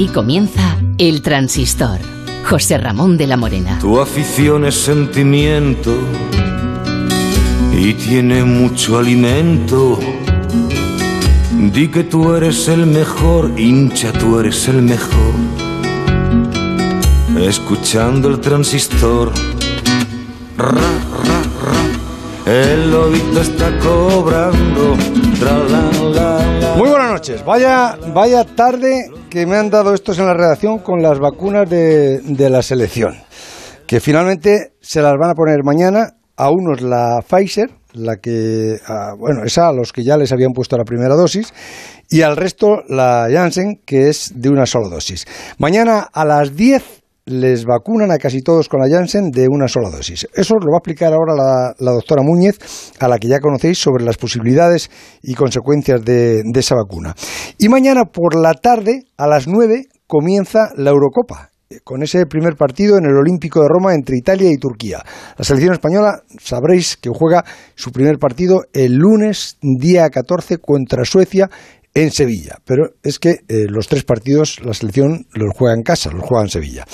Y comienza El Transistor. José Ramón de la Morena. Tu afición es sentimiento y tiene mucho alimento. Di que tú eres el mejor, hincha, tú eres el mejor. Escuchando el transistor. Ra, ra, ra. El lobito está cobrando. Tra, la, la, la. Muy buenas noches. Vaya, vaya tarde que me han dado estos en la redacción con las vacunas de, de la selección. Que finalmente se las van a poner mañana a unos la Pfizer, la que, a- bueno, esa a los que ya les habían puesto la primera dosis, y al resto la Janssen, que es de una sola dosis. Mañana a las 10 les vacunan a casi todos con la Janssen de una sola dosis. Eso lo va a explicar ahora la, doctora Múñez, a la que ya conocéis, sobre las posibilidades y consecuencias de, de esa vacuna. Y mañana por la tarde, a las 9, comienza la Eurocopa con ese primer partido en el Olímpico de Roma entre Italia y Turquía. La selección española sabréis que juega su primer partido el lunes día 14 contra Suecia en Sevilla. Pero es que eh, los tres partidos la selección los juega en casa, los juega en Sevilla.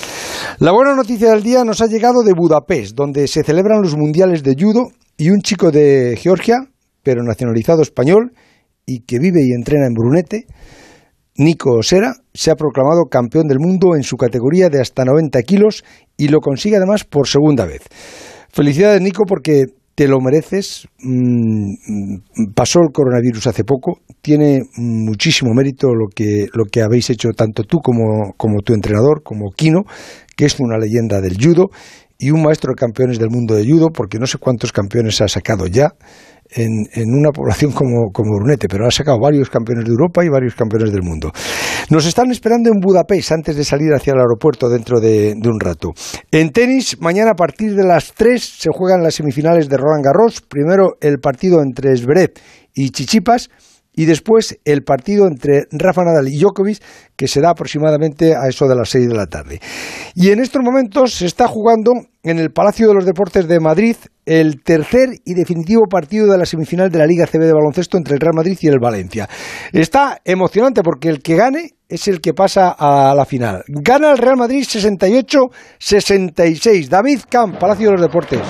La buena noticia del día nos ha llegado de Budapest, donde se celebran los mundiales de judo y un chico de Georgia, pero nacionalizado español y que vive y entrena en Brunete, Nico Osera se ha proclamado campeón del mundo en su categoría de hasta 90 kilos y lo consigue además por segunda vez. Felicidades Nico porque te lo mereces. Mm, pasó el coronavirus hace poco. Tiene muchísimo mérito lo que, lo que habéis hecho tanto tú como, como tu entrenador, como Kino, que es una leyenda del judo y un maestro de campeones del mundo de judo, porque no sé cuántos campeones ha sacado ya en, en una población como, como Brunete, pero ha sacado varios campeones de Europa y varios campeones del mundo. Nos están esperando en Budapest antes de salir hacia el aeropuerto dentro de, un rato. En tenis, mañana a partir de las 3 se juegan las semifinales de Roland Garros. Primero el partido entre Zverev y Chichipas y después el partido entre Rafa Nadal y Djokovic, que será aproximadamente a eso de las 6 de la tarde. Y en estos momentos se está jugando en el Palacio de los Deportes de Madrid el tercer y definitivo partido de la semifinal de la Liga CB de baloncesto entre el Real Madrid y el Valencia. Está emocionante porque el que gane es el que pasa a la final. Gana el Real Madrid 68-66. David Camp, Palacio de los Deportes.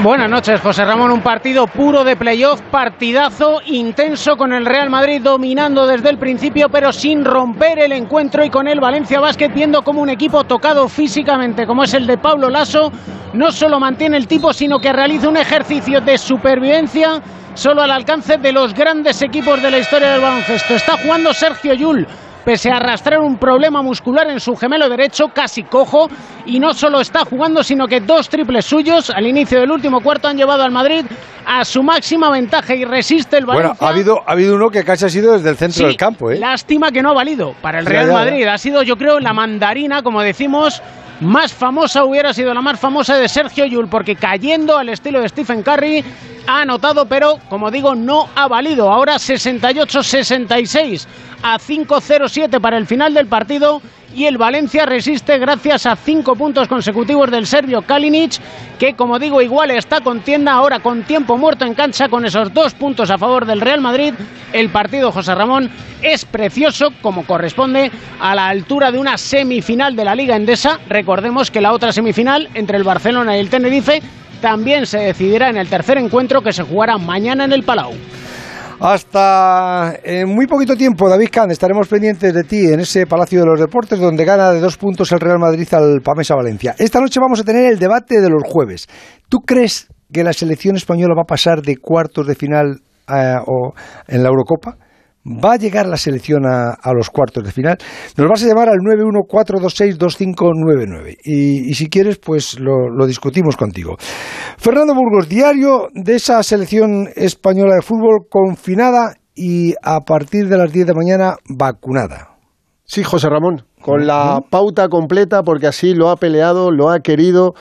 Buenas noches, José Ramón. Un partido puro de playoff, partidazo intenso con el Real Madrid dominando desde el principio, pero sin romper el encuentro y con el Valencia Basket viendo como un equipo tocado físicamente, como es el de Pablo Lasso, no solo mantiene el tipo, sino que realiza un ejercicio de supervivencia solo al alcance de los grandes equipos de la historia del baloncesto. Está jugando Sergio Yul pese a arrastrar un problema muscular en su gemelo derecho, casi cojo, y no solo está jugando, sino que dos triples suyos al inicio del último cuarto han llevado al Madrid a su máxima ventaja y resiste el Valencia. Bueno, ha habido, ha habido uno que casi ha sido desde el centro Sí, del campo, ¿eh? Lástima que no ha valido para el Real. Madrid. Ha sido, yo creo, la mandarina, como decimos, más famosa hubiera sido la más famosa de Sergio Yul, porque cayendo al estilo de Stephen Curry ha anotado, pero como digo, no ha valido. Ahora 68-66 a 5-0-7 para el final del partido y el Valencia resiste gracias a cinco puntos consecutivos del serbio Kalinic, que como digo igual está contienda ahora con tiempo muerto en cancha con esos dos puntos a favor del Real Madrid. El partido, José Ramón, es precioso como corresponde a la altura de una semifinal de la Liga Endesa. Recordemos que la otra semifinal entre el Barcelona y el Tenerife también se decidirá en el tercer encuentro que se jugará mañana en el Palau. Hasta en muy poquito tiempo, David Kahn, estaremos pendientes de ti en ese Palacio de los Deportes donde gana de dos puntos el Real Madrid al Pamesa Valencia. Esta noche vamos a tener el debate de los jueves. ¿Tú crees que la selección española va a pasar de cuartos de final eh, o en la Eurocopa? ¿Va a llegar la selección a, a los cuartos de final? Nos vas a llamar al 914262599 y, y si quieres, pues lo, lo discutimos contigo. Fernando Burgos, diario de esa selección española de fútbol confinada y a partir de las 10 de mañana vacunada. Sí, José Ramón, con la pauta completa, porque así lo ha peleado, lo ha querido,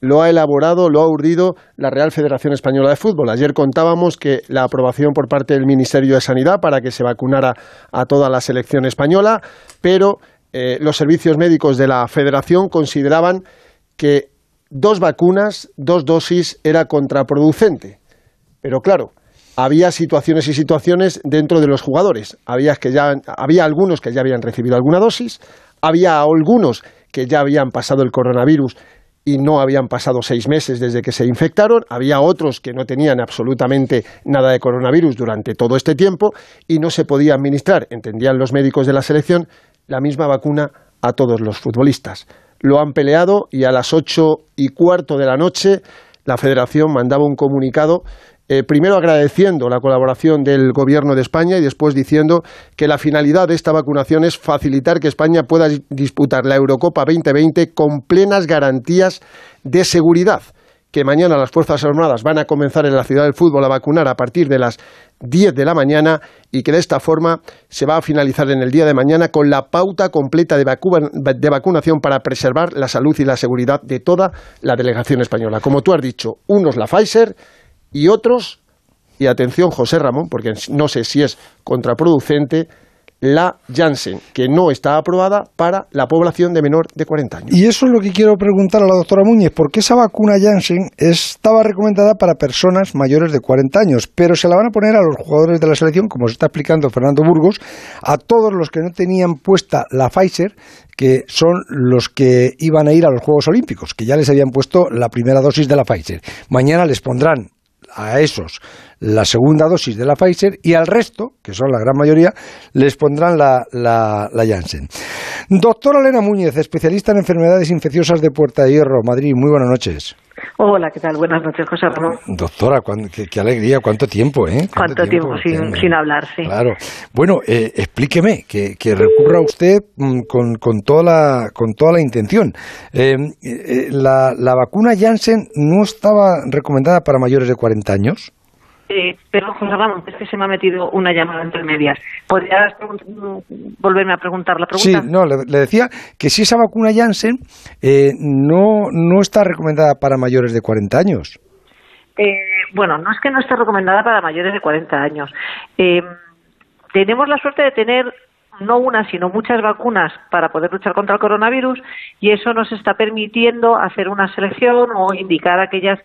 lo ha elaborado, lo ha urdido la Real Federación Española de Fútbol. Ayer contábamos que la aprobación por parte del Ministerio de Sanidad para que se vacunara a toda la selección española, pero eh, los servicios médicos de la Federación consideraban que dos vacunas, dos dosis, era contraproducente. Pero claro, había situaciones y situaciones dentro de los jugadores. Había, que ya, había algunos que ya habían recibido alguna dosis, Había algunos que ya habían pasado el coronavirus y no habían pasado seis meses desde que se infectaron. Había otros que no tenían absolutamente nada de coronavirus durante todo este tiempo y no se podía administrar, entendían los médicos de la selección, la misma vacuna a todos los futbolistas. Lo han peleado y a las ocho y cuarto de la noche la federación mandaba un comunicado eh, primero agradeciendo la colaboración del Gobierno de España y después diciendo que la finalidad de esta vacunación es facilitar que España pueda disputar la Eurocopa 2020 con plenas garantías de seguridad que mañana las Fuerzas Armadas van a comenzar en la ciudad del fútbol a vacunar a partir de las 10 de la mañana y que de esta forma se va a finalizar en el día de mañana con la pauta completa de, de, vacunación para preservar la salud y la seguridad de toda la delegación española. Como tú has dicho, unos la Pfizer y otros, y atención José Ramón, porque no sé si es contraproducente, la Janssen, que no está aprobada para la población de menor de 40 años. Y eso es lo que quiero preguntar a la doctora Muñez, porque esa vacuna Janssen estaba recomendada para personas mayores de 40 años, pero se la van a poner a los jugadores de la selección, como se está explicando Fernando Burgos, a todos los que no tenían puesta la Pfizer, que son los que iban a ir a los Juegos Olímpicos, que ya les habían puesto la primera dosis de la Pfizer. Mañana les pondrán a esos la segunda dosis de la Pfizer y al resto, que son la gran mayoría, les pondrán la, la, la Janssen. Doctora Elena Múñez, especialista en enfermedades infecciosas de Puerta de Hierro, Madrid. Muy buenas noches. Hola, ¿qué tal? Buenas noches, José Ramón. Doctora, qué, alegría, cuánto tiempo, ¿eh? ¿Cuánto, tiempo, sin, hablar, sí. Claro. Bueno, eh, explíqueme, que, recurra usted mm, con, con, toda, la, con toda la intención. Eh, eh, la, ¿La vacuna Janssen no estaba recomendada para mayores de 40 años? Eh, pero José Ramón, es que se me ha metido una llamada entre medias. ¿Podrías volverme a preguntar la pregunta? Sí, no, le, decía que si esa vacuna Janssen eh, no, no está recomendada para mayores de 40 años. Eh, bueno, no es que no esté recomendada para mayores de 40 años. Eh, tenemos la suerte de tener no una, sino muchas vacunas para poder luchar contra el coronavirus y eso nos está permitiendo hacer una selección o indicar aquellas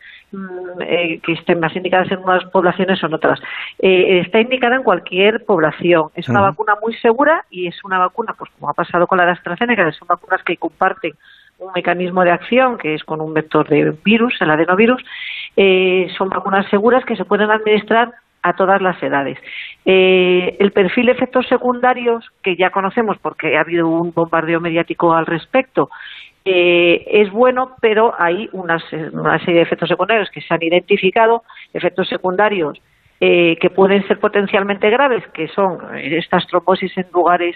eh, que estén más indicadas en unas poblaciones o en otras. Eh, está indicada en cualquier población. Es una vacuna muy segura y es una vacuna, pues como ha pasado con la de AstraZeneca, que son vacunas que comparten un mecanismo de acción que es con un vector de virus, el adenovirus. Eh, son vacunas seguras que se pueden administrar a todas las edades. Eh, el perfil de efectos secundarios, que ya conocemos porque ha habido un bombardeo mediático al respecto, eh, es bueno, pero hay una serie de efectos secundarios que se han identificado, efectos secundarios eh, que pueden ser potencialmente graves, que son estas trombosis en lugares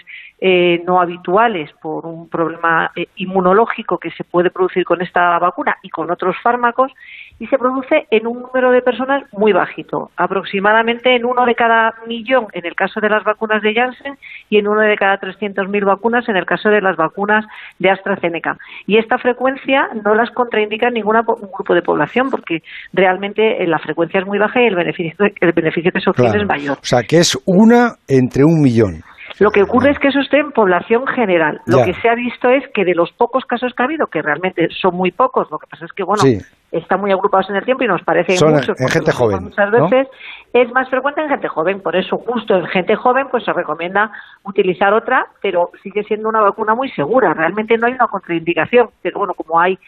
no habituales por un problema inmunológico que se puede producir con esta vacuna y con otros fármacos, y se produce en un número de personas muy bajito, aproximadamente en uno de cada millón en el caso de las vacunas de Janssen y en uno de cada 300.000 vacunas en el caso de las vacunas de AstraZeneca. Y esta frecuencia no las contraindica ningún grupo de población porque realmente eh, la frecuencia es muy baja y el beneficio, el beneficio que se obtiene es mayor. O sea, que es una entre un millón. Lo que ocurre es que eso esté en población general. Lo que se ha visto es que de los pocos casos que ha habido, que realmente son muy pocos, lo que pasa es que, bueno, están muy agrupados en el tiempo y nos parece muchos. En gente joven. Muchas veces es más frecuente en gente joven. Por eso, justo en gente joven, pues se recomienda utilizar otra, pero sigue siendo una vacuna muy segura. Realmente no hay una contraindicación. Pero bueno, como hay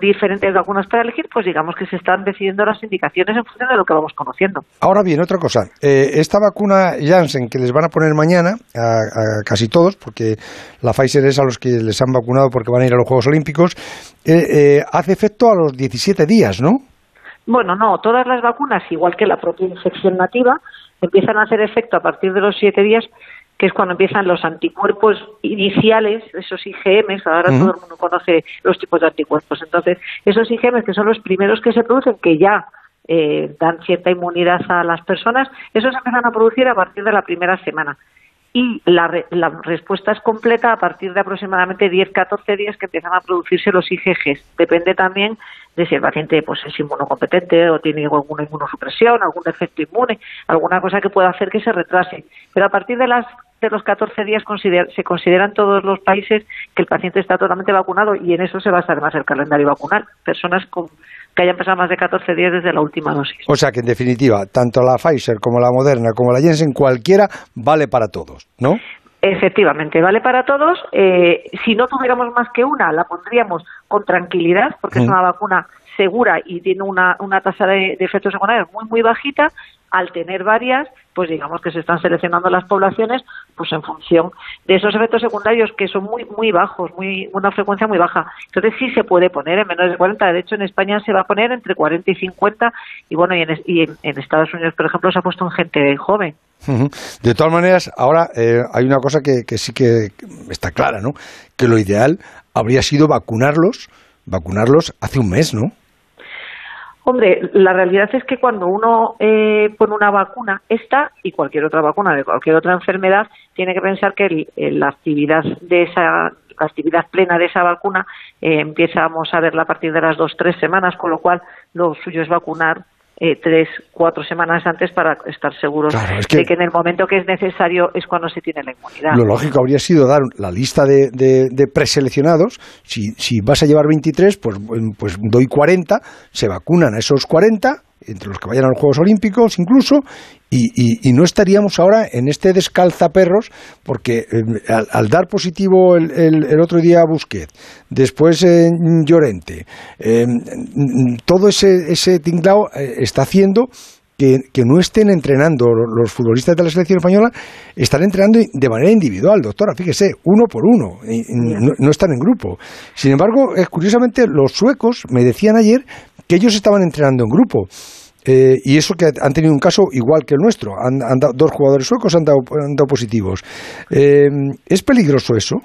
diferentes vacunas para elegir, pues digamos que se están decidiendo las indicaciones en función de lo que vamos conociendo. Ahora bien, otra cosa. Eh, esta vacuna Janssen que les van a poner mañana a, casi todos, porque la Pfizer es a los que les han vacunado porque van a ir a los Juegos Olímpicos, eh, eh, hace efecto a los 17 días, ¿no? Bueno, no. Todas las vacunas, igual que la propia infección nativa, empiezan a hacer efecto a partir de los 7 días que es cuando empiezan los anticuerpos iniciales, esos IgM, ahora todo el mundo conoce los tipos de anticuerpos. Entonces, esos IgM, que son los primeros que se producen, que ya eh, dan cierta inmunidad a las personas, esos empiezan a producir a partir de la primera semana. Y la, la respuesta es completa a partir de aproximadamente 10-14 días que empiezan a producirse los IgGs. Depende también de si el paciente pues, es inmunocompetente o tiene alguna inmunosupresión, algún efecto inmune, alguna cosa que pueda hacer que se retrase. Pero a partir de las de los 14 días se consideran todos los países que el paciente está totalmente vacunado y en eso se basa además el calendario vacunal. Personas que hayan pasado más de 14 días desde la última dosis. O sea que en definitiva, tanto la Pfizer como la Moderna como la Janssen, cualquiera vale para todos, ¿no? Efectivamente, vale para todos. Eh, si no tuviéramos más que una, la pondríamos con tranquilidad, porque es una vacuna segura y tiene una, una tasa de, efectos secundarios muy, muy bajita. Al tener varias, pues digamos que se están seleccionando las poblaciones pues en función de esos efectos secundarios que son muy muy bajos, muy una frecuencia muy baja. Entonces sí se puede poner en menos de 40, de hecho en España se va a poner entre 40 y 50 y bueno, y en, Estados Unidos, por ejemplo, se ha puesto en gente joven. De todas maneras, ahora eh, hay una cosa que, que sí que está clara, ¿no? Que lo ideal habría sido vacunarlos, vacunarlos hace un mes, ¿no? Hombre, la realidad es que cuando uno eh, pone una vacuna, esta y cualquier otra vacuna de cualquier otra enfermedad, tiene que pensar que la actividad de esa la actividad plena de esa vacuna eh, empezamos a verla a partir de las dos tres semanas, con lo cual lo suyo es vacunar eh, tres, cuatro semanas antes para estar seguros de que en el momento que es necesario es cuando se tiene la inmunidad. Lo lógico habría sido dar la lista de, de, preseleccionados. Si, si vas a llevar 23, pues, pues doy 40, se vacunan a esos 40 entre los que vayan a los Juegos Olímpicos incluso, y, no estaríamos ahora en este descalzaperros, porque eh, al, dar positivo el, otro día a Busquets, después en Llorente, eh, todo ese, ese tinglao eh, está haciendo que, no estén entrenando los futbolistas de la selección española, están entrenando de manera individual, doctora, fíjese, uno por uno, no, no, están en grupo. Sin embargo, curiosamente, los suecos me decían ayer que ellos estaban entrenando en grupo. Eh, y eso que han tenido un caso igual que el nuestro. Han, dos jugadores suecos han dado, han dado positivos. Eh, ¿Es peligroso eso?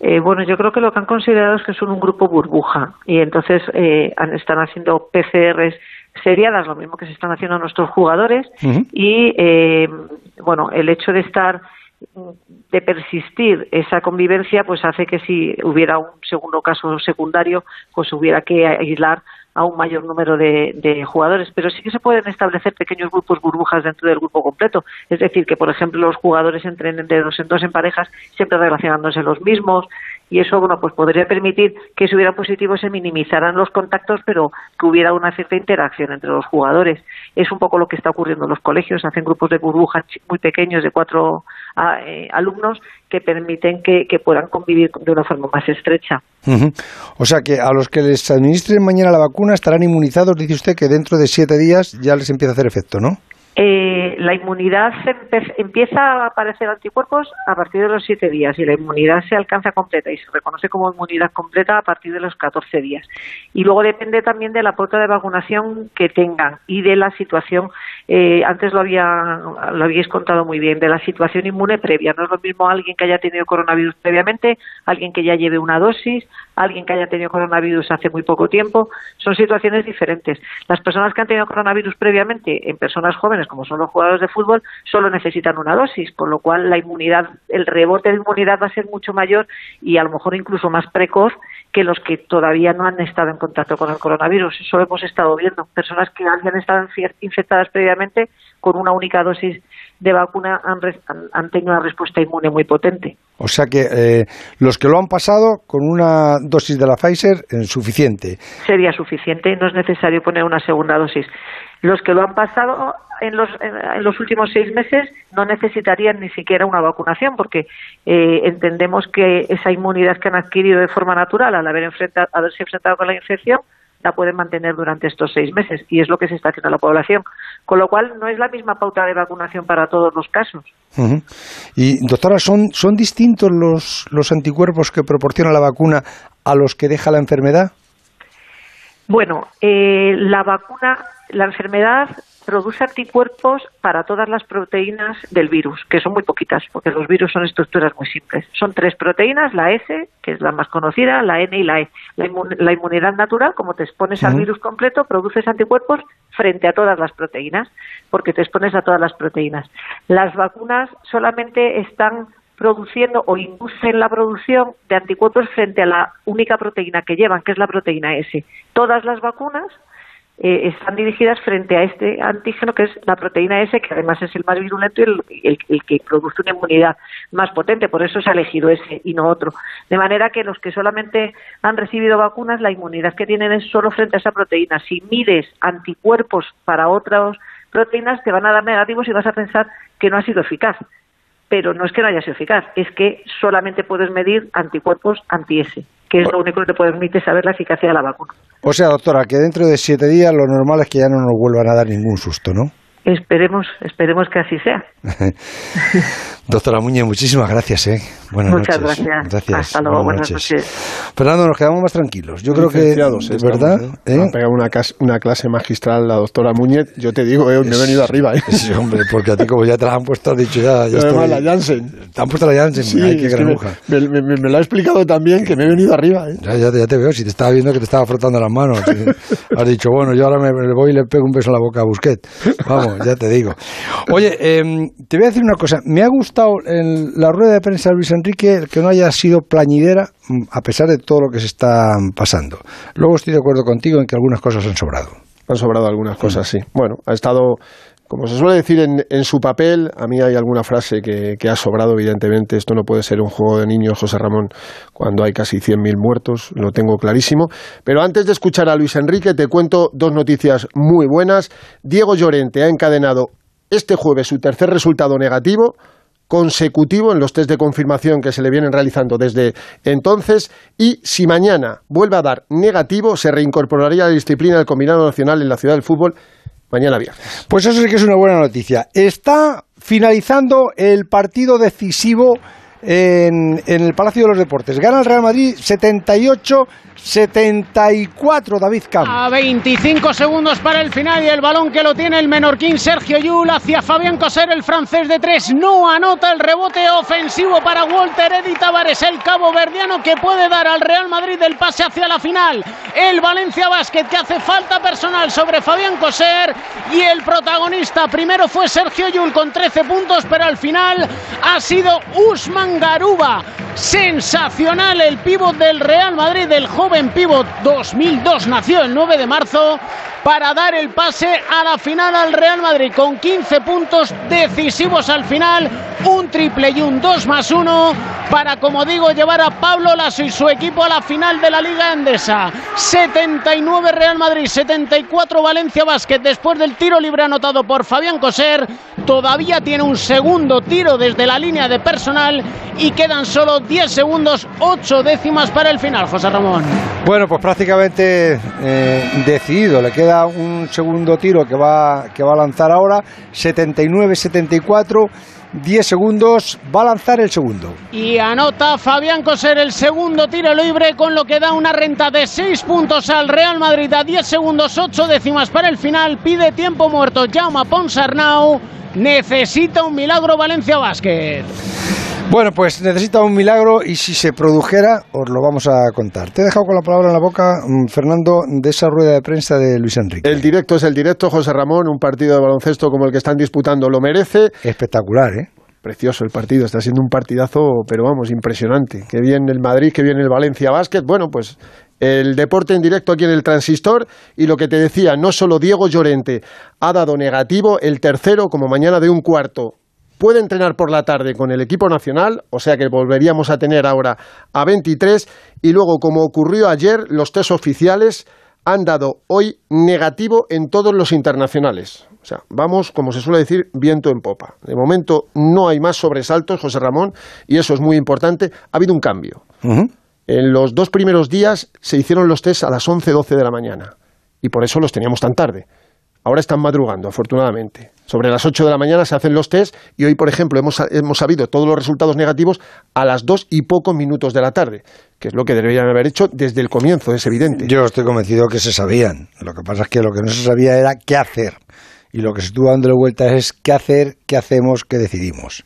Eh, bueno, yo creo que lo que han considerado es que son un grupo burbuja y entonces están haciendo PCRs seriadas, lo mismo que se están haciendo nuestros jugadores y bueno, el hecho de estar de persistir esa convivencia, pues hace que si hubiera un segundo caso secundario, pues hubiera que aislar a un mayor número de, jugadores, pero sí que se pueden establecer pequeños grupos burbujas dentro del grupo completo. Es decir, que por ejemplo los jugadores entrenen de dos en dos en parejas, siempre relacionándose los mismos, y eso bueno pues podría permitir que si hubiera positivos se minimizaran los contactos pero que hubiera una cierta interacción entre los jugadores. Es un poco lo que está ocurriendo en los colegios. Hacen grupos de burbujas muy pequeños de cuatro eh, alumnos que permiten que, puedan convivir de una forma más estrecha. O sea que a los que les administren mañana la vacuna estarán inmunizados. Dice usted que dentro de siete días ya les empieza a hacer efecto ¿no? Eh, la inmunidad empieza a aparecer anticuerpos a partir de los siete días y la inmunidad se alcanza completa y se reconoce como inmunidad completa a partir de los 14 días. Y luego depende también de la pauta de vacunación que tengan y de la situación, eh, antes lo, había, lo habíais contado muy bien, de la situación inmune previa. No es lo mismo alguien que haya tenido coronavirus previamente, alguien que ya lleve una dosis, alguien que haya tenido coronavirus hace muy poco tiempo. Son situaciones diferentes. Las personas que han tenido coronavirus previamente en personas jóvenes, como son los jugadores de fútbol, solo necesitan una dosis, por lo cual la inmunidad, el rebote de inmunidad va a ser mucho mayor y a lo mejor incluso más precoz que los que todavía no han estado en contacto con el coronavirus. Eso lo hemos estado viendo. Personas que han estado infectadas previamente con una única dosis de vacuna han, tenido una respuesta inmune muy potente. O sea que eh, los que lo han pasado con una dosis de la Pfizer es suficiente. Sería suficiente, no es necesario poner una segunda dosis. Los que lo han pasado en los, en los últimos seis meses no necesitarían ni siquiera una vacunación porque eh, entendemos que esa inmunidad que han adquirido de forma natural al haber enfrentado, haberse enfrentado con la infección la pueden mantener durante estos seis meses y es lo que se está haciendo a la población. Con lo cual, no es la misma pauta de vacunación para todos los casos. Y, doctora, ¿son, ¿son distintos los, los anticuerpos que proporciona la vacuna a los que deja la enfermedad? Bueno, eh, la vacuna, la enfermedad produce anticuerpos para todas las proteínas del virus, que son muy poquitas, porque los virus son estructuras muy simples. Son tres proteínas, la S, que es la más conocida, la N y la E. La, inmunidad natural, como te expones al virus completo, produces anticuerpos frente a todas las proteínas, porque te expones a todas las proteínas. Las vacunas solamente están produciendo o inducen la producción de anticuerpos frente a la única proteína que llevan, que es la proteína S. Todas las vacunas eh, están dirigidas frente a este antígeno que es la proteína S, que además es el más virulento y el, que produce una inmunidad más potente. Por eso se ha elegido ese y no otro. De manera que los que solamente han recibido vacunas, la inmunidad que tienen es solo frente a esa proteína. Si mides anticuerpos para otras proteínas, te van a dar negativos y vas a pensar que no ha sido eficaz pero no es que no haya sido eficaz, es que solamente puedes medir anticuerpos anti-S, que es lo único que te permite saber la eficacia de la vacuna. O sea, doctora, que dentro de siete días lo normal es que ya no nos vuelvan a dar ningún susto, ¿no? Esperemos, esperemos que así sea. Doctora Muñe, muchísimas gracias. ¿eh? Buenas Muchas noches. gracias. gracias. Hasta luego, buenas, noches. Fernando, nos quedamos más tranquilos. Yo creo que, ¿verdad? ¿eh? ¿Eh? Ha pegado una, una, clase magistral la doctora Muñez. Yo te digo, eh, me he venido arriba. ¿eh? Sí, hombre, porque a ti como ya te la han puesto, has dicho ya... ya además la Janssen. Te han puesto la Janssen. Sí, Ay, qué me, me, me, me, lo ha explicado también que me he venido arriba. ¿eh? Ya, ya, te, ya, te, veo, si te estaba viendo que te estaba frotando las manos. has dicho, bueno, yo ahora me, voy y le pego un beso en la boca a Busquet. Vamos, ya te digo. Oye, eh, te voy a decir una cosa. Me ha gustado el, la rueda de prensa de Luis Enrique que no haya sido plañidera mm, a pesar de todo lo que se está pasando. Luego estoy de acuerdo contigo en que algunas cosas han sobrado. Han sobrado algunas cosas, sí. Bueno, ha estado como se suele decir en, su papel, a mí hay alguna frase que, que, ha sobrado, evidentemente. Esto no puede ser un juego de niños, José Ramón, cuando hay casi 100.000 muertos, lo tengo clarísimo. Pero antes de escuchar a Luis Enrique, te cuento dos noticias muy buenas. Diego Llorente ha encadenado este jueves su tercer resultado negativo consecutivo en los test de confirmación que se le vienen realizando desde entonces y si mañana vuelve a dar negativo se reincorporaría a la disciplina del combinado nacional en la ciudad del fútbol mañana viernes. Pues eso sí que es una buena noticia. Está finalizando el partido decisivo en, en el Palacio de los Deportes. Gana el Real Madrid 78 74 David Campos. A 25 segundos para el final y el balón que lo tiene el menorquín Sergio Yul hacia Fabián Coser, el francés de tres. No anota el rebote ofensivo para Walter Eddy Tavares, el cabo verdiano que puede dar al Real Madrid el pase hacia la final. El Valencia Basket que hace falta personal sobre Fabián Coser y el protagonista primero fue Sergio Yul con 13 puntos, pero al final ha sido Usman Garuba. Sensacional el pívot del Real Madrid, el joven joven pívot 2002 nació el 9 de marzo para dar el pase a la final al Real Madrid con 15 puntos decisivos al final, un triple y un 2 más 1 para, como digo, llevar a Pablo Lasso y su equipo a la final de la Liga Endesa. 79 Real Madrid, 74 Valencia Basket después del tiro libre anotado por Fabián Coser. Todavía tiene un segundo tiro desde la línea de personal y quedan solo 10 segundos, 8 décimas para el final, José Ramón. Bueno, pues prácticamente eh, decidido. Le queda un segundo tiro que va, que va a lanzar ahora. 79-74. 10 segundos, va a lanzar el segundo. Y anota Fabián Coser el segundo tiro libre, con lo que da una renta de 6 puntos al Real Madrid a 10 segundos, 8 décimas para el final. Pide tiempo muerto Jaume Ponsarnau. Necesita un milagro Valencia Basket. Bueno, pues necesita un milagro y si se produjera, os lo vamos a contar. Te he dejado con la palabra en la boca, mm, Fernando, de esa rueda de prensa de Luis Enrique. El directo es el directo, José Ramón, un partido de baloncesto como el que están disputando lo merece. Espectacular, ¿eh? Precioso el partido, está siendo un partidazo, pero vamos, impresionante. Que bien el Madrid, que bien el Valencia Básquet. Bueno, pues el deporte en directo aquí en el transistor y lo que te decía, no solo Diego Llorente ha dado negativo, el tercero como mañana de un cuarto puede entrenar por la tarde con el equipo nacional, o sea que volveríamos a tener ahora a 23 y luego como ocurrió ayer, los test oficiales han dado hoy negativo en todos los internacionales. O sea, vamos, como se suele decir, viento en popa. De momento no hay más sobresaltos, José Ramón, y eso es muy importante. Ha habido un cambio. En los dos primeros días se hicieron los test a las 11, 12 de la mañana, y por eso los teníamos tan tarde. Ahora están madrugando, afortunadamente. Sobre las 8 de la mañana se hacen los test y hoy, por ejemplo, hemos, hemos sabido todos los resultados negativos a las 2 y pocos minutos de la tarde, que es lo que deberían haber hecho desde el comienzo, es evidente. Yo estoy convencido que se sabían. Lo que pasa es que lo que no se sabía era qué hacer. Y lo que se estuvo dándole vueltas es qué hacer, qué hacemos, qué decidimos.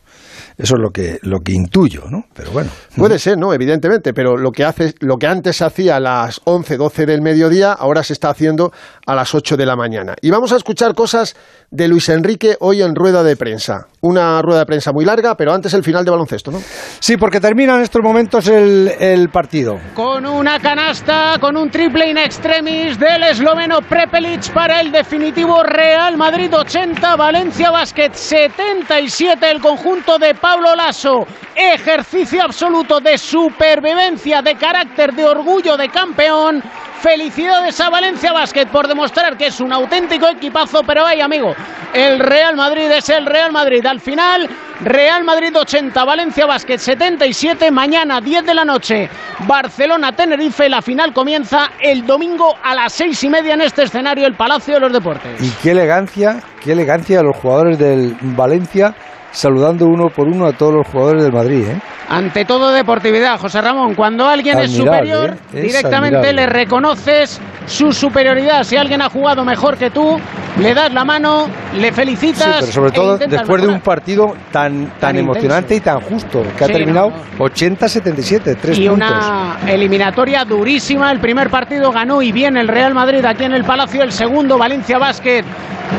Eso es lo que, lo que intuyo, ¿no? Pero bueno. Puede ser, ¿no? Evidentemente, pero lo que, hace, lo que antes se hacía a las 11, 12 del mediodía, ahora se está haciendo a las 8 de la mañana. Y vamos a escuchar cosas de Luis Enrique hoy en rueda de prensa. Una rueda de prensa muy larga, pero antes el final de baloncesto, ¿no? Sí, porque termina en estos momentos el, el partido. Con una canasta, con un triple in extremis del esloveno Prepelic para el definitivo Real Madrid 80, Valencia Basket 77, el conjunto conjunto Pablo Lasso. Ejercicio absoluto de supervivencia, de carácter, de orgullo de campeón. Felicidades a Valencia Basket por demostrar que es un auténtico equipazo, pero hay amigo, el Real Madrid es el Real Madrid. Al final, Real Madrid 80, Valencia Basket 77, mañana 10 de la noche, Barcelona-Tenerife, la final comienza el domingo a las seis y media en este escenario, el Palacio de los Deportes. Y qué elegancia, qué elegancia de los jugadores del Valencia saludando uno por uno a todos los jugadores del Madrid. ¿eh? Ante todo deportividad, José Ramón. Cuando alguien es superior, ¿eh? Es directamente admirable. le reconoces su superioridad. Si alguien ha jugado mejor que tú, le das la mano, le Sí, felicitas. pero sobre e todo después de un partido tan, tan, Tan emocionante intenso. y tan justo, que ha Sí, terminado no, 80-77, tres y puntos. una eliminatoria durísima. El primer partido ganó y bien el Real Madrid aquí en el Palacio. El segundo, Valencia Basket,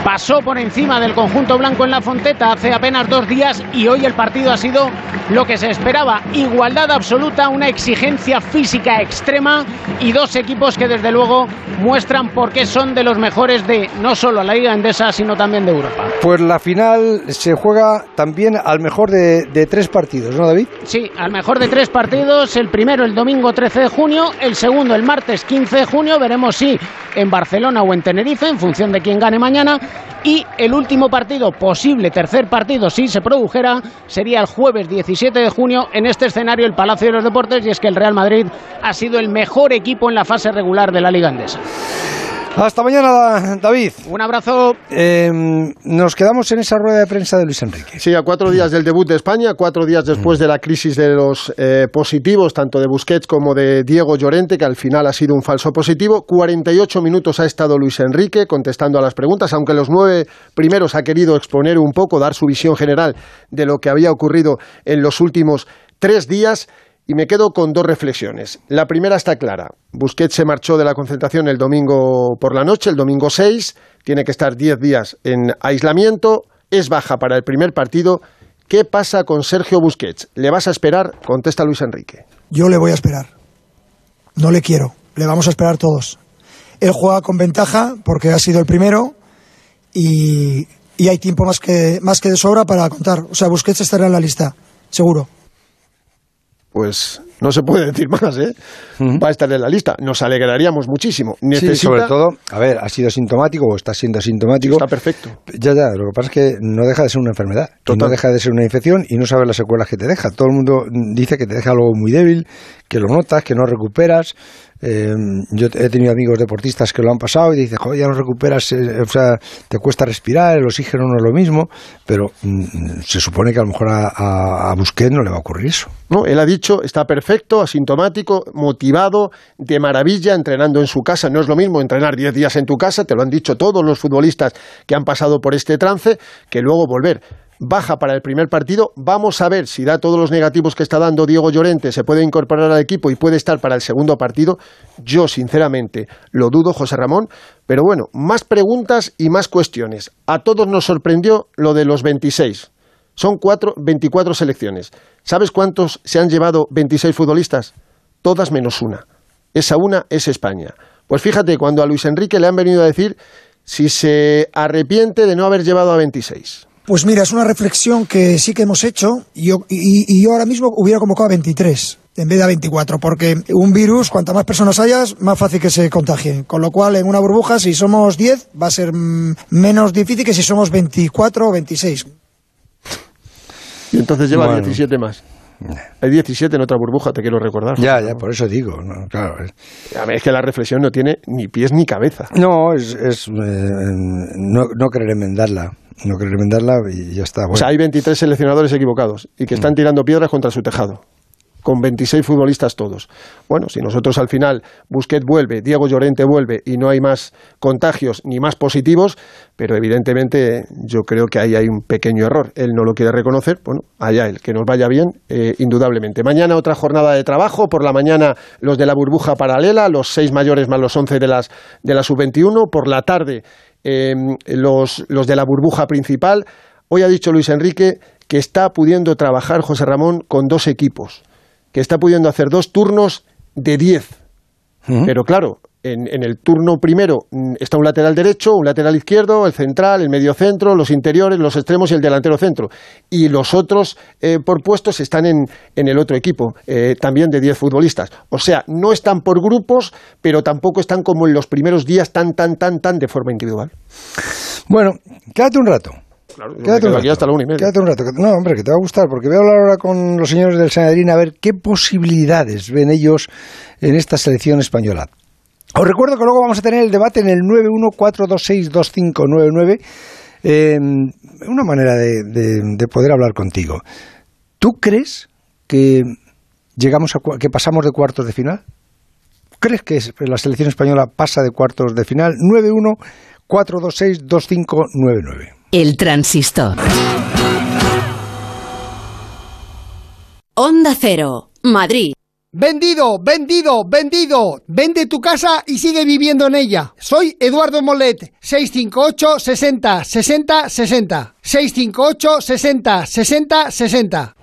pasó por encima del conjunto blanco en la Fonteta hace apenas dos días y hoy el partido ha sido lo que se esperaba. Igualdad absoluta, una exigencia física extrema y dos equipos que desde luego muestran por qué son de los mejores de no solo la Liga Endesa, sino también de Europa. Pues la final se juega también al mejor de, de tres partidos, ¿no, David? Sí, al mejor de tres partidos, el primero el domingo 13 de junio, el segundo el martes 15 de junio, veremos si en Barcelona o en Tenerife, en función de quién gane mañana, y el último partido, posible tercer partido, si se produjera, sería el jueves 17 de junio en este escenario, el Palacio de los Deportes, y es que el Real Madrid ha sido el mejor equipo en la fase regular de la Liga Andesa. Hasta mañana, David. Un abrazo. Eh, nos quedamos en esa rueda de prensa de Luis Enrique. Sí, a cuatro días del debut de España, cuatro días después de la crisis de los eh, positivos, tanto de Busquets como de Diego Llorente, que al final ha sido un falso positivo. 48 minutos ha estado Luis Enrique contestando a las preguntas, aunque los nueve primeros ha querido exponer un poco, dar su visión general de lo que había ocurrido en los últimos tres días. Y me quedo con dos reflexiones. La primera está clara. Busquets se marchó de la concentración el domingo por la noche, el domingo 6, tiene que estar 10 días en aislamiento, es baja para el primer partido. ¿Qué pasa con Sergio Busquets? ¿Le vas a esperar? Contesta Luis Enrique. Yo le voy a esperar. No le quiero. Le vamos a esperar todos. Él juega con ventaja porque ha sido el primero y, y hay tiempo más que, más que de sobra para contar. O sea, Busquets estará en la lista, seguro. Pues no se puede decir más, ¿eh? Va a estar en la lista. Nos alegraríamos muchísimo. Necesita... Sí, sobre todo, a ver, ha sido sintomático o está siendo asintomático. Está perfecto. Ya, ya, lo que pasa es que no deja de ser una enfermedad. Total. No deja de ser una infección y no sabes las secuelas que te deja. Todo el mundo dice que te deja algo muy débil, que lo notas, que no recuperas. Eh, yo he tenido amigos deportistas que lo han pasado y dicen, joder, ya no recuperas, eh, o sea, te cuesta respirar, el oxígeno no es lo mismo, pero mm, se supone que a lo mejor a, a, Busquets no le va a ocurrir eso. No, él ha dicho, está perfecto, asintomático, motivado, de maravilla, entrenando en su casa. No es lo mismo entrenar 10 días en tu casa, te lo han dicho todos los futbolistas que han pasado por este trance, que luego volver. Baja para el primer partido. Vamos a ver si da todos los negativos que está dando Diego Llorente, se puede incorporar al equipo y puede estar para el segundo partido. Yo, sinceramente, lo dudo, José Ramón. Pero bueno, más preguntas y más cuestiones. A todos nos sorprendió lo de los 26. Son cuatro, 24 selecciones. ¿Sabes cuántos se han llevado 26 futbolistas? Todas menos una. Esa una es España. Pues fíjate, cuando a Luis Enrique le han venido a decir si se arrepiente de no haber llevado a 26. Pues mira, es una reflexión que sí que hemos hecho y yo, y, y yo ahora mismo hubiera convocado a 23 en vez de a 24, porque un virus, cuanta más personas hayas, más fácil que se contagie. Con lo cual, en una burbuja, si somos 10, va a ser mm, menos difícil que si somos 24 o 26. Y entonces lleva Bueno. 17 más. Hay 17 en otra burbuja, te quiero recordar. Ya, ya, por eso digo, ¿no? claro. es- A ver, es que la reflexión no tiene ni pies ni cabeza. No, es, es, eh, no, no querer enmendarla, no querer enmendarla y ya está. O bueno. sea, hay 23 seleccionadores equivocados y que están tirando piedras contra su tejado. Con 26 futbolistas todos. Bueno, si nosotros al final Busquets vuelve, Diego Llorente vuelve y no hay más contagios ni más positivos, pero evidentemente yo creo que ahí hay un pequeño error. Él no lo quiere reconocer, bueno, allá él, que nos vaya bien, eh, indudablemente. Mañana otra jornada de trabajo, por la mañana los de la burbuja paralela, los seis mayores más los 11 de, las, de la sub-21, por la tarde eh, los, los de la burbuja principal. Hoy ha dicho Luis Enrique que está pudiendo trabajar José Ramón con dos equipos, que está pudiendo hacer dos turnos de 10. Ujú. Pero claro, en, el turno primero mm, está un lateral derecho, un lateral izquierdo, el central, el medio centro, los interiores, los extremos y el delantero centro. Y los otros eh, por puestos están en, el otro equipo, eh, también de 10 futbolistas. O sea, no están por grupos, pero tampoco están como en los primeros días tan, tan, tan, tan de forma individual. Bueno, quédate un rato. quédate, un rato. Hasta la una y media. quédate un rato. No, hombre, que te va a gustar, porque voy a hablar ahora con los señores del Sanedrín a ver qué posibilidades ven ellos en esta selección española. Os recuerdo que luego vamos a tener el debate en el 914262599. Eh, una manera de, poder hablar contigo. ¿Tú crees que llegamos a que pasamos de cuartos de final? ¿Crees que la selección española pasa de cuartos de final? 914262599. El transistor. Onda Cero, Madrid. Vendido, vendido, vendido. Vende tu casa y sigue viviendo en ella. Soy Eduardo Molet, 658 60 60 60. 658 60 60 60.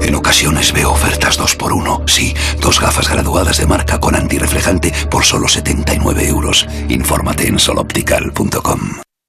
En ocasiones veo ofertas 2 por 1 Sí, dos gafas graduadas de marca con antirreflejante por solo 79 euros. Infórmate en soloptical.com.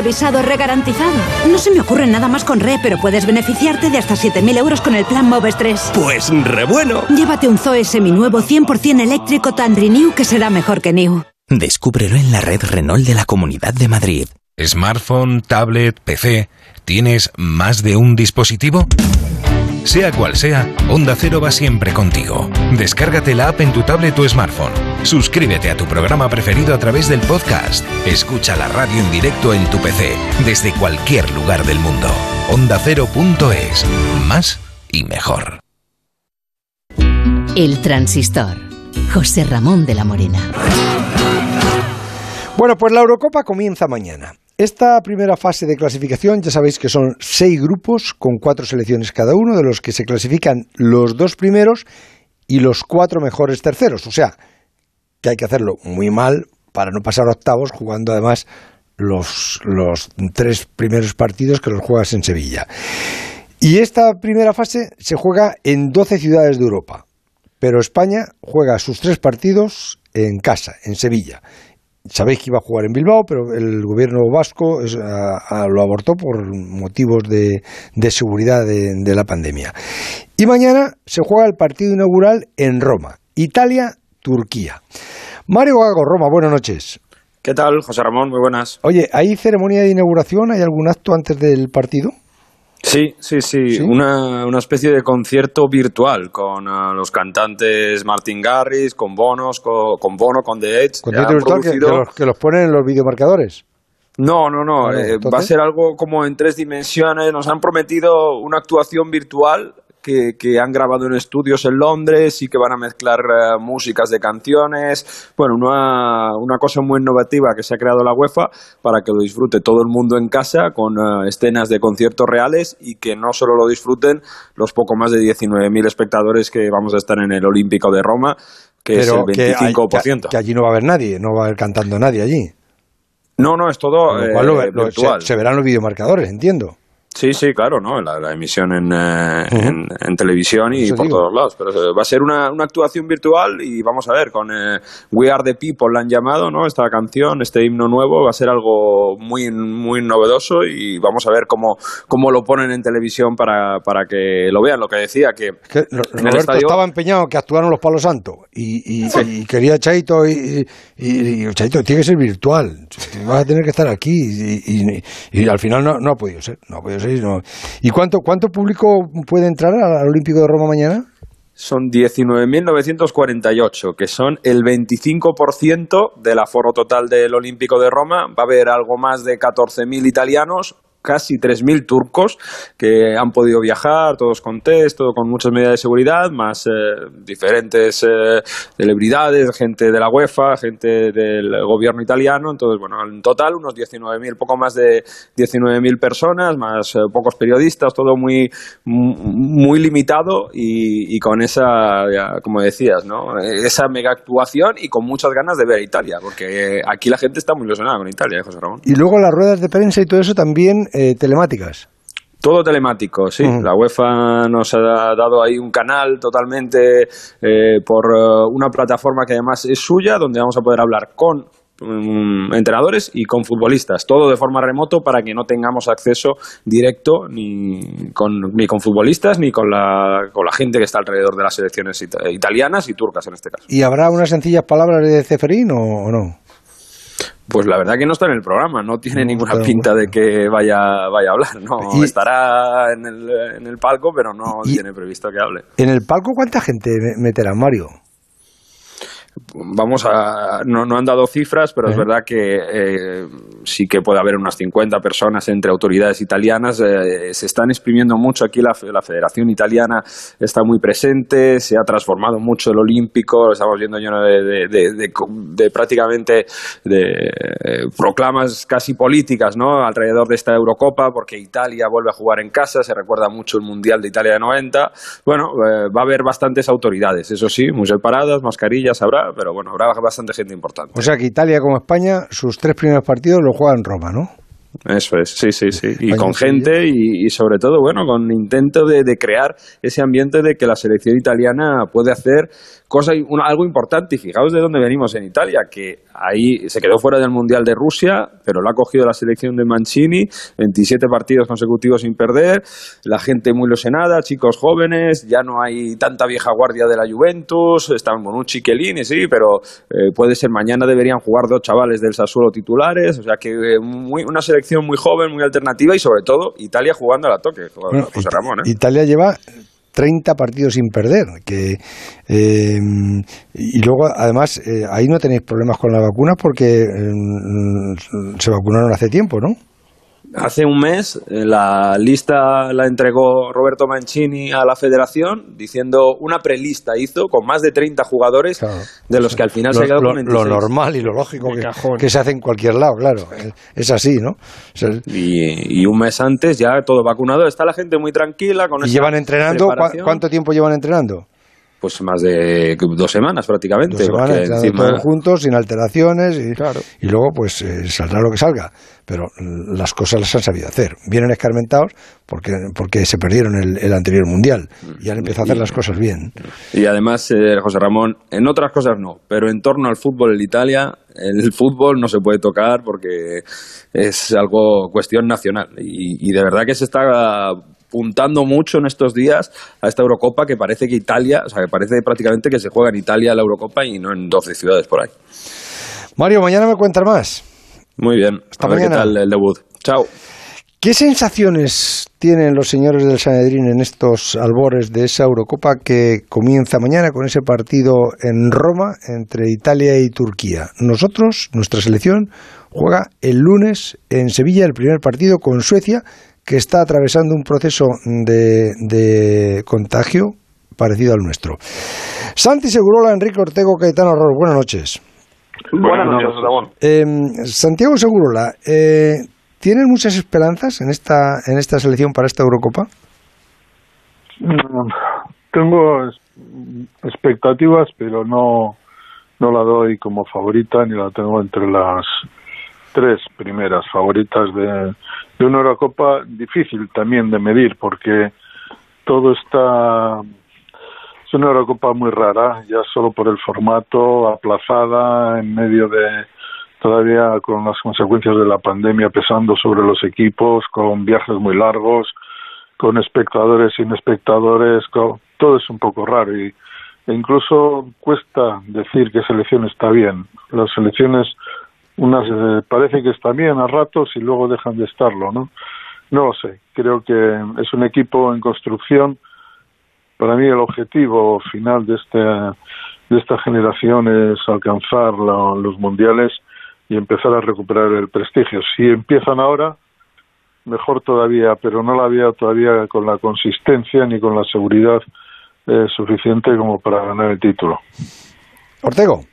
revisado, regarantizado. No se me ocurre nada más con Re, pero puedes beneficiarte de hasta 7.000 euros con el plan Moves 3. Pues re bueno. Llévate un Zoe seminuevo 100% eléctrico tan renew que será mejor que new. Descúbrelo en la red Renault de la Comunidad de Madrid. Smartphone, tablet, PC. ¿Tienes más de un dispositivo? Sea cual sea, Onda Cero va siempre contigo. Descárgate la app en tu tablet o smartphone. Suscríbete a tu programa preferido a través del podcast. Escucha la radio en directo en tu PC, desde cualquier lugar del mundo. OndaCero.es. Más y mejor. El transistor. José Ramón de la Morena. Bueno, pues la Eurocopa comienza mañana. Esta primera fase de clasificación ya sabéis que son seis grupos con cuatro selecciones cada uno, de los que se clasifican los dos primeros y los cuatro mejores terceros. O sea, que hay que hacerlo muy mal para no pasar octavos jugando además los, los tres primeros partidos que los juegas en Sevilla. Y esta primera fase se juega en 12 ciudades de Europa, pero España juega sus tres partidos en casa, en Sevilla sabéis que iba a jugar en Bilbao, pero el gobierno vasco lo abortó por motivos de, seguridad de, la pandemia. Y mañana se juega el partido inaugural en Roma, Italia-Turquía. Mario Gago, Roma, buenas noches. ¿Qué tal, José Ramón? Muy buenas. Oye, ¿hay ceremonia de inauguración? ¿Hay algún acto antes del partido? Sí, sí, sí, Una, una, especie de concierto virtual con uh, los cantantes Martin Garris, con Bonos, con, Bono, con The Edge. ¿Concierto virtual que, los, que los ponen en los videomarcadores? No, no, no. Eh, va a ser algo como en tres dimensiones. Nos han prometido una actuación virtual que, han grabado en estudios en Londres y que van a mezclar eh, músicas de canciones. Bueno, una, una, cosa muy innovativa que se ha creado la UEFA para que lo disfrute todo el mundo en casa con eh, escenas de conciertos reales y que no solo lo disfruten los poco más de 19.000 espectadores que vamos a estar en el Olímpico de Roma, que es el 25%. Que, allí no va a haber nadie, no va a haber cantando nadie allí. No, no, es todo eh, virtual. se verán los videomarcadores, entiendo. Sí, sí, claro, ¿no? La, emisión en, eh, en, televisión y por todos lados. Pero eh, va a ser una, una, actuación virtual y vamos a ver, con eh, We Are the People la han llamado, ¿no? Esta canción, este himno nuevo, va a ser algo muy, muy novedoso y vamos a ver cómo, cómo lo ponen en televisión para, para que lo vean. Lo que decía, que. Roberto estaba empeñado que actuaron los Palos Santos. y, y, quería Chaito y, y, Chaito tiene que ser virtual, vas a tener que estar aquí y, al final no, no ha podido ser, no ha podido ser. ¿Y cuánto, cuánto público puede entrar al Olímpico de Roma mañana? son 19.948, que son el 25% del aforo total del Olímpico de Roma. Va a haber algo más de 14.000 italianos, casi 3.000 turcos que han podido viajar, todos con test, todo con muchas medidas de seguridad, más eh, diferentes eh, celebridades, gente de la UEFA, gente del gobierno italiano. Entonces, bueno, en total unos 19.000, poco más de 19.000 personas, más eh, pocos periodistas, todo muy, muy limitado y, con esa, como decías, ¿no? esa mega actuación y con muchas ganas de ver a Italia, porque aquí la gente está muy ilusionada con Italia, José Ramón. Y luego las ruedas de prensa y todo eso también eh, telemáticas. Todo telemático, sí. La UEFA nos ha dado ahí un canal totalmente eh, por eh, una plataforma que además es suya, donde vamos a poder hablar con mm, entrenadores y con futbolistas, todo de forma remoto para que no tengamos acceso directo ni con, ni con futbolistas ni con la, con la gente que está alrededor de las selecciones italianas y turcas en este caso. ¿Y habrá unas sencillas palabras de Ceferín o no? Pues la verdad que no está en el programa, no tiene ninguna pinta de que vaya, vaya a hablar, no. Estará en el, en el palco, pero no tiene previsto que hable. ¿En el palco cuánta gente meterá, Mario? Vamos a no, no han dado cifras, pero es verdad que eh, sí que puede haber unas 50 personas entre autoridades italianas. Eh, se están exprimiendo mucho aquí la, la, Federación Italiana está muy presente, se ha transformado mucho el Olímpico, lo estamos viendo lleno de, de, prácticamente de eh, proclamas casi políticas, ¿no? Alrededor de esta Eurocopa, porque Italia vuelve a jugar en casa, se recuerda mucho el Mundial de Italia de 90. Bueno, va a haber bastantes autoridades, eso sí, muy separadas, mascarillas habrá pero bueno, habrá bastante gente importante. O sea que Italia como España, sus tres primeros partidos los juega en Roma, ¿no? Eso es, sí, sí, sí. Y con gente y, sobre todo, bueno, con intento de, de, crear ese ambiente de que la selección italiana puede hacer cosa, algo importante, y fijaos de dónde venimos en Italia, que ahí se quedó fuera del Mundial de Rusia, pero lo ha cogido la selección de Mancini, 27 partidos consecutivos sin perder, la gente muy ilusionada, chicos jóvenes, ya no hay tanta vieja guardia de la Juventus, están con un chiquelini, sí, pero eh, puede ser mañana deberían jugar dos chavales del Sassuolo titulares, o sea que eh, muy, una selección muy joven, muy alternativa y sobre todo Italia jugando a la toque, José Ramón. ¿eh? Italia lleva 30 partidos sin perder. Que, eh, y luego, además, eh, ahí no tenéis problemas con la vacuna porque eh, se vacunaron hace tiempo, ¿no? Hace un mes eh, la lista la entregó Roberto Mancini a la federación diciendo una prelista hizo con más de 30 jugadores de los que al final se ha quedado con 26. Lo normal y lo lógico que, se hace en cualquier lado, claro. Es así, ¿no? y, un mes antes ya todo vacunado. Está la gente muy tranquila con ¿Y llevan entrenando? ¿Cuánto tiempo llevan entrenando? Pues más de dos semanas prácticamente. Dos semanas, todos juntos, sin alteraciones y, claro. y luego pues eh, saldrá lo que salga. Pero las cosas las han sabido hacer. Vienen escarmentados porque, porque se perdieron el, el anterior mundial y han empezado a hacer las cosas bien. Y además, eh, José Ramón, en otras cosas no, pero en torno al fútbol en Italia, el fútbol no se puede tocar porque es algo cuestión nacional. Y, y de verdad que se está apuntando mucho en estos días a esta Eurocopa que parece que Italia, o sea, que parece prácticamente que se juega en Italia la Eurocopa y no en 12 ciudades por ahí. Mario, mañana me cuentas más. Muy bien. Hasta a ver qué tal el debut. Chao. ¿Qué sensaciones tienen los señores del Sanedrín en estos albores de esa Eurocopa que comienza mañana con ese partido en Roma entre Italia y Turquía? Nosotros, nuestra selección, juega el lunes en Sevilla el primer partido con Suecia que está atravesando un proceso de, contagio parecido al nuestro. Santi Segurola, Enrique Ortego, Caetano Arroz, buenas noches. Buenas noches, Ramón. Eh, Santiago Segurola, eh, ¿tienes muchas esperanzas en esta, en esta selección para esta Eurocopa? Mm, tengo expectativas, pero no, no la doy como favorita ni la tengo entre las tres primeras favoritas de, de una Eurocopa difícil también de medir porque todo está es una Eurocopa muy rara ya solo por el formato aplazada en medio de todavía con las consecuencias de la pandemia pesando sobre los equipos con viajes muy largos con espectadores sin espectadores todo es un poco raro y incluso cuesta decir que selección está bien. Las selecciones, unas eh, parece que están bien a ratos y luego dejan de estarlo, ¿no? No lo sé. Creo que es un equipo en construcción. Para mí el objetivo final de este de esta generación es alcanzar los mundiales y empezar a recuperar el prestigio. Si empiezan ahora, mejor todavía, pero no la había todavía con la consistencia ni con la seguridad eh, suficiente como para ganar el título. Ortego.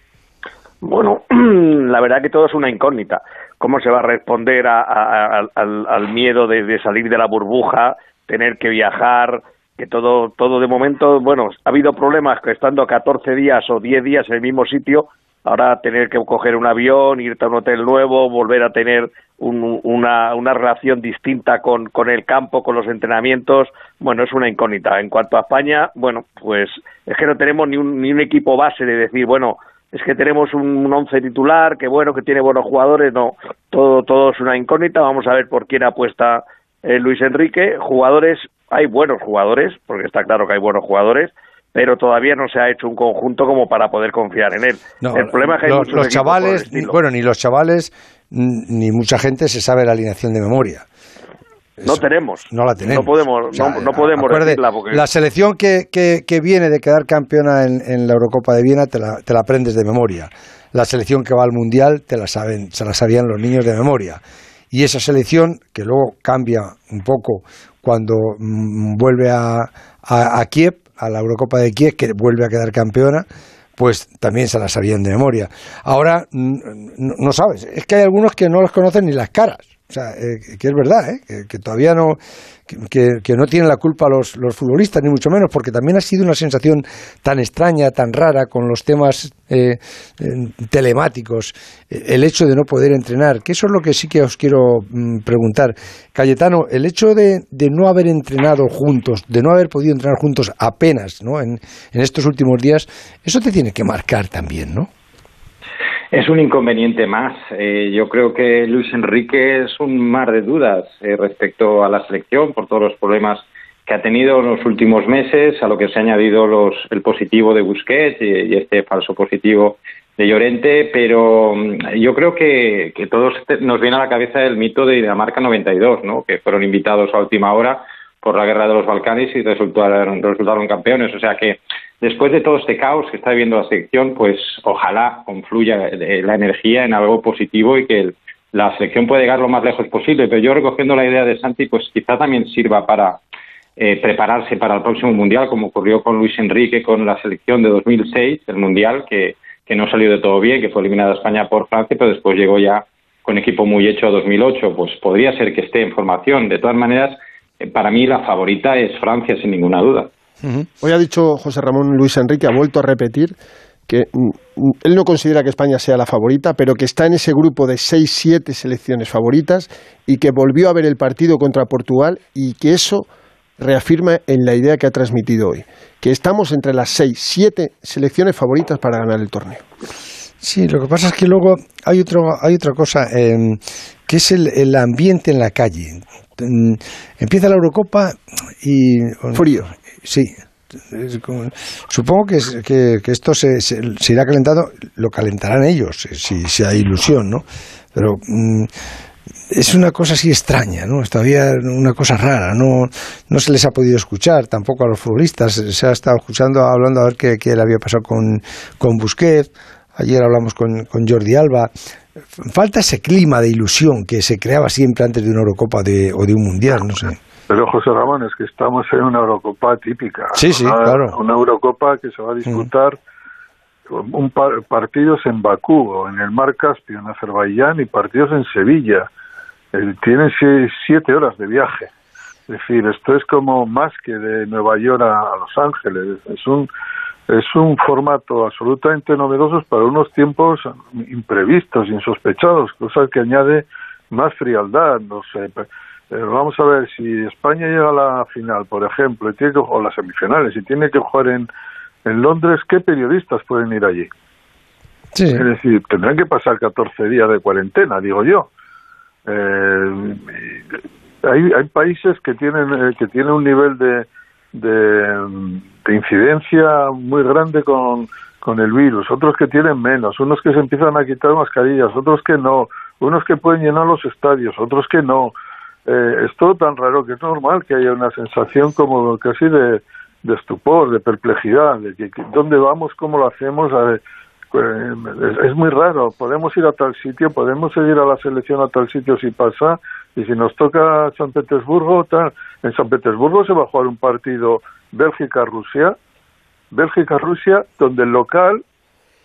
Bueno, la verdad que todo es una incógnita. ¿Cómo se va a responder al, miedo de, salir de la burbuja, tener que viajar, que todo, todo de momento, bueno, ha habido problemas que estando 14 días o 10 días en el mismo sitio, ahora tener que coger un avión, irte a un hotel nuevo, volver a tener una, una, relación distinta con, con, el campo, con los entrenamientos, bueno, es una incógnita. En cuanto a España, bueno, pues es que no tenemos ni un, ni un equipo base de decir, bueno, es que tenemos un, once titular, que bueno, que tiene buenos jugadores, no, todo, todo es una incógnita, vamos a ver por quién apuesta eh, Luis Enrique, jugadores, hay buenos jugadores, porque está claro que hay buenos jugadores, pero todavía no se ha hecho un conjunto como para poder confiar en él. el problema es que hay los chavales, bueno, ni los chavales ni mucha gente se sabe la alineación de memoria. No tenemos. No la tenemos. No podemos, no, podemos decirla La selección que, que, viene de quedar campeona en, la Eurocopa de Viena te la, te la aprendes de memoria. La selección que va al Mundial te la saben, se la sabían los niños de memoria. Y esa selección, que luego cambia un poco cuando mm, vuelve a, a, a Kiev, a la Eurocopa de Kiev, que vuelve a quedar campeona, pues también se las sabían de memoria. Ahora no, sabes, es que hay algunos que no los conocen ni las caras. O sea, eh, que es verdad, ¿eh? que, todavía no, que, no tienen la culpa los, futbolistas, ni mucho menos, porque también ha sido una sensación tan extraña, tan rara con los temas eh, telemáticos, el hecho de no poder entrenar, que eso es lo que sí que os quiero mm, preguntar. Cayetano, el hecho de, de, no haber entrenado juntos, de no haber podido entrenar juntos apenas ¿no? en, en estos últimos días, eso te tiene que marcar también, ¿no? Es un inconveniente más. Eh, yo creo que Luis Enrique es un mar de dudas eh, respecto a la selección por todos los problemas que ha tenido en los últimos meses, a lo que se ha añadido los, el positivo de Busquets y, este falso positivo de Llorente, pero mm, yo creo que, que todos nos viene a la cabeza el mito de Dinamarca 92, ¿no? que fueron invitados a última hora por la guerra de los Balcanes y resultaron, resultaron campeones. O sea que después de todo este caos que está viviendo la selección, pues ojalá confluya eh, la energía en algo positivo y que la selección pueda llegar lo más lejos posible. Pero yo recogiendo la idea de Santi, pues quizá también sirva para eh, prepararse para el próximo Mundial, como ocurrió con Luis Enrique con la selección de 2006, el Mundial, que, que no salió de todo bien, que fue eliminada España por Francia, pero después llegó ya con equipo muy hecho a 2008. Pues podría ser que esté en formación. De todas maneras, para mí la favorita es Francia, sin ninguna duda. Hoy ha dicho José Ramón Luis Enrique, ha vuelto a repetir que él no considera que España sea la favorita, pero que está en ese grupo de seis, siete selecciones favoritas y que volvió a ver el partido contra Portugal y que eso reafirma en la idea que ha transmitido hoy, que estamos entre las seis, siete selecciones favoritas para ganar el torneo. Sí, lo que pasa es que luego hay, otro, hay otra cosa, em, que es el, ambiente en la calle. Empieza la Eurocopa y... Frío. Sí. Supongo que, que, esto se, se, irá calentando, lo calentarán ellos, si, si hay ilusión, ¿no? Pero mm, es una cosa así extraña, ¿no? Es todavía una cosa rara, no, no se les ha podido escuchar tampoco a los futbolistas, se ha estado escuchando, hablando a ver qué, qué le había pasado con, con Busquets, ayer hablamos con, con Jordi Alba, falta ese clima de ilusión que se creaba siempre antes de una Eurocopa de, o de un Mundial, no sé. Pero José Ramón, es que estamos en una Eurocopa típica. Sí, sí, una, claro. Una Eurocopa que se va a disputar un partidos en Bakú o en el Mar Caspio, en Azerbaiyán, y partidos en Sevilla. Eh, tienen siete horas de viaje. Es decir, esto es como más que de Nueva York a, Los Ángeles. Es un es un formato absolutamente novedoso para unos tiempos imprevistos, insospechados, cosa que añade más frialdad. No sé, eh, vamos a ver, si España llega a la final, por ejemplo, y tiene que, o las semifinales, y tiene que jugar en, en Londres, ¿qué periodistas pueden ir allí? Es decir, tendrán que pasar 14 días de cuarentena, digo yo. Eh, hay, hay países que tienen, eh, que tienen un nivel de, de, de incidencia muy grande con, con el virus, otros que tienen menos, unos que se empiezan a quitar mascarillas, otros que no, unos que pueden llenar los estadios, otros que no. Eh, es todo tan raro que es normal que haya una sensación como casi de, de estupor, de perplejidad, de que, dónde vamos, cómo lo hacemos. A ver, pues, es, es muy raro, podemos ir a tal sitio, podemos seguir a la selección a tal sitio si pasa, y si nos toca San Petersburgo, tal. En San Petersburgo se va a jugar un partido Bélgica-Rusia, Bélgica-Rusia, donde el local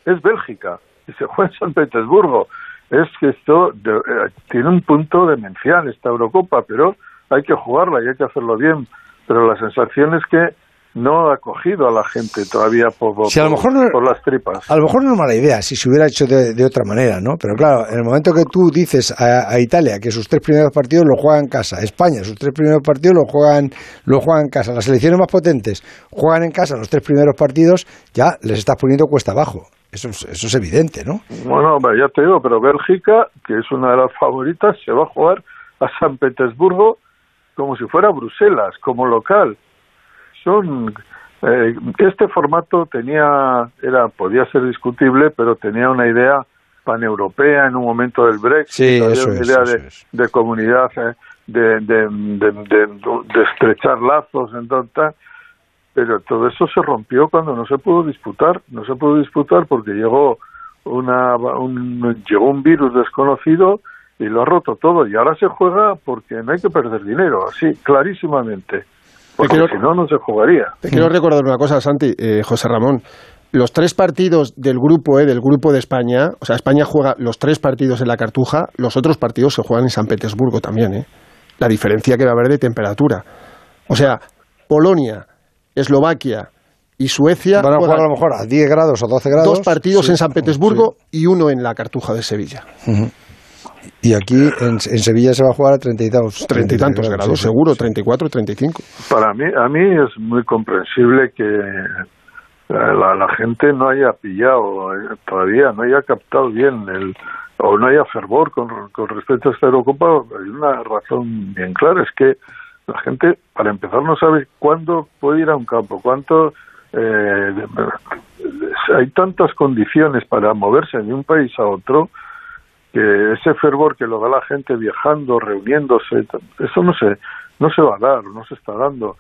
es Bélgica y se juega en San Petersburgo. Es que esto de- eh, tiene un punto demencial esta Eurocopa, pero hay que jugarla y hay que hacerlo bien. Pero la sensación es que no ha cogido a la gente todavía por, Si a lo por- mejor no- por las tripas. A lo mejor no es mala idea si se hubiera hecho de, de otra manera, ¿no? Pero claro, en el momento que tú dices a, a Italia que sus tres primeros partidos los juega en casa, España sus tres primeros partidos los juegan, los juegan en casa, las selecciones más potentes juegan en casa los tres primeros partidos, ya les estás poniendo cuesta abajo. Eso es, eso es evidente, ¿no? Bueno, hombre, ya te digo, pero Bélgica, que es una de las favoritas, se va a jugar a San Petersburgo como si fuera Bruselas, como local. Son eh, este formato tenía era podía ser discutible, pero tenía una idea paneuropea en un momento del Brexit, Sí, eso una es, idea eso de, de comunidad, eh, de, de, de, de- de estrechar lazos, entonces pero todo eso se rompió cuando no se pudo disputar, no se pudo disputar porque llegó una un, llegó un virus desconocido y lo ha roto todo. Y ahora se juega porque no hay que perder dinero, así clarísimamente, porque quiero- si no no se jugaría. Te quiero recordar una cosa, Santi, eh, José Ramón. Los tres partidos del grupo, eh, del grupo de España, o sea, España juega los tres partidos en la Cartuja, los otros partidos se juegan en San Petersburgo también, ¿eh? La diferencia que va a haber de temperatura. O sea, Polonia, Eslovaquia y Suecia Van a jugar a lo mejor a 10 grados o 12 grados. dos partidos Sí. en San Petersburgo y uno en la Cartuja de Sevilla. Ujú. Y aquí en, en Sevilla se va a jugar a 30 y tantos, Treinta y tantos grados, sí, sí. seguro, 34, 35. Para mí, a mí es muy comprensible que la, la gente no haya pillado eh, todavía, no haya captado bien el o no haya fervor con, con respecto a esta Eurocopa. Hay una razón bien clara, es que la gente, para empezar, no sabe cuándo puede ir a un campo, cuánto eh, hay tantas condiciones para moverse de un país a otro que ese fervor que lo da la gente viajando, reuniéndose, eso no se no se va a dar, no se está dando.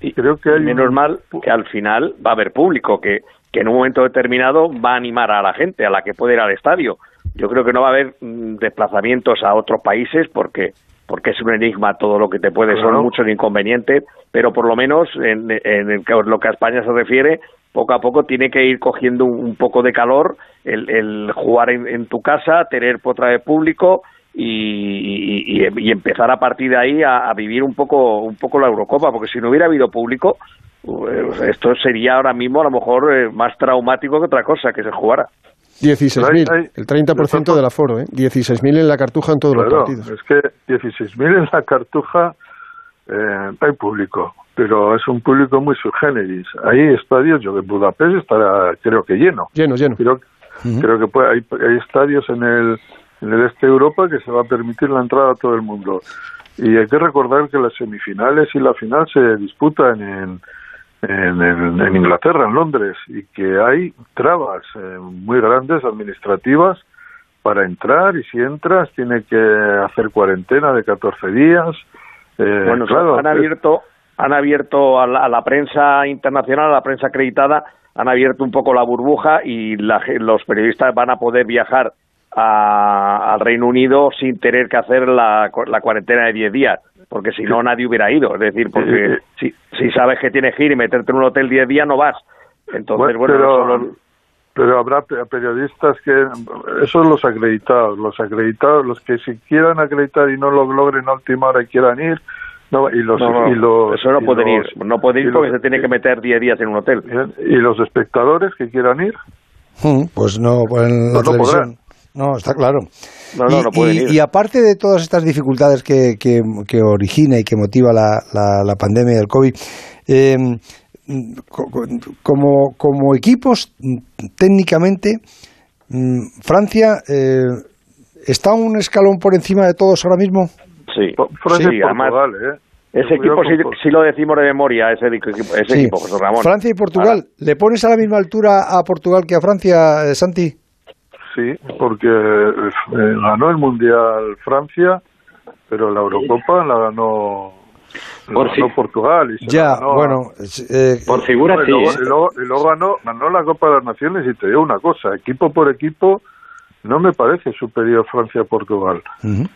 Y creo que hay menos un- mal que al final va a haber público que, que en un momento determinado va a animar a la gente, a la que puede ir al estadio. Yo creo que no va a haber mm, desplazamientos a otros países porque porque es un enigma todo lo que te puede, Claro. son muchos inconvenientes, pero por lo menos en, en el que- lo que a España se refiere, poco a poco tiene que ir cogiendo un, poco de calor el, el jugar en, en tu casa, tener otra vez público y, y- y empezar a partir de ahí a, a vivir un poco un poco la Eurocopa, porque si no hubiera habido público, pues, esto sería ahora mismo a lo mejor eh, más traumático que otra cosa que se jugara. 16.000, Hay- hay- el 30% del aforo, ¿eh? 16.000 en la Cartuja en todos los partidos. es que 16.000 en la Cartuja eh, hay público, pero es un público muy subgéneris. Hay estadios, yo de Budapest estará creo que lleno. Lleno, lleno. Creo, creo que puede- hay, hay estadios en el, en el este de Europa que se va a permitir la entrada a todo el mundo. Y hay que recordar que las semifinales y la final se disputan en, en, en- en Inglaterra, en Londres, y que hay trabas eh, muy grandes administrativas para entrar y si entras tiene que hacer cuarentena de 14 días. Eh, bueno, claro, han abierto, han abierto a la, a la prensa internacional, a la prensa acreditada, han abierto un poco la burbuja y la los periodistas van a poder viajar a- al Reino Unido sin tener que hacer la, la cuarentena de 10 días, porque si no nadie hubiera ido. Es decir, porque si, si sabes que tienes que ir y meterte en un hotel 10 días, no vas. Entonces, bueno, pero, habrá pe- periodistas que eso es los acreditados los acreditados los que si quieran acreditar y no lo logren a última hora y quieran ir no, y los no, no, y los eso no y pueden los- ir. No pueden ir porque los- se tiene que meter 10 días en un hotel. y los espectadores que quieran ir Mm, Pues no, pues en la Pues no televisión. podrán. No, está claro. No, no, y, no pueden y- ir. y aparte de todas estas dificultades que, que, que origina y que motiva la, la, la pandemia del COVID, eh, co- co- como, como equipos, técnicamente, mm, Francia eh, está un escalón por encima de todos ahora mismo. Sí, Francia sí, y además, ¿eh? Ese equipo sí, lo decimos de memoria, ese, ese equipo, José Ramón. Francia y Portugal. ¿Le pones a la misma altura a Portugal que a Francia, eh, Santi? Sí, porque eh, ganó el Mundial Francia, pero la Eurocopa la ganó por Portugal. Y ya, bueno. Eh, por figura sí. Y luego, ganó, ganó la Copa de las Naciones y te digo una cosa, equipo por equipo no me parece superior Francia a Portugal.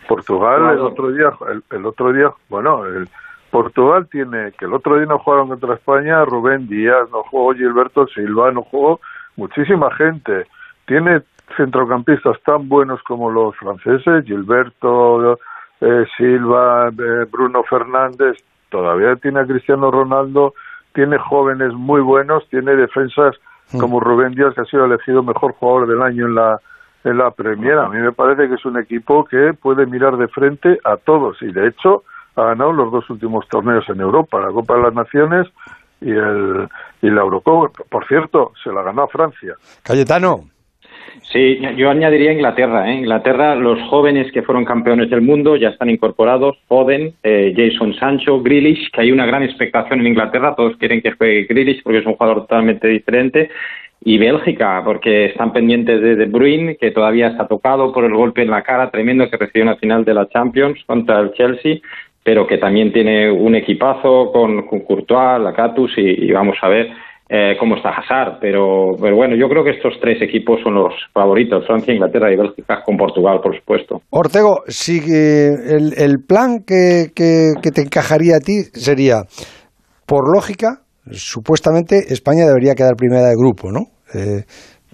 Portugal el otro día, el, otro día, bueno, el, Portugal tiene que el otro día no jugaron contra España, Rubén Díaz, no jugó Gilberto Silva, no jugó muchísima gente. Tiene centrocampistas tan buenos como los franceses, Gilberto eh, Silva, eh, Bruno Fernández, todavía tiene a Cristiano Ronaldo, tiene jóvenes muy buenos, tiene defensas mm. como Rubén Díaz que ha sido elegido mejor jugador del año en la en la Premier. A mí me parece que es un equipo que puede mirar de frente a todos y de hecho ha ganado los dos últimos torneos en Europa, la Copa de las Naciones y el y la Eurocopa. Por cierto, se la ganó a Francia. Cayetano. Sí, yo añadiría Inglaterra. ¿eh? Inglaterra, los jóvenes que fueron campeones del mundo ya están incorporados. Foden, eh, Jason Sancho, Grealish, que hay una gran expectación en Inglaterra. Todos quieren que juegue Grealish porque es un jugador totalmente diferente. Y Bélgica, porque están pendientes de De Bruyne, que todavía está tocado por el golpe en la cara tremendo que recibió en la final de la Champions contra el Chelsea pero que también tiene un equipazo con, con Courtois, Lacatus y, y vamos a ver eh, cómo está Hazard. Pero, pero bueno, yo creo que estos tres equipos son los favoritos, Francia, Inglaterra y Bélgica, con Portugal, por supuesto. Ortego, si el, el plan que, que, que te encajaría a ti sería, por lógica, supuestamente España debería quedar primera de grupo, ¿no? Eh,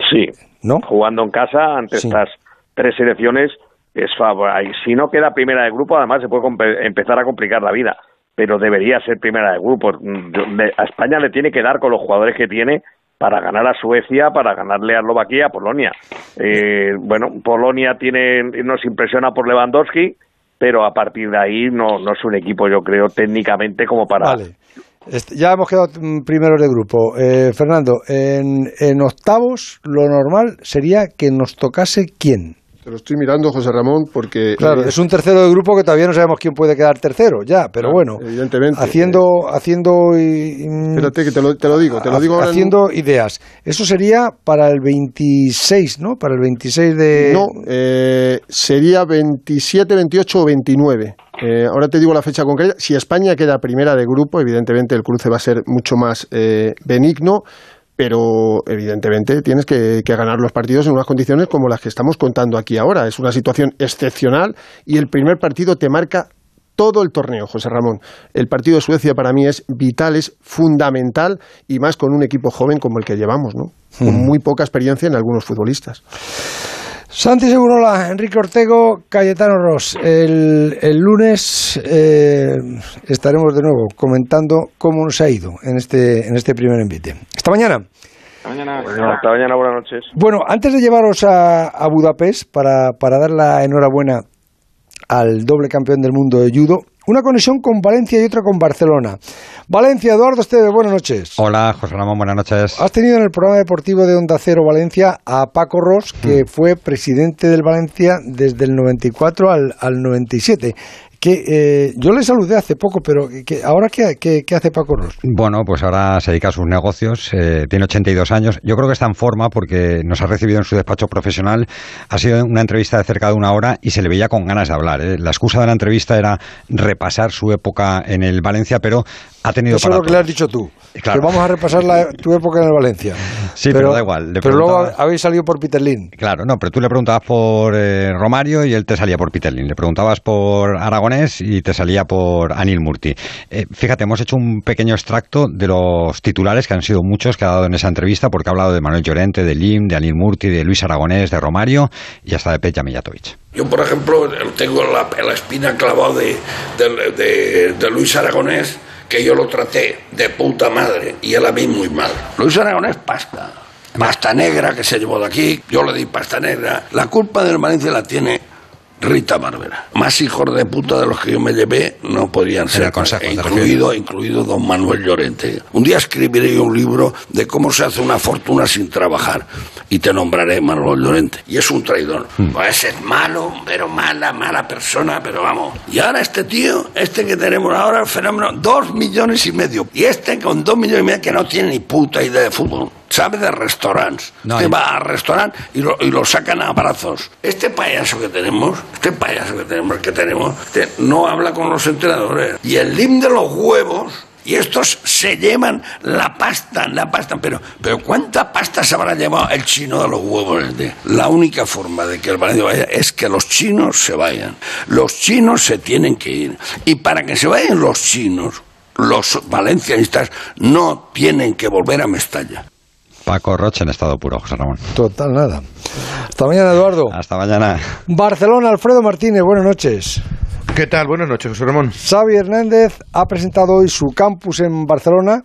sí, ¿no? jugando en casa ante estas tres selecciones es. Si no queda primera de grupo, además se puede empezar a complicar la vida pero debería ser primera de grupo. A España le tiene que dar con los jugadores que tiene para ganar a Suecia, para ganarle a Eslovaquia, a Polonia. Eh, bueno, Polonia tiene, nos impresiona por Lewandowski, pero a partir de ahí no, no es un equipo, yo creo, técnicamente como para... Vale. Este, ya hemos quedado primeros de grupo. Eh, Fernando, en octavos lo normal sería que nos tocase quién. Te lo estoy mirando, José Ramón, porque... Claro, es un tercero de grupo que todavía no sabemos quién puede quedar tercero, ya, pero bueno. Evidentemente. Haciendo... haciendo Espérate, que te lo, te lo digo, te lo digo Haciendo ideas. Eso sería para el 26, ¿no? Para el 26 de... No, eh, sería 27, 28 o 29. Eh, ahora te digo la fecha concreta. Si España queda primera de grupo, evidentemente el cruce va a ser mucho más eh, benigno pero evidentemente tienes que, ganar los partidos en unas condiciones como las que estamos contando aquí ahora. Es una situación excepcional y el primer partido te marca todo el torneo, José Ramón. El partido de Suecia para mí es vital, es fundamental y más con un equipo joven como el que llevamos, ¿no? Con muy poca experiencia en algunos futbolistas. Santi Segurola, Enrique Ortego, Cayetano Ross. El, el lunes eh, estaremos de nuevo comentando cómo nos ha ido en este, en este primer envite. Hasta mañana. Hasta mañana. hasta mañana, buenas noches. Bueno, antes de llevaros a, a Budapest para, para dar la enhorabuena al doble campeón del mundo de judo, una conexión con Valencia y otra con Barcelona. Valencia, Eduardo Esteve, buenas noches. Hola, José Ramón, buenas noches. Has tenido en el programa deportivo de Onda Cero Valencia a Paco Ross, que mm. fue presidente del Valencia desde el 94 al, al 97 que eh, yo le saludé hace poco, pero que, ¿ahora qué, qué, hace Paco Ross? Bueno, pues ahora se dedica a sus negocios, eh, tiene 82 años. Yo creo que está en forma porque nos ha recibido en su despacho profesional. Ha sido una entrevista de cerca de una hora y se le veía con ganas de hablar. ¿eh? La excusa de la entrevista era repasar su época en el Valencia, pero ha tenido Eso es lo que le has dicho tú. Que vamos a repasar tu época en el Valencia. Sí, pero, da igual. pero luego habéis salido por Peter Lin. Claro, no, pero tú le preguntabas por Romario y él te salía por Peter Lin. Le preguntabas por Aragonés y te salía por Anil Murti. Eh, fíjate, hemos hecho un pequeño extracto de los titulares que han sido muchos que ha dado en esa entrevista, porque ha hablado de Manuel Llorente, de Lim, de Anil Murti, de Luis Aragonés, de Romario y hasta de Peja Mijatovic. Yo, por ejemplo, tengo la, la espina clavada de, de, Luis Aragonés, que yo lo traté de puta madre y él a mí muy mal. Luis Aragonés, pasta. Pasta negra que se llevó de aquí, yo le di pasta negra. La culpa del Valencia la tiene Rita Barbera. Más hijos de puta de los que yo me llevé no podían ser, consejo, incluido, incluido don Manuel Llorente. Un día escribiré un libro de cómo se hace una fortuna sin trabajar y te nombraré Manuel Llorente. Y es un traidor. Pues es malo, pero mala, mala persona, pero vamos. Y ahora este tío, este que tenemos ahora, el fenómeno, dos millones y medio. Y este con dos millones y medio que no tiene ni puta idea de fútbol. Sabe de restaurantes. No, Usted va al restaurante y lo, y lo sacan a abrazos. Este payaso que tenemos, este payaso que tenemos, que tenemos, este no habla con los entrenadores. Y el lim de los huevos, y estos se llevan la pasta, la pasta. Pero, pero ¿cuánta pasta se habrá llevado el chino de los huevos? este? La única forma de que el Valencia vaya es que los chinos se vayan. Los chinos se tienen que ir. Y para que se vayan los chinos, los valencianistas no tienen que volver a Mestalla. Paco Roche en estado puro, José Ramón. Total, nada. Hasta mañana, Eduardo. Hasta mañana. Barcelona, Alfredo Martínez, buenas noches. ¿Qué tal? Buenas noches, José Ramón. Xavi Hernández ha presentado hoy su campus en Barcelona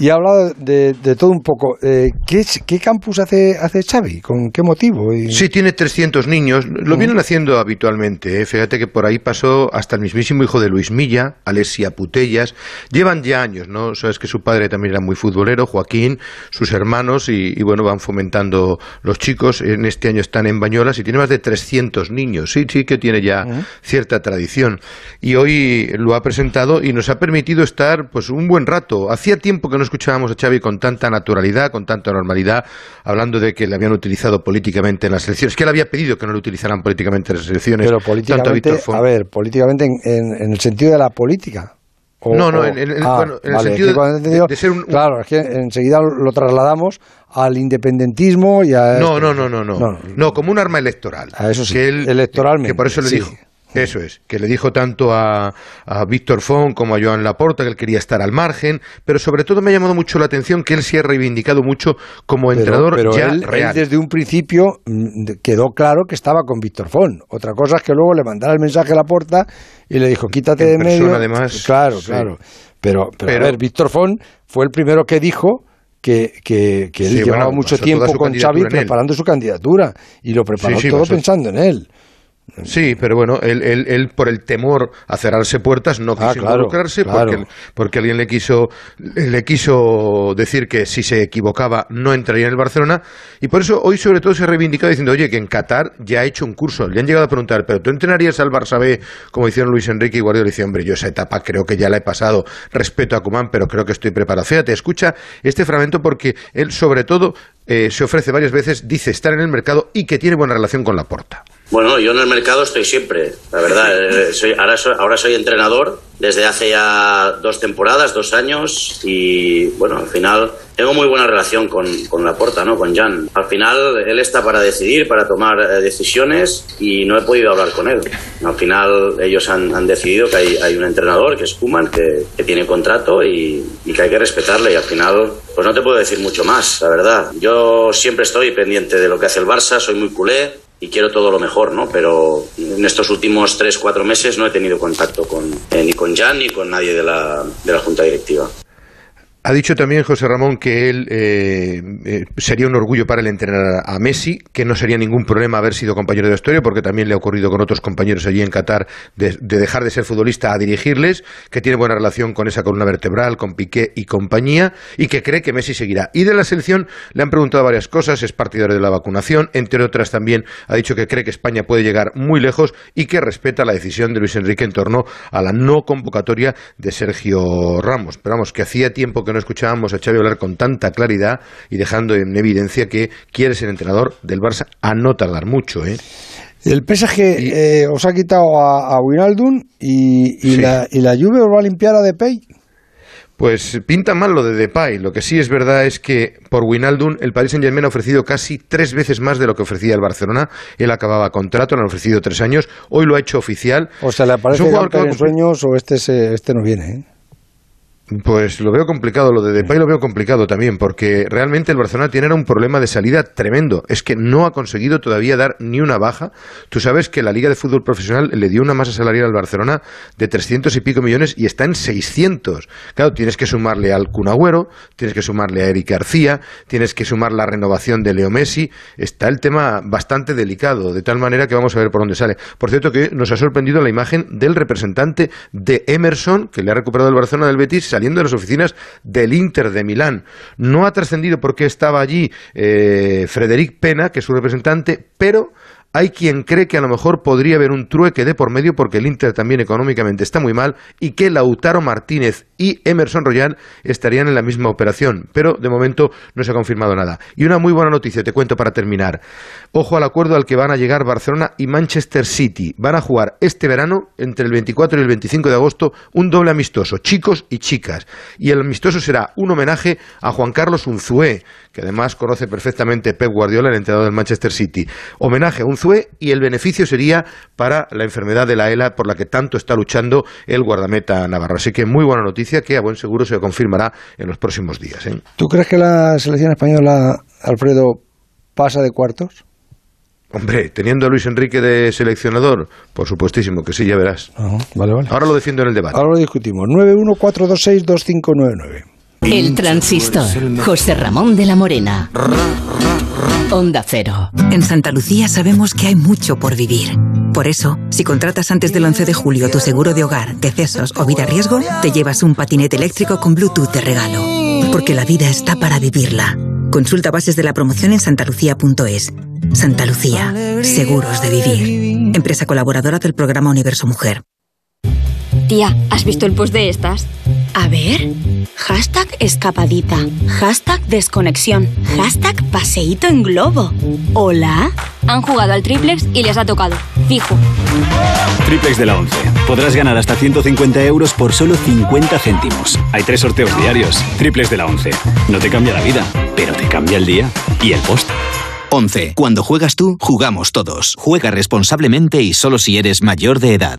y ha hablado de, de todo un poco. Eh, ¿qué, es- ¿Qué campus hace, hace Xavi? ¿Con qué motivo? Y- Sí, tiene 300 niños. Lo vienen haciendo habitualmente. ¿eh? Fíjate que por ahí pasó hasta el mismísimo hijo de Luis Milla, Alessia Putellas. Llevan ya años, ¿no? Sabes que su padre también era muy futbolero, Joaquín, sus hermanos, y, y bueno, van fomentando los chicos. En este año están en Bañolas y tiene más de 300 niños. Sí, sí que tiene ya cierta tradición. Y hoy lo ha presentado y nos ha permitido estar pues un buen rato. Hacía tiempo que no escuchábamos a Xavi con tanta naturalidad, con tanta normalidad, hablando de que le habían utilizado políticamente en las elecciones, que él había pedido que no lo utilizaran políticamente en las elecciones. Pero tanto a políticamente, Víctor a ver, políticamente en, en- en el sentido de la política. O- No, no, en- en- ah, bueno, en el sentido es que de- ser un- Claro, es que enseguida lo trasladamos al independentismo y a... No, no, no, no, no, no. como un arma electoral. A eso sí, Que él- electoralmente. Que por eso le sí. dijo. Eso es, que le dijo tanto a, a Víctor Font como a Joan Laporta que él quería estar al margen, pero sobre todo me ha llamado mucho la atención que él se ha reivindicado mucho como Pero- entrenador pero ya él, desde un principio mm, quedó claro que estaba con Víctor Font. Otra cosa es que luego le mandara el mensaje a la puerta y le dijo, quítate En de medio. persona, además, Claro, sí. claro. Pero, pero, Pero- a ver, Víctor Font fue el primero que dijo que, que, que él Sí, llevaba bueno, mucho tiempo con Xavi preparando su candidatura y lo preparó Sí, sí, todo pensando en él. Sí, pero bueno, él, él, él, por el temor a cerrarse puertas no quiso Ah, claro, involucrarse claro. porque, porque alguien le quiso, le quiso decir que si se equivocaba no entraría en el Barcelona y por eso hoy sobre todo se ha reivindicado diciendo, oye, que en Qatar ya ha hecho un curso. Le han llegado a preguntar, ¿pero tú entrenarías al Barça B como hicieron Luis Enrique y Guardiola? Y dice, hombre, yo esa etapa creo que ya la he pasado, respeto a Coman, pero creo que estoy preparado. Fíjate, escucha este fragmento porque él sobre todo eh, se ofrece varias veces, dice estar en el mercado y que tiene buena relación con la porta. Bueno, yo en el mercado estoy siempre, la verdad. Eh, soy, ahora, soy, ahora soy entrenador desde hace ya dos temporadas, dos años, y bueno, al final tengo muy buena relación con, con Laporta, ¿no? Con Jan. Al final él está para decidir, para tomar eh, decisiones, y no he podido hablar con él. Al final ellos han, han decidido que hay, hay un entrenador, que es Kuman, que, que tiene contrato y, y que hay que respetarle, y al final pues no te puedo decir mucho más, la verdad. Yo siempre estoy pendiente de lo que hace el Barça, soy muy culé, y quiero todo lo mejor, ¿no? Pero en estos últimos tres, cuatro meses no he tenido contacto con, eh, ni con Jan ni con nadie de la, de la Junta Directiva. Ha dicho también José Ramón que él eh, eh, sería un orgullo para él entrenar a Messi, que no sería ningún problema haber sido compañero de vestuario, porque también le ha ocurrido con otros compañeros allí en Qatar de, de dejar de ser futbolista a dirigirles, que tiene buena relación con esa columna vertebral, con Piqué y compañía, y que cree que Messi seguirá. Y de la selección le han preguntado varias cosas, es partidario de la vacunación, entre otras también ha dicho que cree que España puede llegar muy lejos y que respeta la decisión de Luis Enrique en torno a la no convocatoria de Sergio Ramos. Pero vamos, que hacía tiempo que no escuchábamos a Xavi hablar con tanta claridad y dejando en evidencia que quiere ser entrenador del Barça a no tardar mucho, ¿eh? El PSG eh, os ha quitado a, a Wijnaldum y, y Sí. la, y la Juve os va a limpiar a Depay. Pues pinta mal lo de Depay. Lo que sí es verdad es que por Wijnaldum el Paris Saint-Germain ha ofrecido casi tres veces más de lo que ofrecía el Barcelona. Él acababa contrato, le han ofrecido tres años. Hoy lo ha hecho oficial. O sea, le Es aparece un jugador que en sueños o este, se- este no viene. ¿eh? Pues lo veo complicado, lo de Depay lo veo complicado también, porque realmente el Barcelona tiene un problema de salida tremendo. Es que no ha conseguido todavía dar ni una baja. Tú sabes que la Liga de Fútbol Profesional le dio una masa salarial al Barcelona de 300 y pico millones y está en 600. Claro, tienes que sumarle al Cunagüero, tienes que sumarle a Eric García, tienes que sumar la renovación de Leo Messi. Está el tema bastante delicado, de tal manera que vamos a ver por dónde sale. Por cierto, que nos ha sorprendido la imagen del representante de Emerson, que le ha recuperado el Barcelona del Betis, saliendo de las oficinas del Inter de Milán. No ha trascendido por qué estaba allí eh, Frederic Pena, que es su representante, pero hay quien cree que a lo mejor podría haber un trueque de por medio porque el Inter también económicamente está muy mal y que Lautaro Martínez y Emerson Royal estarían en la misma operación, pero de momento no se ha confirmado nada. Y una muy buena noticia, te cuento para terminar. Ojo al acuerdo al que van a llegar Barcelona y Manchester City. Van a jugar este verano, entre el 24 y el 25 de agosto, un doble amistoso, chicos y chicas. Y el amistoso será un homenaje a Juan Carlos Unzué, que además conoce perfectamente Pep Guardiola, el entrenador del Manchester City. Homenaje a Unzué y el beneficio sería para la enfermedad de la ELA por la que tanto está luchando el guardameta Navarro. Así que muy buena noticia que a buen seguro se confirmará en los próximos días. ¿eh? ¿Tú crees que la selección española, Alfredo, pasa de cuartos? Hombre, teniendo a Luis Enrique de seleccionador, por supuestísimo que sí, ya verás. vale, vale. Ahora lo defiendo en el debate. Ahora lo discutimos. 914262599. El transistor. José Ramón de la Morena. Onda Cero. En Santa Lucía sabemos que hay mucho por vivir. Por eso, si contratas antes del 11 de julio tu seguro de hogar, decesos o vida riesgo, te llevas un patinete eléctrico con Bluetooth de regalo. Porque la vida está para vivirla. Consulta bases de la promoción en santalucía.es. Santa Lucía, seguros de vivir. Empresa colaboradora del programa Universo Mujer. Tía, ¿has visto el post de estas? A ver. Hashtag escapadita. Hashtag desconexión. Hashtag paseíto en globo. ¿Hola? Han jugado al triplex y les ha tocado. Fijo. Triplex de la 11. Podrás ganar hasta 150 euros por solo 50 céntimos. Hay tres sorteos diarios. Triplex de la 11. No te cambia la vida, pero te cambia el día y el post. 11. Cuando juegas tú, jugamos todos. Juega responsablemente y solo si eres mayor de edad.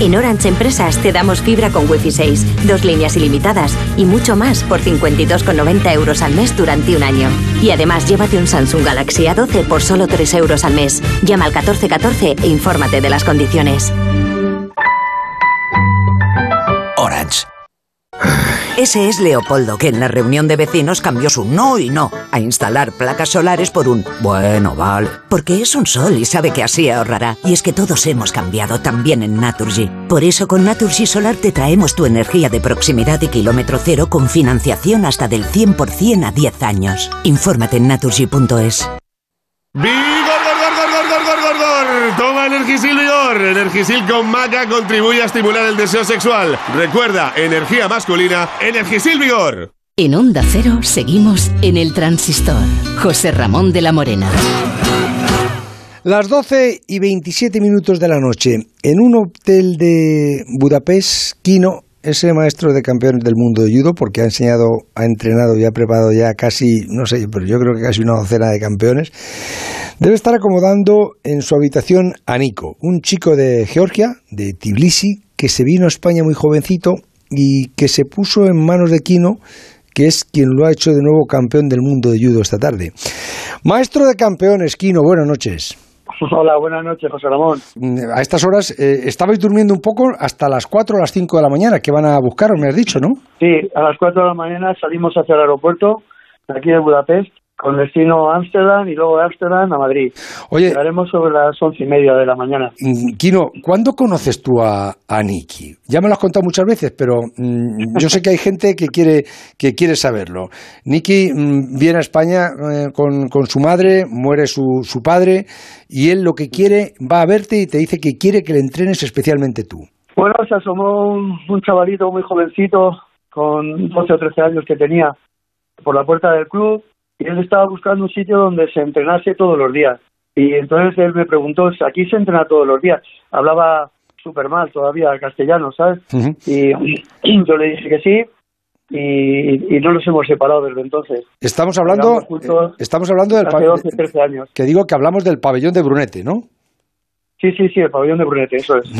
en Orange Empresas te damos fibra con Wi-Fi 6, dos líneas ilimitadas y mucho más por 52,90 euros al mes durante un año. Y además llévate un Samsung Galaxy A12 por solo 3 euros al mes. Llama al 1414 e infórmate de las condiciones. Orange. Ese es Leopoldo, que en la reunión de vecinos cambió su no y no a instalar placas solares por un bueno, vale. Porque es un sol y sabe que así ahorrará. Y es que todos hemos cambiado también en Naturgy. Por eso con Naturgy Solar te traemos tu energía de proximidad y kilómetro cero con financiación hasta del 100% a 10 años. Infórmate en naturgy.es. ¡Vigor, gor, gor, gor, gor, gor, gor, gor! Toma Energisil Vigor. Energisil con maca contribuye a estimular el deseo sexual. Recuerda, energía masculina, Energisil Vigor. En Onda Cero seguimos en el transistor. José Ramón de la Morena. Las 12 y 27 minutos de la noche, en un hotel de Budapest, Kino, ese maestro de campeones del mundo de judo, porque ha enseñado, ha entrenado y ha preparado ya casi, no sé, pero yo creo que casi una docena de campeones, debe estar acomodando en su habitación a Nico, un chico de Georgia, de Tbilisi, que se vino a España muy jovencito y que se puso en manos de Kino, que es quien lo ha hecho de nuevo campeón del mundo de judo esta tarde. Maestro de campeones, Kino, buenas noches. Hola, buenas noches, José Ramón. A estas horas eh, estabais durmiendo un poco hasta las 4 o las 5 de la mañana, que van a buscaros, me has dicho, ¿no? Sí, a las 4 de la mañana salimos hacia el aeropuerto de aquí de Budapest con destino a Ámsterdam y luego de Ámsterdam a Madrid. Oye, Llegaremos sobre las once y media de la mañana. Mm, Kino, ¿cuándo conoces tú a, a Nicky? Ya me lo has contado muchas veces, pero mm, yo sé que hay gente que quiere, que quiere saberlo. Nicky mm, viene a España eh, con, con, su madre, muere su, su padre, y él lo que quiere, va a verte y te dice que quiere que le entrenes especialmente tú. Bueno, se asomó un, un chavalito muy jovencito, con 12 o 13 años que tenía, por la puerta del club, y él estaba buscando un sitio donde se entrenase todos los días. Y entonces él me preguntó, ¿aquí se entrena todos los días? Hablaba súper mal todavía castellano, ¿sabes? y, yo le dije que sí y, y, no nos hemos separado desde entonces. Estamos hablando, eh, estamos hablando del pabellón. 13 años. Que digo que hablamos del pabellón de Brunete, ¿no? Sí, sí, sí, el pabellón de Brunete, eso es.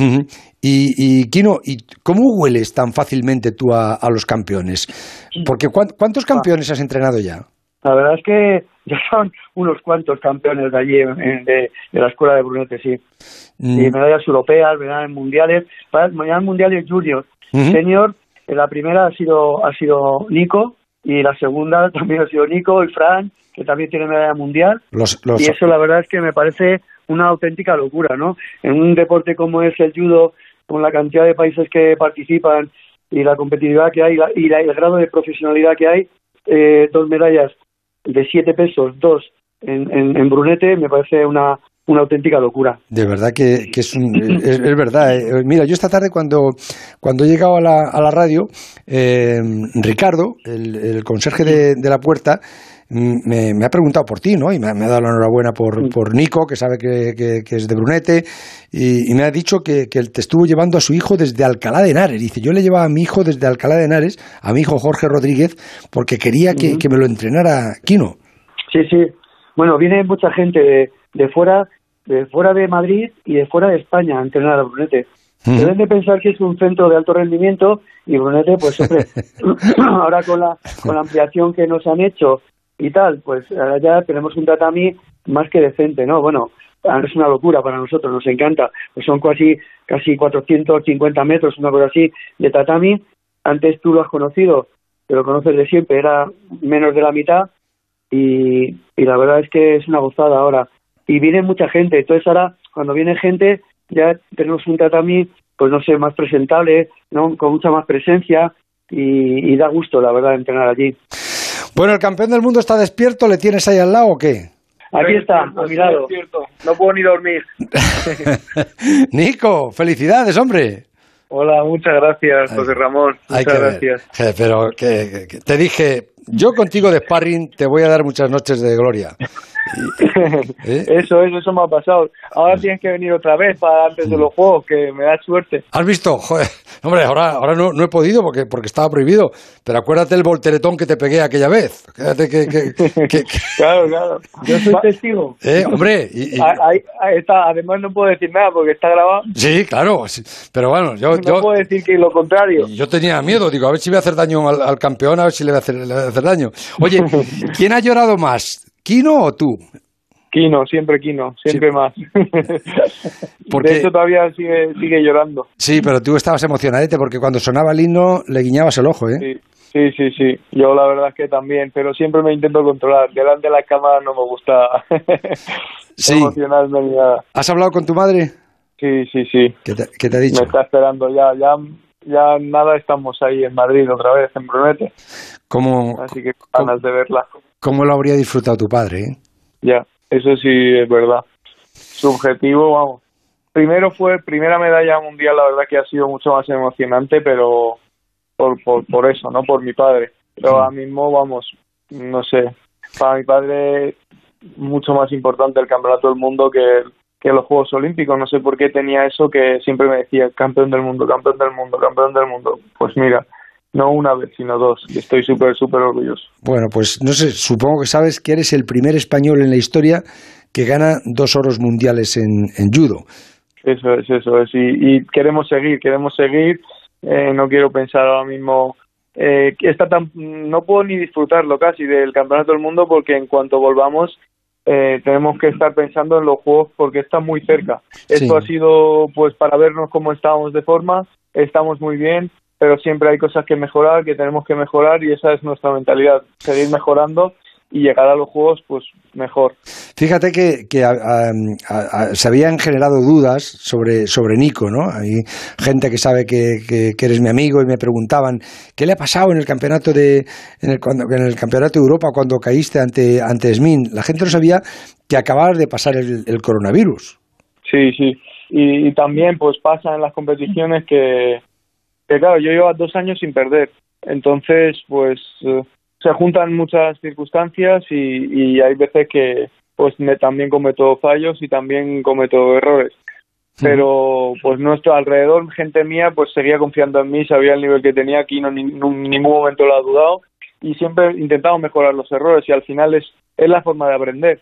y, y, Kino, ¿y ¿cómo hueles tan fácilmente tú a, los campeones? Porque ¿cuántos ah. campeones has entrenado ya? La verdad es que ya son unos cuantos campeones de allí, de, la escuela de Brunete, sí. Mm. Y medallas europeas, medallas mundiales, medallas mundiales junior. Senior, la primera ha sido, ha sido Nico, y la segunda también ha sido Nico y Fran, que también tiene medalla mundial. Y eso la verdad es que me parece una auténtica locura, ¿no? En un deporte como es el judo, con la cantidad de países que participan y la competitividad que hay y, el grado de profesionalidad que hay, eh, dos medallas de siete pesos, dos en, en, Brunete, me parece una, una auténtica locura. De verdad que, es, es, verdad. Eh. Mira, yo esta tarde cuando, cuando he llegado a la, a la radio, eh, Ricardo, el, el conserje de, de la puerta, me, me, ha preguntado por ti, ¿no? Y me, ha dado la enhorabuena por, por Nico, que sabe que, que, es de Brunete, y, me ha dicho que, que, él te estuvo llevando a su hijo desde Alcalá de Henares. Dice, yo le llevaba a mi hijo desde Alcalá de Henares, a mi hijo Jorge Rodríguez, porque quería que, me lo entrenara Quino. Sí, sí. Bueno, viene mucha gente de, de fuera, de fuera de Madrid y de fuera de España a entrenar a Brunete. Deben de pensar que es un centro de alto rendimiento y Brunete, pues hombre, ahora con la, con la ampliación que nos han hecho y tal, pues ahora ya tenemos un tatami más que decente, ¿no? Bueno, es una locura para nosotros, nos encanta. Pues son casi, casi 450 metros, una cosa así, de tatami. Antes tú lo has conocido, te lo conoces de siempre, era menos de la mitad y, y la verdad es que es una gozada ahora. Y viene mucha gente, entonces ahora cuando viene gente ya tenemos un tatami, pues no sé, más presentable, ¿no? con mucha más presencia y, y da gusto, la verdad, entrenar allí. Bueno, el campeón del mundo está despierto, ¿le tienes ahí al lado o qué? Aquí está, a mi lado. No puedo ni dormir. Nico, felicidades, hombre. Hola, muchas gracias, José Ramón. Muchas gracias. Pero que, te dije, yo contigo de sparring te voy a dar muchas noches de gloria. ¿Eh? Eso, eso, eso me ha pasado. Ahora tienes que venir otra vez para antes de los juegos, que me da suerte. ¿Has visto? hombre, ahora, ahora no, no, he podido porque, porque estaba prohibido. Pero acuérdate el volteretón que te pegué aquella vez. que, claro, claro. Yo soy testigo. ¿Eh? Hombre. Ahí, está. Además no puedo decir nada porque está grabado. Sí, claro. Pero bueno, yo... No puedo decir que lo contrario. Yo tenía miedo. Digo, a ver si voy a hacer daño al, campeón, a ver si le voy a hacer, le voy a hacer daño. Oye, ¿quién ha llorado más? ¿Kino o tú? Kino, siempre Kino, siempre más. Porque... De hecho, todavía sigue, sigue llorando. Sí, pero tú estabas emocionadete porque cuando sonaba el himno le guiñabas el ojo, ¿eh? Sí, sí, sí. Yo la verdad es que también, pero siempre me intento controlar. Delante de la cámara no me gusta sí. emocionarme ni nada. ¿Has hablado con tu madre? Sí, sí, sí. ¿Qué te, ha dicho? Me está esperando ya, ya, ya nada, estamos ahí en Madrid otra vez, en Brunete. ¿Cómo, Así que ganas de verla. ¿Cómo lo habría disfrutado tu padre? Eh? Ya, eso sí es verdad. Subjetivo, vamos. Primero fue primera medalla mundial, la verdad que ha sido mucho más emocionante, pero por, por, por eso, no por mi padre. Pero ahora mismo, vamos, no sé, para mi padre mucho más importante el campeonato del mundo que, que los Juegos Olímpicos. No sé por qué tenía eso que siempre me decía campeón del mundo, campeón del mundo, campeón del mundo. Pues mira, no una vez, sino dos. Y estoy súper, súper orgulloso. Bueno, pues no sé, supongo que sabes que eres el primer español en la historia que gana dos oros mundiales en, en judo. Eso es, eso es. Y, queremos seguir, queremos seguir. Eh, no quiero pensar ahora mismo eh, está tan, no puedo ni disfrutarlo casi del campeonato del mundo porque en cuanto volvamos eh, tenemos que estar pensando en los juegos porque está muy cerca. Esto ha sido pues para vernos cómo estábamos de forma, estamos muy bien, pero siempre hay cosas que mejorar, que tenemos que mejorar y esa es nuestra mentalidad, seguir mejorando y llegar a los juegos pues mejor. Fíjate que, se habían generado dudas sobre, sobre Nico, ¿no? Hay gente que sabe que, que, eres mi amigo y me preguntaban qué le ha pasado en el campeonato de en el, cuando, en el campeonato de Europa cuando caíste ante ante Smin. La gente no sabía que acababas de pasar el, coronavirus. Sí, sí. Y, y, también pues pasa en las competiciones que, que claro, yo llevo dos años sin perder. Entonces, pues eh, se juntan muchas circunstancias y, hay veces que pues me, también cometo fallos y también cometo errores. pero pues nuestro alrededor, gente mía, pues seguía confiando en mí, sabía el nivel que tenía, aquí no, ni, ningún momento lo ha dudado y siempre intentamos mejorar los errores y al final es, es la forma de aprender,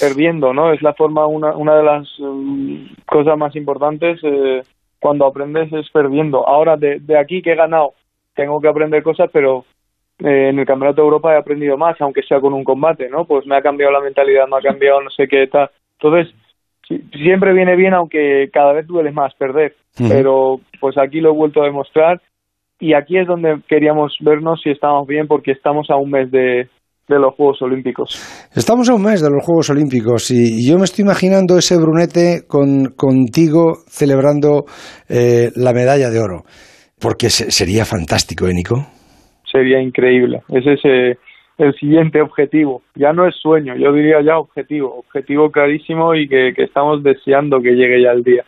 perdiendo, ¿no? Es la forma, una, una de las um, cosas más importantes eh, cuando aprendes es perdiendo. Ahora, de, de aquí que he ganado, tengo que aprender cosas, pero eh, en el Campeonato de Europa he aprendido más, aunque sea con un combate, ¿no? Pues me ha cambiado la mentalidad, me ha cambiado no sé qué tal. Entonces, siempre viene bien, aunque cada vez duele más perder. Pero pues aquí lo he vuelto a demostrar y aquí es donde queríamos vernos si estamos bien, porque estamos a un mes de, de los Juegos Olímpicos. Estamos a un mes de los Juegos Olímpicos y yo me estoy imaginando ese brunete con, contigo celebrando eh, la medalla de oro, porque sería fantástico, ¿eh, Nico? Sería increíble. Ese es eh, el siguiente objetivo. Ya no es sueño, yo diría ya objetivo. Objetivo clarísimo y que, estamos deseando que llegue ya el día.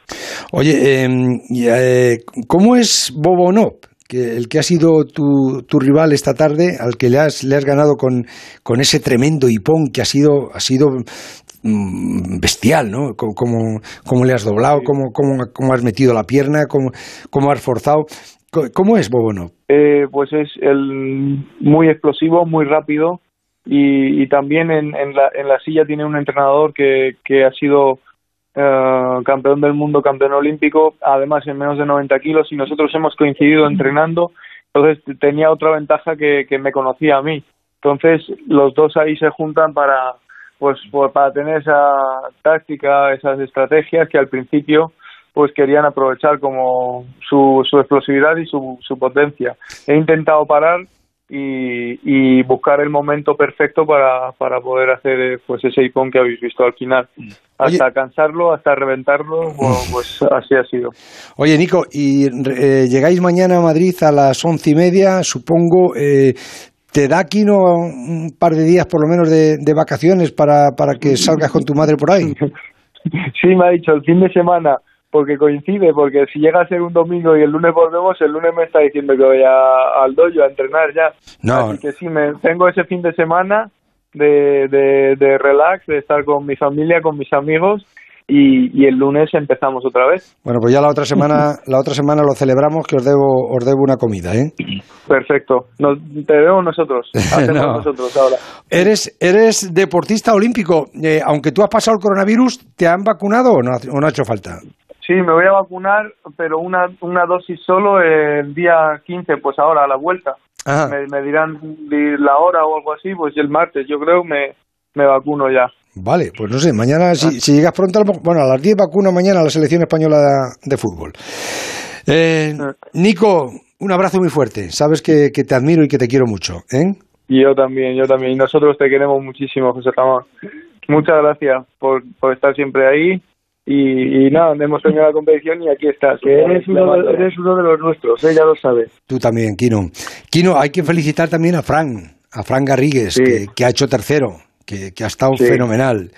Oye, em, eh, ¿cómo es Bobonop? Que el que ha sido tu, tu, rival esta tarde, al que le has, le has ganado con, con ese tremendo hipón que ha sido, ha sido mm, bestial, ¿no? Cómo, cómo, le has doblado, cómo, cómo, cómo, has metido la pierna, cómo, cómo has forzado. ¿Cómo es Bobono? Eh, pues es el muy explosivo, muy rápido y, también en, en, la, en la silla tiene un entrenador que, que ha sido eh, campeón del mundo, campeón olímpico, además en menos de 90 kilos y nosotros hemos coincidido entrenando, entonces tenía otra ventaja que, que me conocía a mí. Entonces los dos ahí se juntan para pues, pues para tener esa táctica, esas estrategias que al principio pues querían aprovechar como su, su explosividad y su, su potencia. He intentado parar y, y buscar el momento perfecto para, para poder hacer eh, pues ese icon que habéis visto al final. Hasta cansarlo, hasta reventarlo, pues así ha sido. Oye, Nico, y eh, llegáis mañana a Madrid a las once y media, supongo. Eh, ¿Te da aquí un par de días por lo menos de, de vacaciones para, para que salgas con tu madre por ahí? sí, me ha dicho el fin de semana porque coincide, porque si llega a ser un domingo y el lunes volvemos, el lunes me está diciendo que voy a, al dojo a entrenar ya. No. Así que sí, me, tengo ese fin de semana de, de, de relax, de estar con mi familia, con mis amigos y, y, el lunes empezamos otra vez. Bueno, pues ya la otra semana, la otra semana lo celebramos que os debo, os debo una comida, ¿eh? Perfecto. Nos, te debemos nosotros. Hacemos nosotros ahora. Eres, eres deportista olímpico. Eh, aunque tú has pasado el coronavirus, ¿te han vacunado o no, o no ha hecho falta? Sí, me voy a vacunar, pero una, una dosis solo el día 15, pues ahora a la vuelta. Me, me, dirán la hora o algo así, pues el martes, yo creo, me, me vacuno ya. Vale, pues no sé, mañana si, si llegas pronto, bueno, a las 10 vacuno mañana a la selección española de, fútbol. Eh, Nico, un abrazo muy fuerte, sabes que, que, te admiro y que te quiero mucho, ¿eh? Y yo también, yo también, y nosotros te queremos muchísimo, José Ramón. Muchas gracias por, por estar siempre ahí y, nada, hemos terminado la competición y aquí estás. Que eres uno, de, eres uno de los nuestros, ¿eh? ya lo sabes. Tú también, Kino. Kino, hay que felicitar también a Fran, a Fran Garrigues, que, ha hecho tercero, que, ha estado fenomenal.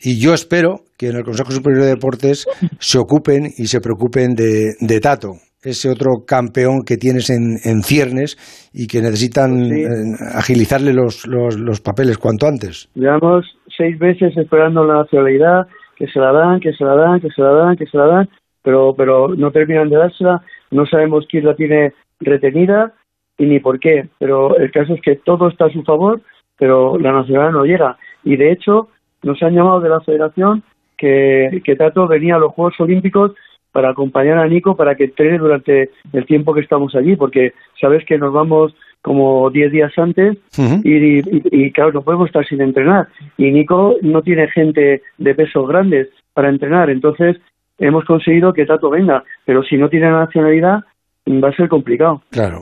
Y yo espero que en el Consejo Superior de Deportes se ocupen y se preocupen de, de Tato, ese otro campeón que tienes en, en ciernes y que necesitan eh, agilizarle los, los, los papeles cuanto antes. Llevamos seis veces esperando la nacionalidad que se la dan, que se la dan, que se la dan, que se la dan, pero, pero no terminan de dársela, no sabemos quién la tiene retenida y ni por qué, pero el caso es que todo está a su favor, pero la nacionalidad no llega. Y de hecho, nos han llamado de la federación que, que Tato venía a los Juegos Olímpicos para acompañar a Nico para que entrene durante el tiempo que estamos allí, porque sabes que nos vamos como 10 días antes y, y, claro, no podemos estar sin entrenar. Y Nico no tiene gente de pesos grandes para entrenar, entonces hemos conseguido que Tato venga, pero si no tiene nacionalidad va a ser complicado. Claro.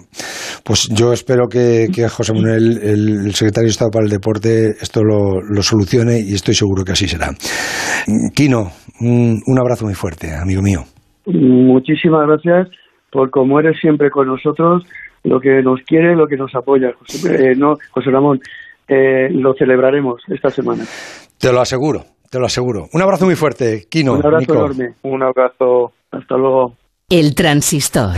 Pues yo espero que, José Manuel, el, secretario de Estado para el Deporte, esto lo, solucione y estoy seguro que así será. Kino, un abrazo muy fuerte, amigo mío. Muchísimas gracias por como eres siempre con nosotros lo que nos quiere, lo que nos apoya. José, eh, no, José Ramón, eh, lo celebraremos esta semana. Te lo aseguro, te lo aseguro. Un abrazo muy fuerte, Kino. Un abrazo enorme. Un abrazo. Hasta luego. El transistor.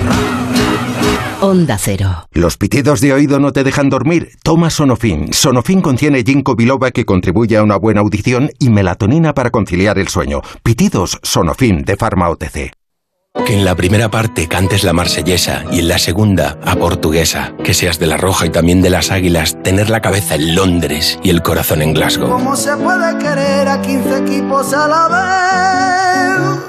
Onda Cero. ¿Los pitidos de oído no te dejan dormir? Toma Sonofin. Sonofin contiene ginkgo biloba que contribuye a una buena audición y melatonina para conciliar el sueño. Pitidos Sonofin de Pharma OTC. Que en la primera parte cantes la marsellesa y en la segunda a portuguesa. Que seas de la roja y también de las águilas. Tener la cabeza en Londres y el corazón en Glasgow. ¿Cómo se puede querer a 15 equipos a la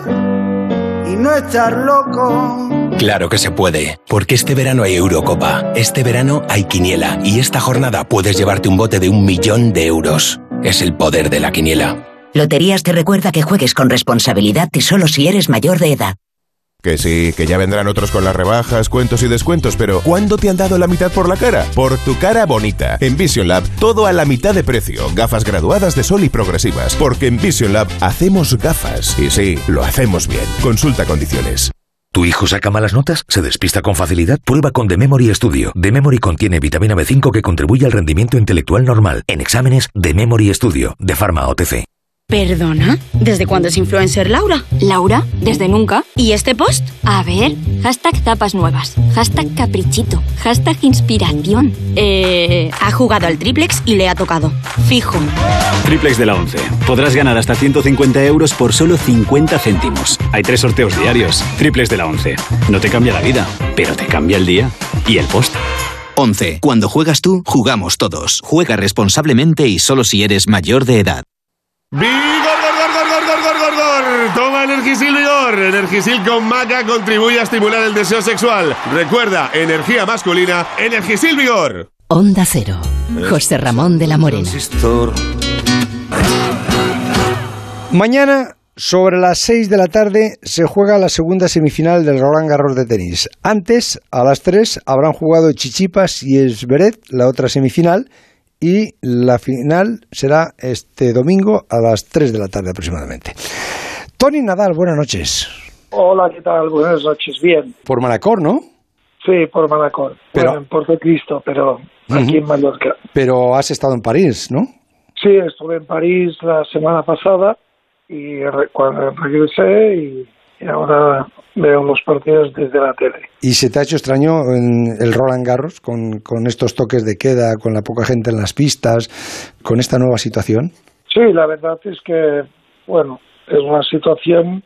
vez? Y no estar loco. Claro que se puede, porque este verano hay Eurocopa, este verano hay Quiniela y esta jornada puedes llevarte un bote de un millón de euros. Es el poder de la Quiniela. Loterías te recuerda que juegues con responsabilidad y solo si eres mayor de edad. Que sí, que ya vendrán otros con las rebajas, cuentos y descuentos, pero ¿cuándo te han dado la mitad por la cara? Por tu cara bonita. En Vision Lab, todo a la mitad de precio. Gafas graduadas de sol y progresivas. Porque en Vision Lab hacemos gafas. Y sí, lo hacemos bien. Consulta condiciones. ¿Tu hijo saca malas notas? ¿Se despista con facilidad? Prueba con The Memory Studio. The Memory contiene vitamina B5 que contribuye al rendimiento intelectual normal. En exámenes, The Memory Studio, de Pharma OTC. ¿Perdona? ¿Desde cuándo es influencer Laura? Laura, desde nunca. ¿Y este post? A ver, hashtag tapas nuevas, hashtag caprichito, hashtag inspiración. Eh, ha jugado al triplex y le ha tocado. Fijo. Triplex de la 11. Podrás ganar hasta 150 euros por solo 50 céntimos. Hay tres sorteos diarios. Triplex de la 11. No te cambia la vida, pero te cambia el día y el post. 11. Cuando juegas tú, jugamos todos. Juega responsablemente y solo si eres mayor de edad. ¡Vigor, gor, gor, gor, gor, gor, gor, gor! Toma Energisil Vigor. Energisil con maca contribuye a estimular el deseo sexual. Recuerda, energía masculina, Energisil Vigor. Onda Cero. José Ramón de la Morena. Mañana, sobre las 6 de la tarde, se juega la segunda semifinal del Roland Garros de tenis. Antes, a las 3, habrán jugado Chichipas y Esberet, la otra semifinal, y la final será este domingo a las 3 de la tarde aproximadamente. Tony Nadal, buenas noches. Hola, ¿qué tal? Buenas noches, bien. Por Manacor, ¿no? Sí, por Manacor. Pero- Bueno, en Puerto Cristo, pero aquí en Mallorca. Pero has estado en París, ¿no? Sí, estuve en París la semana pasada y re- cuando regresé y, y ahora veo los partidos desde la tele. ¿Y se te ha hecho extraño en el Roland Garros con, con estos toques de queda, con la poca gente en las pistas, con esta nueva situación? Sí, la verdad es que, bueno, es una situación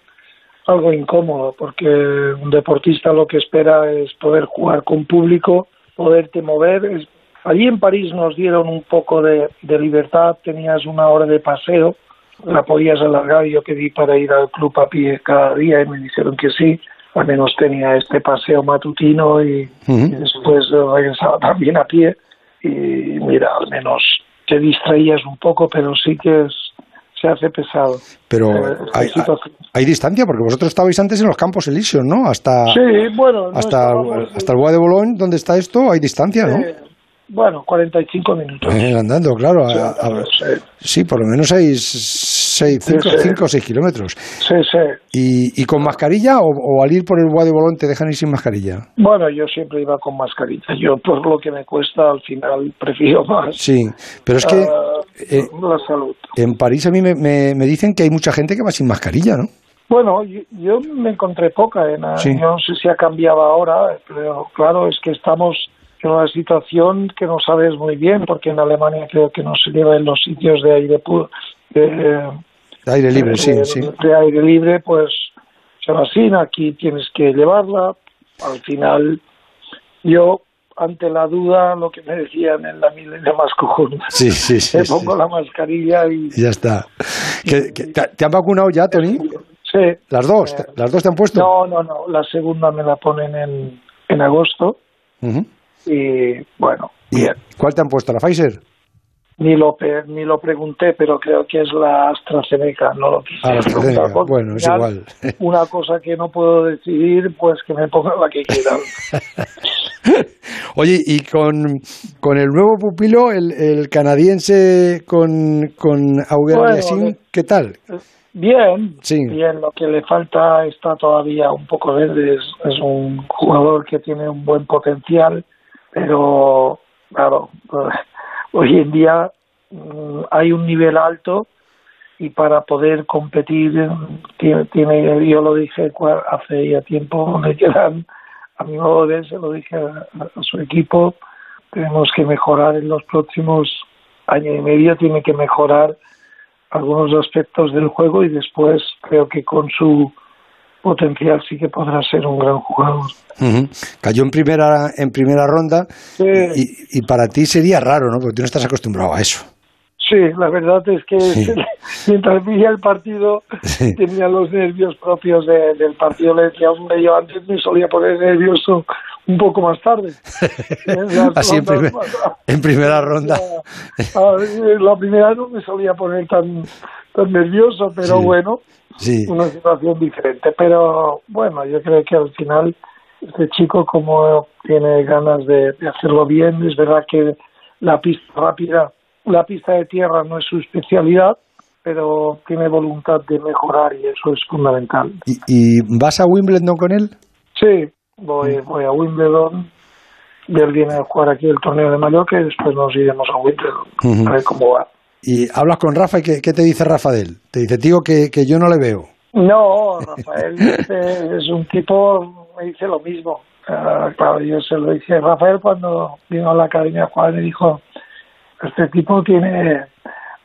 algo incómodo porque un deportista lo que espera es poder jugar con público, poderte mover. Allí en París nos dieron un poco de, de libertad, tenías una hora de paseo, la podías alargar, yo pedí para ir al club a pie cada día y me dijeron que sí, al menos tenía este paseo matutino y, y después regresaba también a pie y mira, al menos te distraías un poco, pero sí que es, se hace pesado. Pero Eh, hay, hay distancia, porque vosotros estabais antes en los campos Elíseos, ¿no? Hasta, Sí, bueno, no hasta, hasta el Bois de Boulogne, donde está esto, hay distancia, ¿no? Eh, bueno, 45 minutos. Eh, andando, claro. a- a- sí, por lo menos hay 5 Sí, sí. o 6 kilómetros. Sí, sí. ¿Y, y con mascarilla o, o al ir por el Bois de Boulogne te dejan ir sin mascarilla? Bueno, yo siempre iba con mascarilla. Yo, por lo que me cuesta, al final prefiero más Sí, pero es que ah, eh, la salud. en París a mí me, me- me dicen que hay mucha gente que va sin mascarilla, ¿no? Bueno, yo, yo me encontré poca. En, Sí. Yo no sé si ha cambiado ahora, pero claro, es que estamos en una situación que no sabes muy bien, porque en Alemania creo que no se lleva en los sitios de aire pu- de, De aire libre, sí, de, sí. de aire libre, pues se va así, aquí tienes que llevarla. Al final, yo, ante la duda, lo que me decían en la milenio más cojones, Sí, sí, sí. me sí. pongo la mascarilla y Y ya está. ¿Que- que- te, te han vacunado ya, Tony? sí. ¿Las dos? ¿Te- ¿Las dos te han puesto? No, no, no, la segunda me la ponen en, en agosto Ujú. Y bueno, ¿Y ¿Cuál te han puesto? ¿La Pfizer? ni lo ni lo pregunté, pero creo que es la AstraZeneca, no lo quise Ah, AstraZeneca. Bueno, es al igual. Una cosa que no puedo decidir, pues que me pongan la que quieran. Oye, y con, con el nuevo pupilo, el, el canadiense con, con Auger Bueno, Aliassime, de- ¿qué tal? Bien, Sí. bien, lo que le falta está todavía un poco verde, es, es un jugador que tiene un buen potencial, pero claro, hoy en día mm, hay un nivel alto y para poder competir tiene, tiene- yo lo dije hace ya tiempo, le quedan a mi modo de se lo dije a, a su equipo, tenemos que mejorar en los próximos año y medio, tiene que mejorar algunos aspectos del juego y después creo que con su potencial sí que podrá ser un gran jugador. Cayó en primera, en primera ronda y, y para ti sería raro, ¿no? Porque tú no estás acostumbrado a eso. Sí, la verdad es que mientras veía el partido tenía los nervios propios de- del partido. Le decía, hombre, yo antes me solía poner nervioso un poco más tarde. Así en, primer- primera ronda. La primera no me solía poner tan, tan nervioso, pero bueno, Sí. una situación diferente. Pero bueno, yo creo que al final este chico como tiene ganas de, de hacerlo bien, es verdad que la pista rápida, la pista de tierra no es su especialidad, pero tiene voluntad de mejorar y eso es fundamental. ¿Y, y vas a Wimbledon con él? Sí, voy, voy a Wimbledon. Y él viene a jugar aquí el torneo de Mallorca y después nos iremos a Wimbledon a ver cómo va. Y hablas con Rafa y ¿qué, qué te dice Rafa de él? Te dice, tío, que, que yo no le veo. No, Rafael es un tipo, me dice lo mismo. Ah, claro, yo se lo dije a Rafael cuando vino a la academia jugar, me dijo, este tipo tiene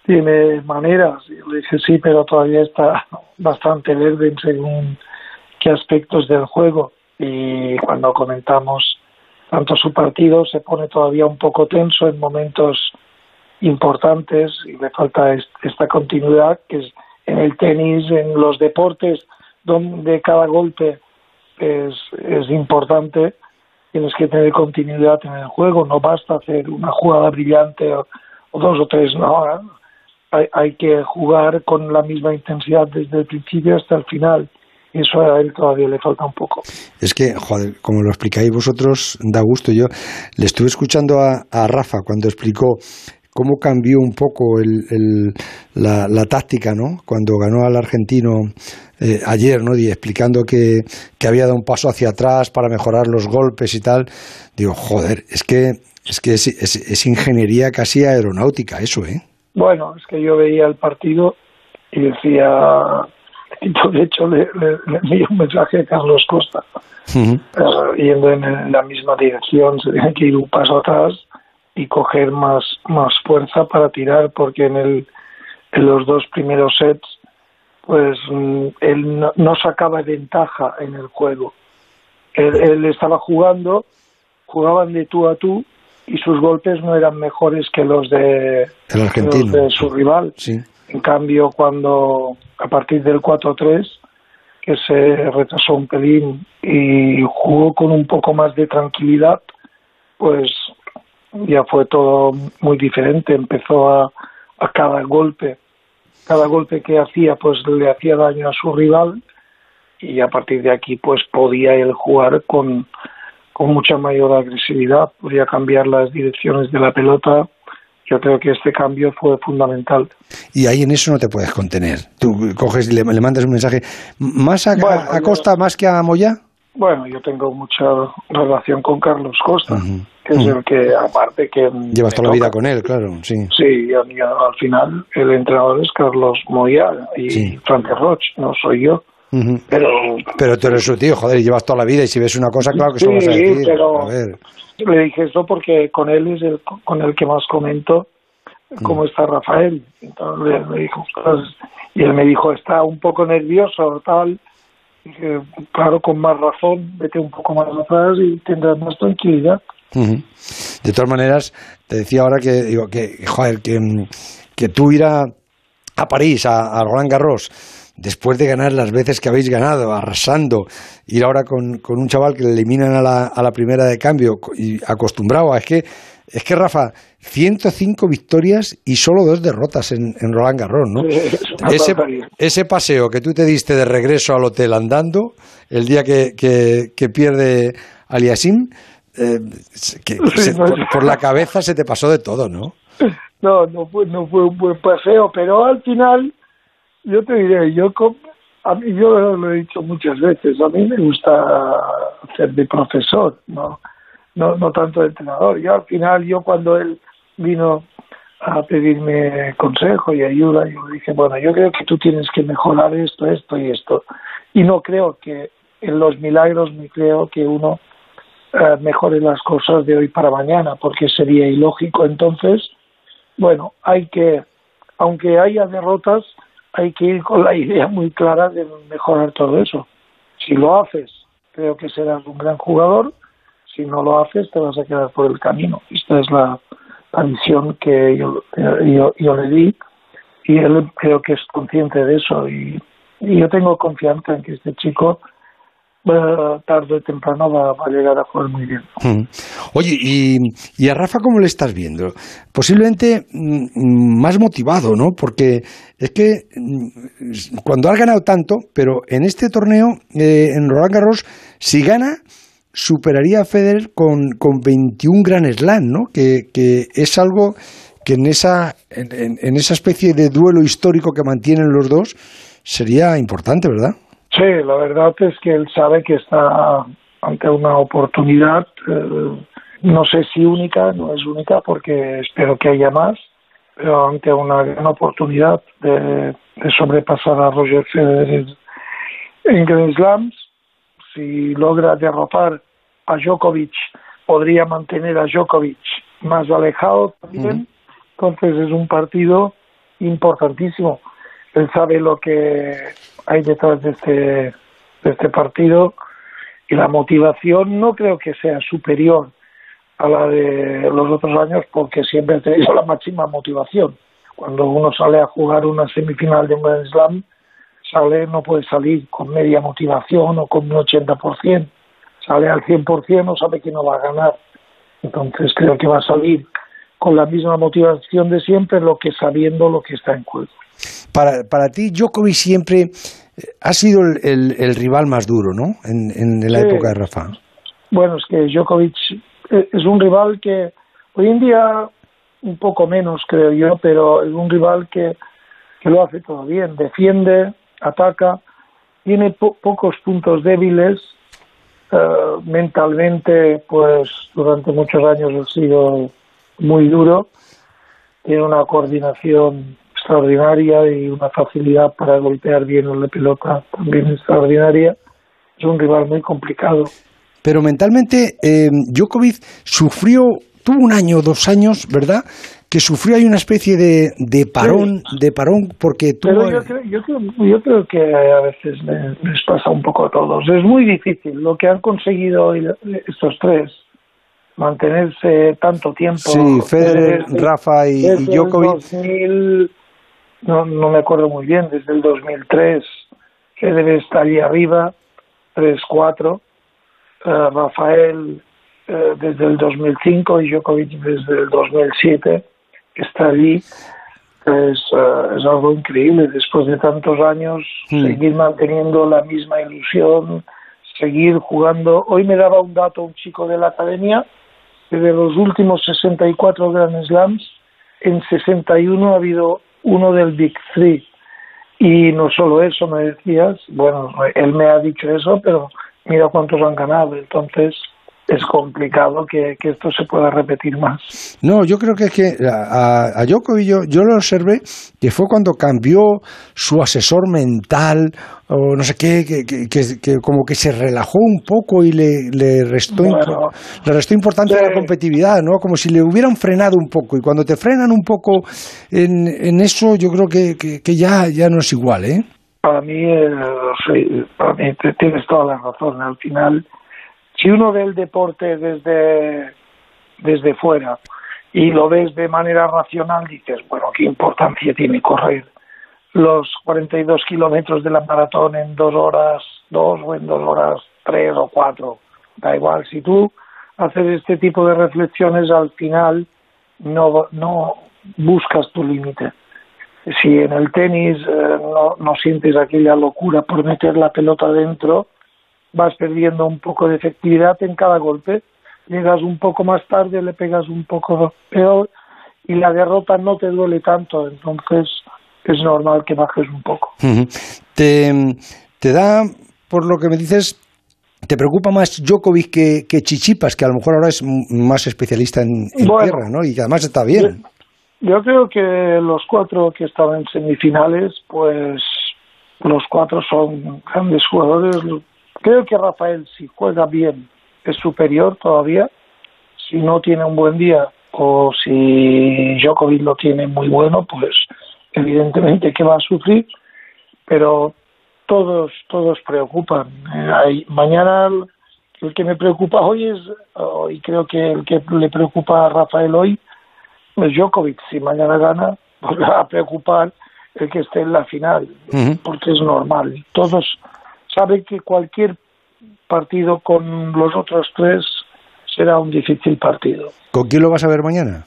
tiene maneras. Y yo le dije, sí, pero todavía está bastante verde en según qué aspectos del juego. Y cuando comentamos tanto su partido, se pone todavía un poco tenso en momentos importantes y le falta est- esta continuidad que es en el tenis, en los deportes, donde cada golpe es, es importante, tienes que tener continuidad en el juego, no basta hacer una jugada brillante o, dos o tres, no, ¿eh? hay, hay que jugar con la misma intensidad desde el principio hasta el final. Eso a él todavía le falta un poco. Es que, joder, como lo explicáis vosotros, da gusto. Yo le estuve escuchando a Rafa cuando explicó cómo cambió un poco el, el- la, la táctica, ¿no? Cuando ganó al argentino eh, ayer, ¿no? Y explicando que, que había dado un paso hacia atrás para mejorar los golpes y tal. Digo, joder, es que es, que es, es- es ingeniería casi aeronáutica eso, ¿eh? Bueno, es que yo veía el partido y decía, y de hecho le, le, le envié un mensaje a Carlos Costa, eh, yendo en la misma dirección, se tiene que ir un paso atrás y coger más, más fuerza para tirar, porque en, el, en los dos primeros sets, pues mm, él no, no sacaba ventaja en el juego. Él, él estaba jugando, jugaban de tú a tú y sus golpes no eran mejores que los de, El argentino. los de su rival. Sí. En cambio, cuando a partir del 4-3, que se retrasó un pelín y jugó con un poco más de tranquilidad, pues ya fue todo muy diferente. Empezó a, a cada golpe, cada golpe que hacía, pues le hacía daño a su rival y a partir de aquí, pues podía él jugar con, con mucha mayor agresividad, podía cambiar las direcciones de la pelota. Yo creo que este cambio fue fundamental. Y ahí en eso no te puedes contener. Tú coges y le, le mandas un mensaje. ¿Más a, a- a Costa más que a Moya? Bueno, yo tengo mucha relación con Carlos Costa, que es el que, aparte que... Llevas toda la vida con él, claro, sí. Sí, yo- yo- al final el entrenador es Carlos Moya y Frank Roche, no soy yo. Pero Pero tú eres su tío, joder, y llevas toda la vida y si ves una cosa, claro que se lo vas a Sí, decir. pero- A ver. le dije esto porque con él es el con el que más comento cómo está Rafael. Entonces me dijo, y él me dijo, está un poco nervioso, tal. Dije, claro, con más razón, vete un poco más atrás y tendrás más tranquilidad. De todas maneras, te decía ahora que, digo, que, joder, que, tú ir a, París, a, Roland Garros, después de ganar las veces que habéis ganado, arrasando, ir ahora con, con un chaval que le eliminan a la, a la primera de cambio y acostumbrado a, es que, es que Rafa, 105 victorias y solo dos derrotas en, en Roland Garros, ¿no? Ese, paseo que tú te diste de regreso al hotel andando, el día que, que, que pierde Aliasim, eh, que se- no, por, la cabeza se te pasó de todo, ¿no? No, no fue, no fue un buen paseo, pero al final, yo te diré, yo a mí yo lo he dicho muchas veces, a mí me gusta ser de profesor, no, no, no tanto de entrenador. Yo al final, yo cuando él vino a pedirme consejo y ayuda, yo dije, bueno, yo creo que tú tienes que mejorar esto, esto y esto. Y no creo que en los milagros, ni creo que uno eh, mejore las cosas de hoy para mañana, porque sería ilógico. Entonces, bueno, hay que, aunque haya derrotas, hay que ir con la idea muy clara de mejorar todo eso. Si lo haces, creo que serás un gran jugador. Si no lo haces, te vas a quedar por el camino. Esta es la, visión que yo, yo, yo le di y él creo que es consciente de eso y, yo tengo confianza en que este chico tarde o temprano va, a llegar a jugar muy bien. Mm. Oye, y, a Rafa cómo le estás viendo? Posiblemente mm, más motivado, ¿no? Porque es que mm, cuando has ganado tanto, pero en este torneo, eh, en Roland Garros, si gana, superaría a Federer con, con 21 Grand Slam, ¿no? Que, que es algo que en esa, en, esa especie de duelo histórico que mantienen los dos sería importante, ¿verdad? Sí, la verdad es que él sabe que está ante una oportunidad, eh, no sé si única, no es única porque espero que haya más, pero ante una gran oportunidad de, sobrepasar a Roger Federer en Grand Slams, si logra derrotar a Djokovic, podría mantener a Djokovic más alejado también. Entonces es un partido importantísimo. Él sabe lo que hay detrás de este, de este partido y la motivación no creo que sea superior a la de los otros años porque siempre he tenido la máxima motivación. Cuando uno sale a jugar una semifinal de un Grand Slam, sale, no puede salir con media motivación o con un 80%. Sale al 100%, no sabe que no va a ganar. Entonces creo que va a salir con la misma motivación de siempre, lo que sabiendo lo que está en juego. Para, para ti, Djokovic siempre eh, ha sido el, rival más duro, ¿no? En, la época de Rafa. Bueno, es que Djokovic eh, es un rival que hoy en día un poco menos, creo yo, pero es un rival que, que lo hace todo bien. Defiende, ataca, tiene pocos puntos débiles. Eh, mentalmente, pues durante muchos años ha sido muy duro, tiene una coordinación extraordinaria y una facilidad para golpear bien la pelota también extraordinaria. Es un rival muy complicado. Pero mentalmente, eh, Djokovic sufrió, tuvo un año, dos años, ¿verdad? Que sufrió ahí una especie de, de parón, de parón, porque tuvo... Pero yo creo, yo, creo, yo creo, que a veces les pasa un poco a todos. Es muy difícil lo que han conseguido estos tres mantenerse tanto tiempo. Sí, Federer, Rafa y, Djokovic. no, no me acuerdo muy bien, desde el 2003, Federer está allí arriba, 3-4. Eh, Rafael eh, desde el 2005 y Djokovic desde el 2007 está allí. Es, eh, es algo increíble después de tantos años seguir manteniendo la misma ilusión, seguir jugando. Hoy me daba un dato un chico de la academia de los últimos 64 Grand Slams, en 61 ha habido uno del Big Three. Y no solo eso, me decías, bueno, él me ha dicho eso, pero mira cuántos han ganado. Entonces, es complicado que, esto se pueda repetir más. No, yo creo que es que a, a Djokovic yo, yo, lo observé que fue cuando cambió su asesor mental o no sé qué, que, que, como que se relajó un poco y le, le restó, le restó importancia la competitividad, ¿no? Como si le hubieran frenado un poco y cuando te frenan un poco en, en eso yo creo que, que, ya, ya no es igual, ¿eh? Para mí, eh, para mí tienes toda la razón. Al final si uno ve el deporte desde, desde fuera y lo ves de manera racional, dices, bueno, ¿qué importancia tiene correr los 42 kilómetros de la maratón en dos horas, dos o en dos horas, tres o cuatro? Da igual, si tú haces este tipo de reflexiones, al final no, no buscas tu límite. Si en el tenis eh, no, no sientes aquella locura por meter la pelota dentro, vas perdiendo un poco de efectividad en cada golpe. Llegas un poco más tarde, le pegas un poco peor y la derrota no te duele tanto, entonces es normal que bajes un poco. te, te da, por lo que me dices, ¿Te preocupa más Djokovic que, que, Chichipas, que a lo mejor ahora es más especialista en, tierra, ¿no? Y que además está bien. Yo, creo que los cuatro que estaban en semifinales, pues los cuatro son grandes jugadores. Creo que Rafael, si juega bien es superior todavía. Si no tiene un buen día o si Djokovic lo tiene muy bueno, pues evidentemente que va a sufrir, pero todos todos preocupan. Eh, hay, mañana el que me preocupa hoy es, oh, y creo que el que le preocupa a Rafael hoy, es Djokovic. Si mañana gana, pues va a preocupar el que esté en la final, porque es normal. Todos saben que cualquier partido con los otros tres será un difícil partido. ¿Con quién lo vas a ver mañana?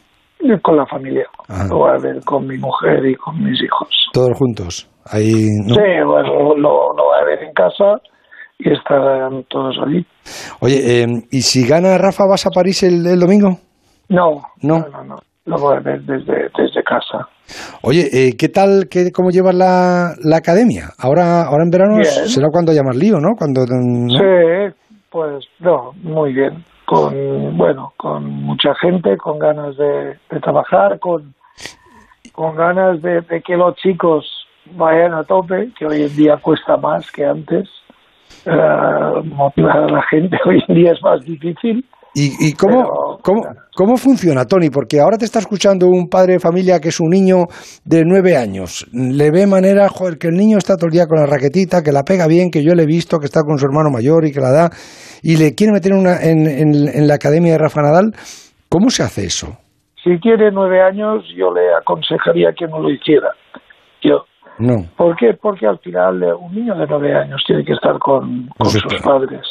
Con la familia. Ah. Lo voy a ver con mi mujer y con mis hijos. ¿Todos juntos? Ahí, Sí, bueno, lo, lo voy a ver en casa y estarán todos allí. Oye, eh, ¿y si gana Rafa vas a París el, el domingo? No, no, no, no, lo voy a ver desde, desde casa. Oye, eh, ¿qué tal, qué, cómo llevas la, la academia? Ahora, ahora en verano Bien. será cuando haya más lío, ¿no? Cuando, ¿no? Sí, pues no, muy bien. Con, bueno, con mucha gente, con ganas de, de trabajar, con, con ganas de, de que los chicos vayan a tope, que hoy en día cuesta más que antes. Eh, motivar a la gente hoy en día es más difícil. ¿Y, y cómo, cómo, cómo funciona, Tony? Porque ahora te está escuchando un padre de familia que es un niño de nueve años. Le ve manera, joder, que el niño está todo el día con la raquetita, que la pega bien, que yo le he visto, que está con su hermano mayor y que la da, y le quiere meter una, en, en, en la academia de Rafa Nadal. ¿Cómo se hace eso? Si tiene nueve años, yo le aconsejaría que no lo hiciera. Yo. No. ¿Por qué? Porque al final eh, un niño de nueve años tiene que estar con, con sus padres.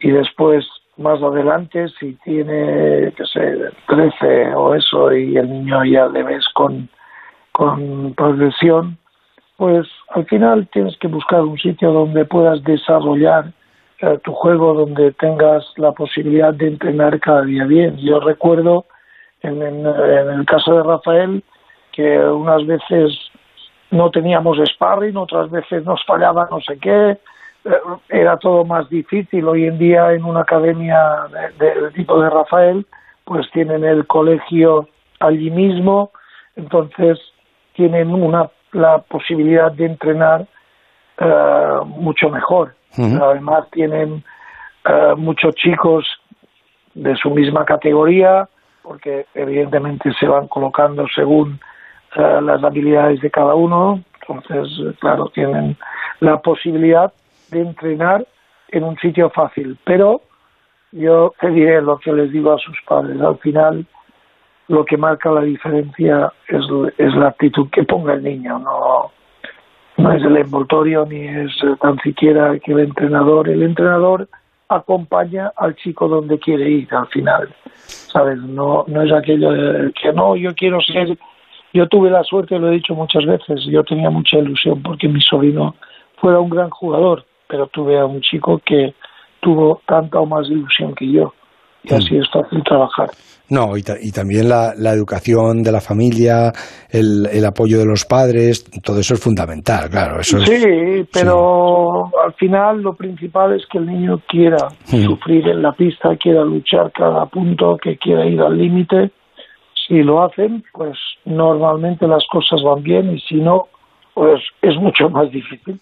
Y después, más adelante, si tiene, qué sé, 13 o eso, y el niño ya le ves con, con progresión, pues al final tienes que buscar un sitio donde puedas desarrollar eh, tu juego, donde tengas la posibilidad de entrenar cada día bien. Yo recuerdo en, en, el caso de Rafael que unas veces no teníamos sparring, otras veces nos fallaba no sé qué, era todo más difícil. Hoy en día en una academia de- de- del tipo de Rafael, pues tienen el colegio allí mismo, entonces tienen una la posibilidad de entrenar eh, mucho mejor. Además tienen eh, muchos chicos de su misma categoría, porque evidentemente se van colocando según eh, las habilidades de cada uno. Entonces, eh, claro, tienen la posibilidad de entrenar en un sitio fácil. Pero yo te diré lo que les digo a sus padres. Al final, lo que marca la diferencia es, es la actitud que ponga el niño, no, no es el envoltorio ni es tan siquiera que el entrenador. El entrenador acompaña al chico donde quiere ir al final, ¿sabes? No, no es aquello de que no, yo quiero ser. Yo tuve la suerte, lo he dicho muchas veces, yo tenía mucha ilusión porque mi sobrino fuera un gran jugador, pero tuve a un chico que tuvo tanta o más ilusión que yo y así es fácil trabajar. No, y, ta- y también la, la educación de la familia, el, el apoyo de los padres, todo eso es fundamental, claro. Eso es, Sí, pero al final lo principal es que el niño quiera Mm. sufrir en la pista, quiera luchar cada punto, que quiera ir al límite. Si lo hacen, pues normalmente las cosas van bien y si no, pues es mucho más difícil.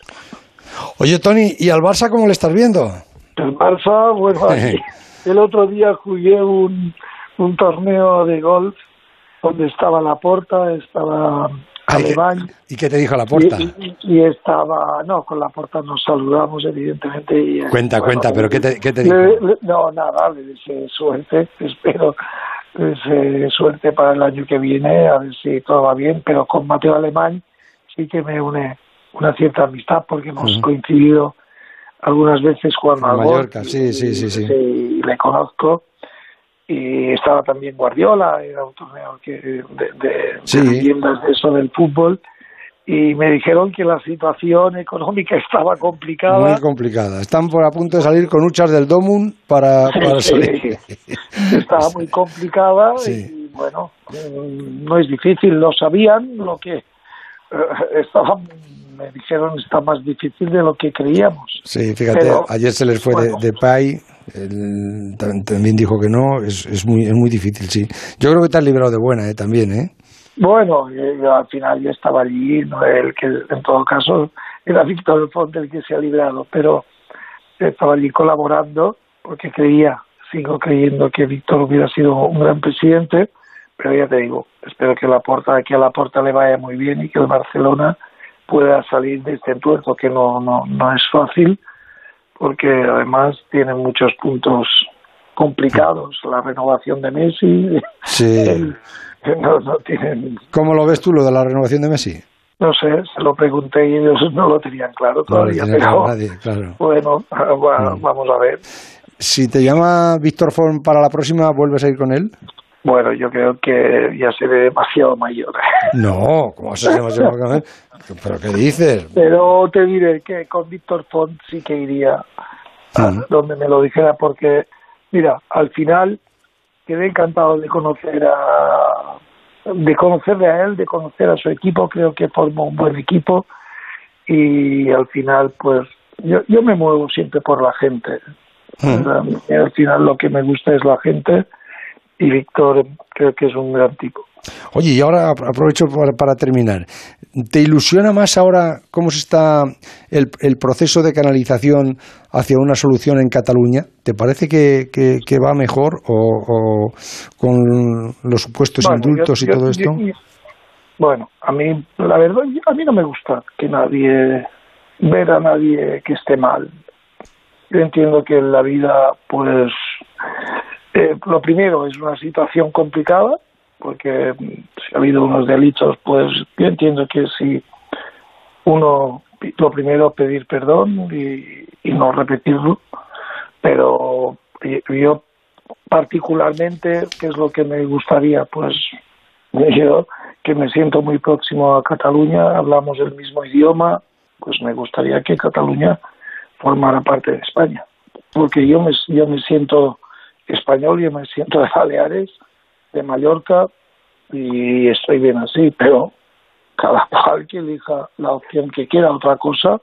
Oye, Tony, ¿y al Barça cómo le estás viendo? El Barça, bueno, el otro día jugué un, un torneo de golf donde estaba la porta, estaba Alemán. ¿Y qué te dijo la porta? Y, y- y estaba, no, con la porta nos saludamos, evidentemente. Y, Cuenta, bueno, cuenta, pero ¿qué te, qué te dijo? le- le- no, nada, le suerte, espero suerte para el año que viene, a ver si todo va bien, pero con Mateo Alemán sí que me une una cierta amistad porque hemos coincidido algunas veces jugando En al golf Mallorca, sí, sí, sí, sí. y le conozco. Y estaba también Guardiola, era un torneo que, de, de, Sí. de eso del fútbol. Y me dijeron que la situación económica estaba complicada. Muy complicada. Están por a punto de salir con huchas del Domun para, para Sí, salir. estaba muy complicada Sí. y bueno, mm, no es difícil, lo sabían, lo que eh, estaba, me dijeron está más difícil de lo que creíamos. Sí, fíjate, Pero, ayer se les fue bueno. de, de Pai, él también dijo que no, es, es, muy, es muy difícil, sí. Yo creo que te has librado de buena, ¿eh? También, ¿eh? Bueno, yo, yo al final yo estaba allí, no el que en todo caso era Víctor Fonte el que se ha librado, pero estaba allí colaborando porque creía sigo creyendo que Víctor hubiera sido un gran presidente, pero ya te digo, espero que la porta, que a la porta le vaya muy bien y que el Barcelona pueda salir de este entuerto que no, no, no es fácil, porque además tiene muchos puntos complicados, la renovación de Messi, Sí. no, no tienen, ¿Cómo lo ves tú lo de la renovación de Messi? no sé, se lo pregunté y ellos no lo tenían claro No todavía, tiene pero claro nadie, claro. bueno, va- vamos a ver. Si te llama Víctor Forn para la próxima, ¿vuelves a ir con él? Bueno, yo creo que ya se ve demasiado mayor. No, ¿cómo se ese Morgan? ¿Pero qué dices? Pero te diré que con Víctor Font sí que iría donde me lo dijera porque, mira, al final quedé encantado de conocer a de conocerle a él, de conocer a su equipo, creo que formó un buen equipo y al final pues yo, yo me muevo siempre por la gente. al final lo que me gusta es la gente y Víctor creo que es un gran tipo. Oye, y ahora apro- aprovecho para, para terminar. ¿Te ilusiona más ahora cómo se está el, el proceso de canalización hacia una solución en Cataluña? ¿Te parece que, que- que va mejor o, o con los supuestos Bueno, indultos yo- y yo- todo esto? yo- bueno, a mí, la verdad, a mí no me gusta que nadie, ver a nadie que esté mal. Yo entiendo que en la vida, pues, eh, lo primero es una situación complicada, porque mm, si ha habido unos delitos, pues yo entiendo que si uno, lo primero, pedir perdón y, y no repetirlo, pero yo particularmente, ¿qué es lo que me gustaría? Pues yo, que me siento muy próximo a Cataluña, hablamos el mismo idioma, pues me gustaría que Cataluña formara parte de España. Porque yo me, yo me siento español, yo me siento de Baleares, de Mallorca, y estoy bien así, pero cada cual que elija la opción que quiera. Otra cosa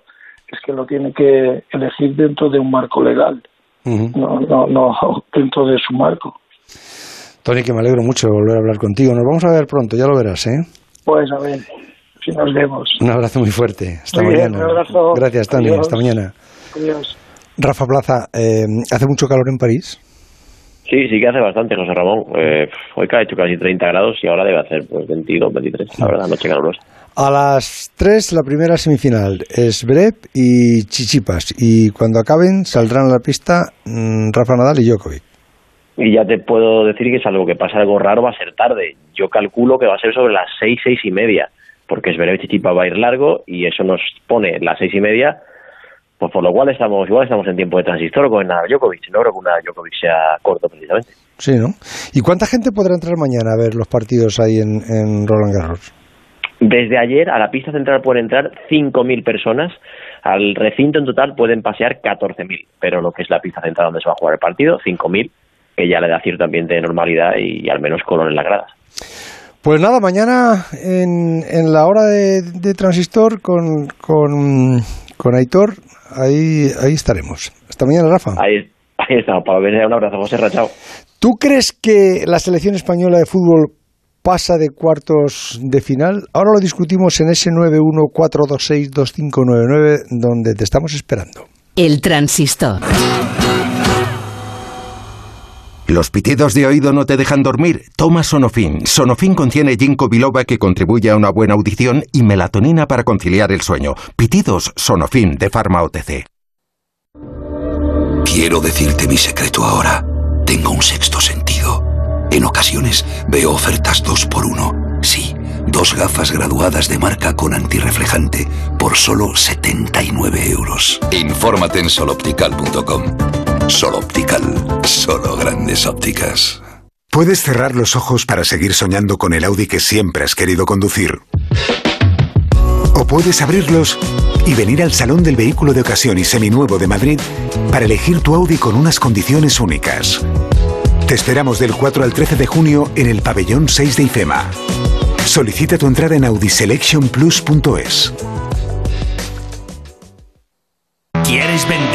es que lo tiene que elegir dentro de un marco legal, no, no, no dentro de su marco. Tony, que me alegro mucho de volver a hablar contigo. Nos vamos a ver pronto, ya lo verás, ¿eh? Pues a ver, si nos vemos. Un abrazo muy fuerte. Hasta Muy bien, mañana. un abrazo. Gracias, Tony. Adiós. Hasta mañana. Adiós. Rafa Plaza, eh, ¿hace mucho calor en París? Sí, sí que hace bastante, José Ramón. Eh, hoy que ha hecho casi 30 grados y ahora debe hacer pues 22, 23. La verdad, no checan unos. A las 3 la primera semifinal es Brep y Chichipas. Y cuando acaben saldrán a la pista mm, Rafa Nadal y Djokovic. Y ya te puedo decir que salvo que pase algo raro va a ser tarde. Yo calculo que va a ser sobre las 6, 6 y media, porque Zverev Chichipa va a ir largo y eso nos pone las 6 y media, pues por lo cual estamos igual estamos en tiempo de transistor con Nadal Djokovic. No creo que una Djokovic sea corto precisamente. Sí, ¿no? ¿Y cuánta gente podrá entrar mañana a ver los partidos ahí en, en Roland Garros? Desde ayer a la pista central pueden entrar 5.000 personas, al recinto en total pueden pasear 14.000, pero lo que es la pista central donde se va a jugar el partido, 5.000, que ya le da cierto ambiente de normalidad y, al menos color en las gradas. Pues nada, mañana en, en la hora de, de transistor con, con, con Aitor, ahí, ahí estaremos. Hasta mañana, Rafa. Ahí, ahí estamos, para venir un abrazo, José Rachao. ¿Tú crees que la selección española de fútbol pasa de cuartos de final? Ahora lo discutimos en ese 914262599 donde te estamos esperando. El transistor. ¿Los pitidos de oído no te dejan dormir? Toma Sonofin. Sonofin contiene ginkgo biloba que contribuye a una buena audición y melatonina para conciliar el sueño. Pitidos Sonofin de Pharma OTC. Quiero decirte mi secreto ahora. Tengo un sexto sentido. En ocasiones veo ofertas dos por uno. Sí, dos gafas graduadas de marca con antirreflejante por solo 79 euros. Infórmate en soloptical.com. Soloptical, solo grandes ópticas. Puedes cerrar los ojos para seguir soñando con el Audi que siempre has querido conducir. O puedes abrirlos y venir al Salón del Vehículo de Ocasión y Seminuevo de Madrid para elegir tu Audi con unas condiciones únicas. Te esperamos del 4 al 13 de junio en el pabellón 6 de IFEMA. Solicita tu entrada en audiselectionplus.es. ¿Quieres vender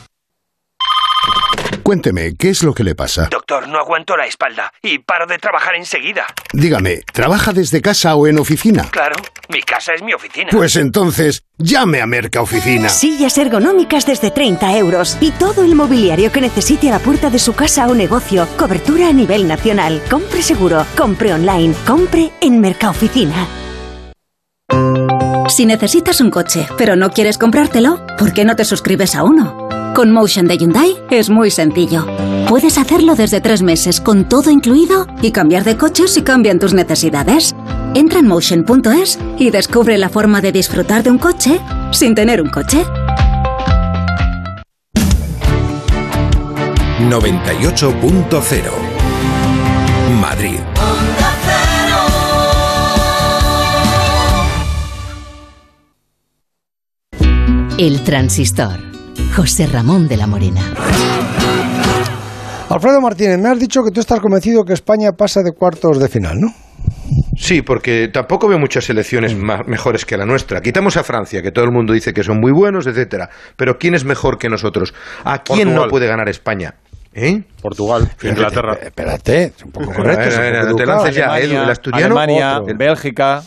Cuénteme, ¿qué es lo que le pasa? Doctor, no aguanto la espalda y paro de trabajar enseguida. Dígame, ¿trabaja desde casa o en oficina? Claro, mi casa es mi oficina. Pues entonces, llame a Merca Oficina. Sillas ergonómicas desde 30 euros y todo el mobiliario que necesite a la puerta de su casa o negocio. Cobertura a nivel nacional. Compre seguro, compre online, compre en Mercaoficina. Si necesitas un coche, pero no quieres comprártelo, ¿por qué no te suscribes a uno? Con Motion de Hyundai es muy sencillo. Puedes hacerlo desde tres meses con todo incluido y cambiar de coche si cambian tus necesidades. Entra en motion.es y descubre la forma de disfrutar de un coche sin tener un coche. 98.0 Madrid. El transistor. José Ramón de la Morena. Alfredo Martínez, me has dicho que tú estás convencido que España pasa de cuartos de final, ¿no? Sí, porque tampoco veo muchas selecciones ma- mejores que la nuestra. Quitamos a Francia, que todo el mundo dice que son muy buenos, etcétera. Pero ¿quién es mejor que nosotros? ¿A quién Portugal. no puede ganar España? ¿Eh? Portugal, Inglaterra. Espérate, un poco correcto, correcto. no te lances ya, ¿eh? el asturiano. Alemania, otro. Bélgica.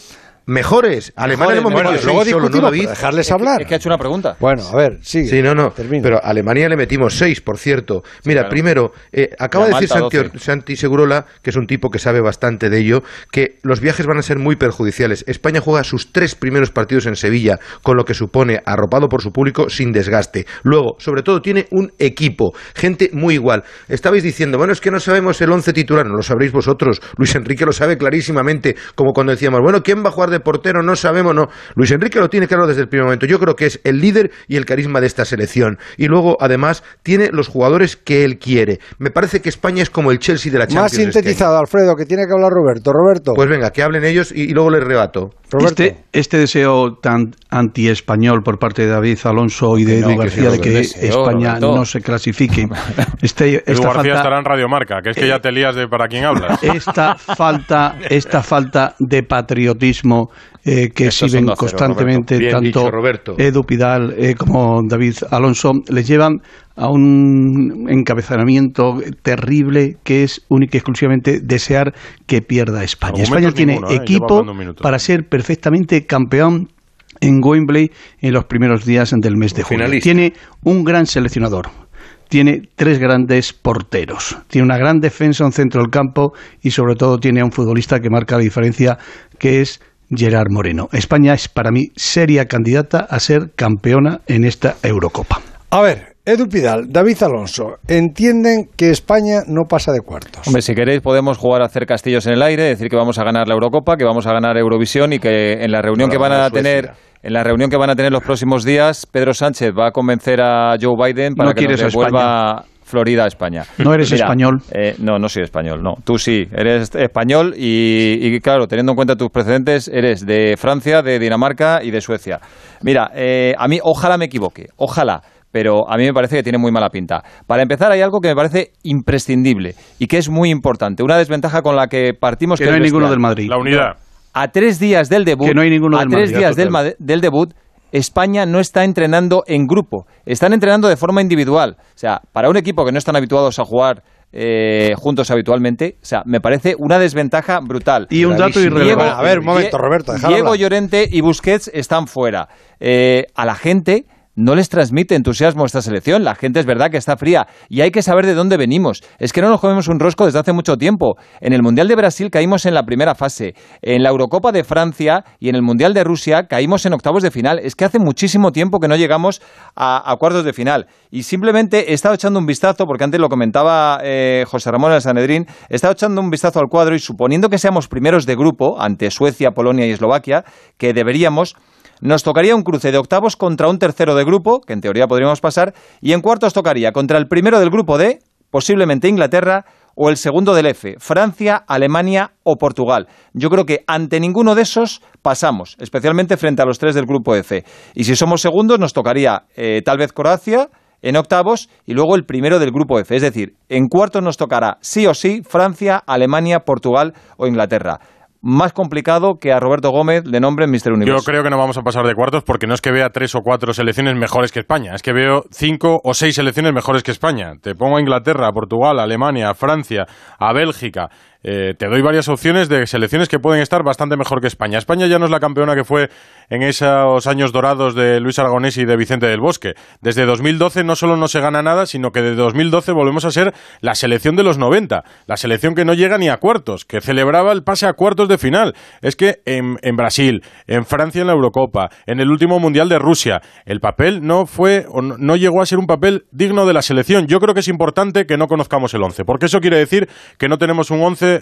Mejores. Alemania le hemos metido seis solo, ¿no, David? dejarles hablar. Es que ha hecho una pregunta. Bueno, a ver, sigue. Sí, no, no. Pero a Alemania le metimos seis, por cierto. Mira, claro. primero, eh, acaba de decir Malta, Santi, 12. Santi Segurola, que es un tipo que sabe bastante de ello, que los viajes van a ser muy perjudiciales. España juega sus tres primeros partidos en Sevilla, con lo que supone arropado por su público sin desgaste. Luego, sobre todo, tiene un equipo, gente muy igual. Estabais diciendo, bueno, es que no sabemos el once titular, no lo sabréis vosotros. Luis Enrique lo sabe clarísimamente, como cuando decíamos, bueno, ¿quién va a jugar de portero? No sabemos, no. Luis Enrique lo tiene claro desde el primer momento. Yo creo que es el líder y el carisma de esta selección. Y luego, además, tiene los jugadores que él quiere. Me parece que España es como el Chelsea de la Más Champions. este año. sintetizado, Alfredo, que tiene que hablar Roberto. Roberto. Pues venga, que hablen ellos y, y luego les rebato. Este, este deseo tan anti-español por parte de David Alonso y de no, Edu que García de que deseo, España Roberto. no se clasifique. Este, Edu esta García falta, estará en Radio Marca, que es que ya te lías de para quién hablas. esta falta, esta falta de patriotismo eh, que Esto es exhiben Cero, constantemente Roberto. Tanto dicho. Edu Pidal eh, como David Alonso les llevan a un encabezamiento terrible que es única y exclusivamente desear que pierda España. España tiene ninguno, ¿eh? Equipo para ser perfectamente campeón en Wembley en los primeros días del mes de junio. Finalista. Tiene un gran seleccionador. Tiene tres grandes porteros. Tiene una gran defensa, un centro del campo y sobre todo tiene a un futbolista que marca la diferencia que es Gerard Moreno. España es para mí seria candidata a ser campeona en esta Eurocopa. A ver, Edu Pidal, David Alonso, entienden que España no pasa de cuartos. Hombre, si queréis podemos jugar a hacer castillos en el aire, decir que vamos a ganar la Eurocopa, que vamos a ganar Eurovisión y que en la reunión que van a Suecia. tener en la reunión que van a tener los próximos días, Pedro Sánchez va a convencer a Joe Biden para No que nos devuelva Florida España. No eres español. eh, no, no soy español, no. Tú sí, eres español y, y, claro, teniendo en cuenta tus precedentes, eres de Francia, de Dinamarca y de Suecia. Mira, eh, a mí ojalá me equivoque, ojalá pero a mí me parece que tiene muy mala pinta. Para empezar, hay algo que me parece imprescindible y que es muy importante. Una desventaja con la que partimos Que que no hay ninguno del Madrid. La unidad. A tres días del debut, Que no hay ninguno a del tres Madrid, días del debut, España no está entrenando en grupo, están entrenando de forma individual. O sea, para un equipo que no están habituados a jugar eh, juntos habitualmente, o sea, me parece una desventaja brutal. Y un dato irrelevante. A ver, un momento, Roberto, Diego hablar. Llorente y Busquets están fuera. Eh, a la gente no les transmite entusiasmo esta selección. La gente es verdad que está fría y hay que saber de dónde venimos. Es que no nos comemos un rosco desde hace mucho tiempo. En el Mundial de Brasil caímos en la primera fase. En la Eurocopa de Francia y en el Mundial de Rusia caímos en octavos de final. Es que hace muchísimo tiempo que no llegamos a, a cuartos de final. Y simplemente he estado echando un vistazo, porque antes lo comentaba eh, José Ramón el Sanedrín, he estado echando un vistazo al cuadro y suponiendo que seamos primeros de grupo ante Suecia, Polonia y Eslovaquia, que deberíamos, nos tocaría un cruce de octavos contra un tercero de grupo, que en teoría podríamos pasar, y en cuartos tocaría contra el primero del grupo D, posiblemente Inglaterra, o el segundo del F, Francia, Alemania o Portugal. Yo creo que ante ninguno de esos pasamos, especialmente frente a los tres del grupo F. Y si somos segundos nos tocaría eh, tal vez Croacia en octavos y luego el primero del grupo F. Es decir, en cuartos nos tocará sí o sí Francia, Alemania, Portugal o Inglaterra más complicado que a Roberto Gómez le nombren Mister Universo. Yo creo que no vamos a pasar de cuartos porque no es que vea tres o cuatro selecciones mejores que España, es que veo cinco o seis selecciones mejores que España. Te pongo a Inglaterra, a Portugal, a Alemania, a Francia, a Bélgica. Eh, te doy varias opciones de selecciones que pueden estar bastante mejor que España. España ya no es la campeona que fue en esos años dorados de Luis Aragonés y de Vicente del Bosque. Desde 2012 no solo no se gana nada, sino que desde 2012 volvemos a ser la selección de los 90, la selección que no llega ni a cuartos, que celebraba el pase a cuartos de final. Es que en, en Brasil, en Francia en la Eurocopa, en el último Mundial de Rusia, el papel no fue o no llegó a ser un papel digno de la selección. Yo creo que es importante que no conozcamos el 11, porque eso quiere decir que no tenemos un 11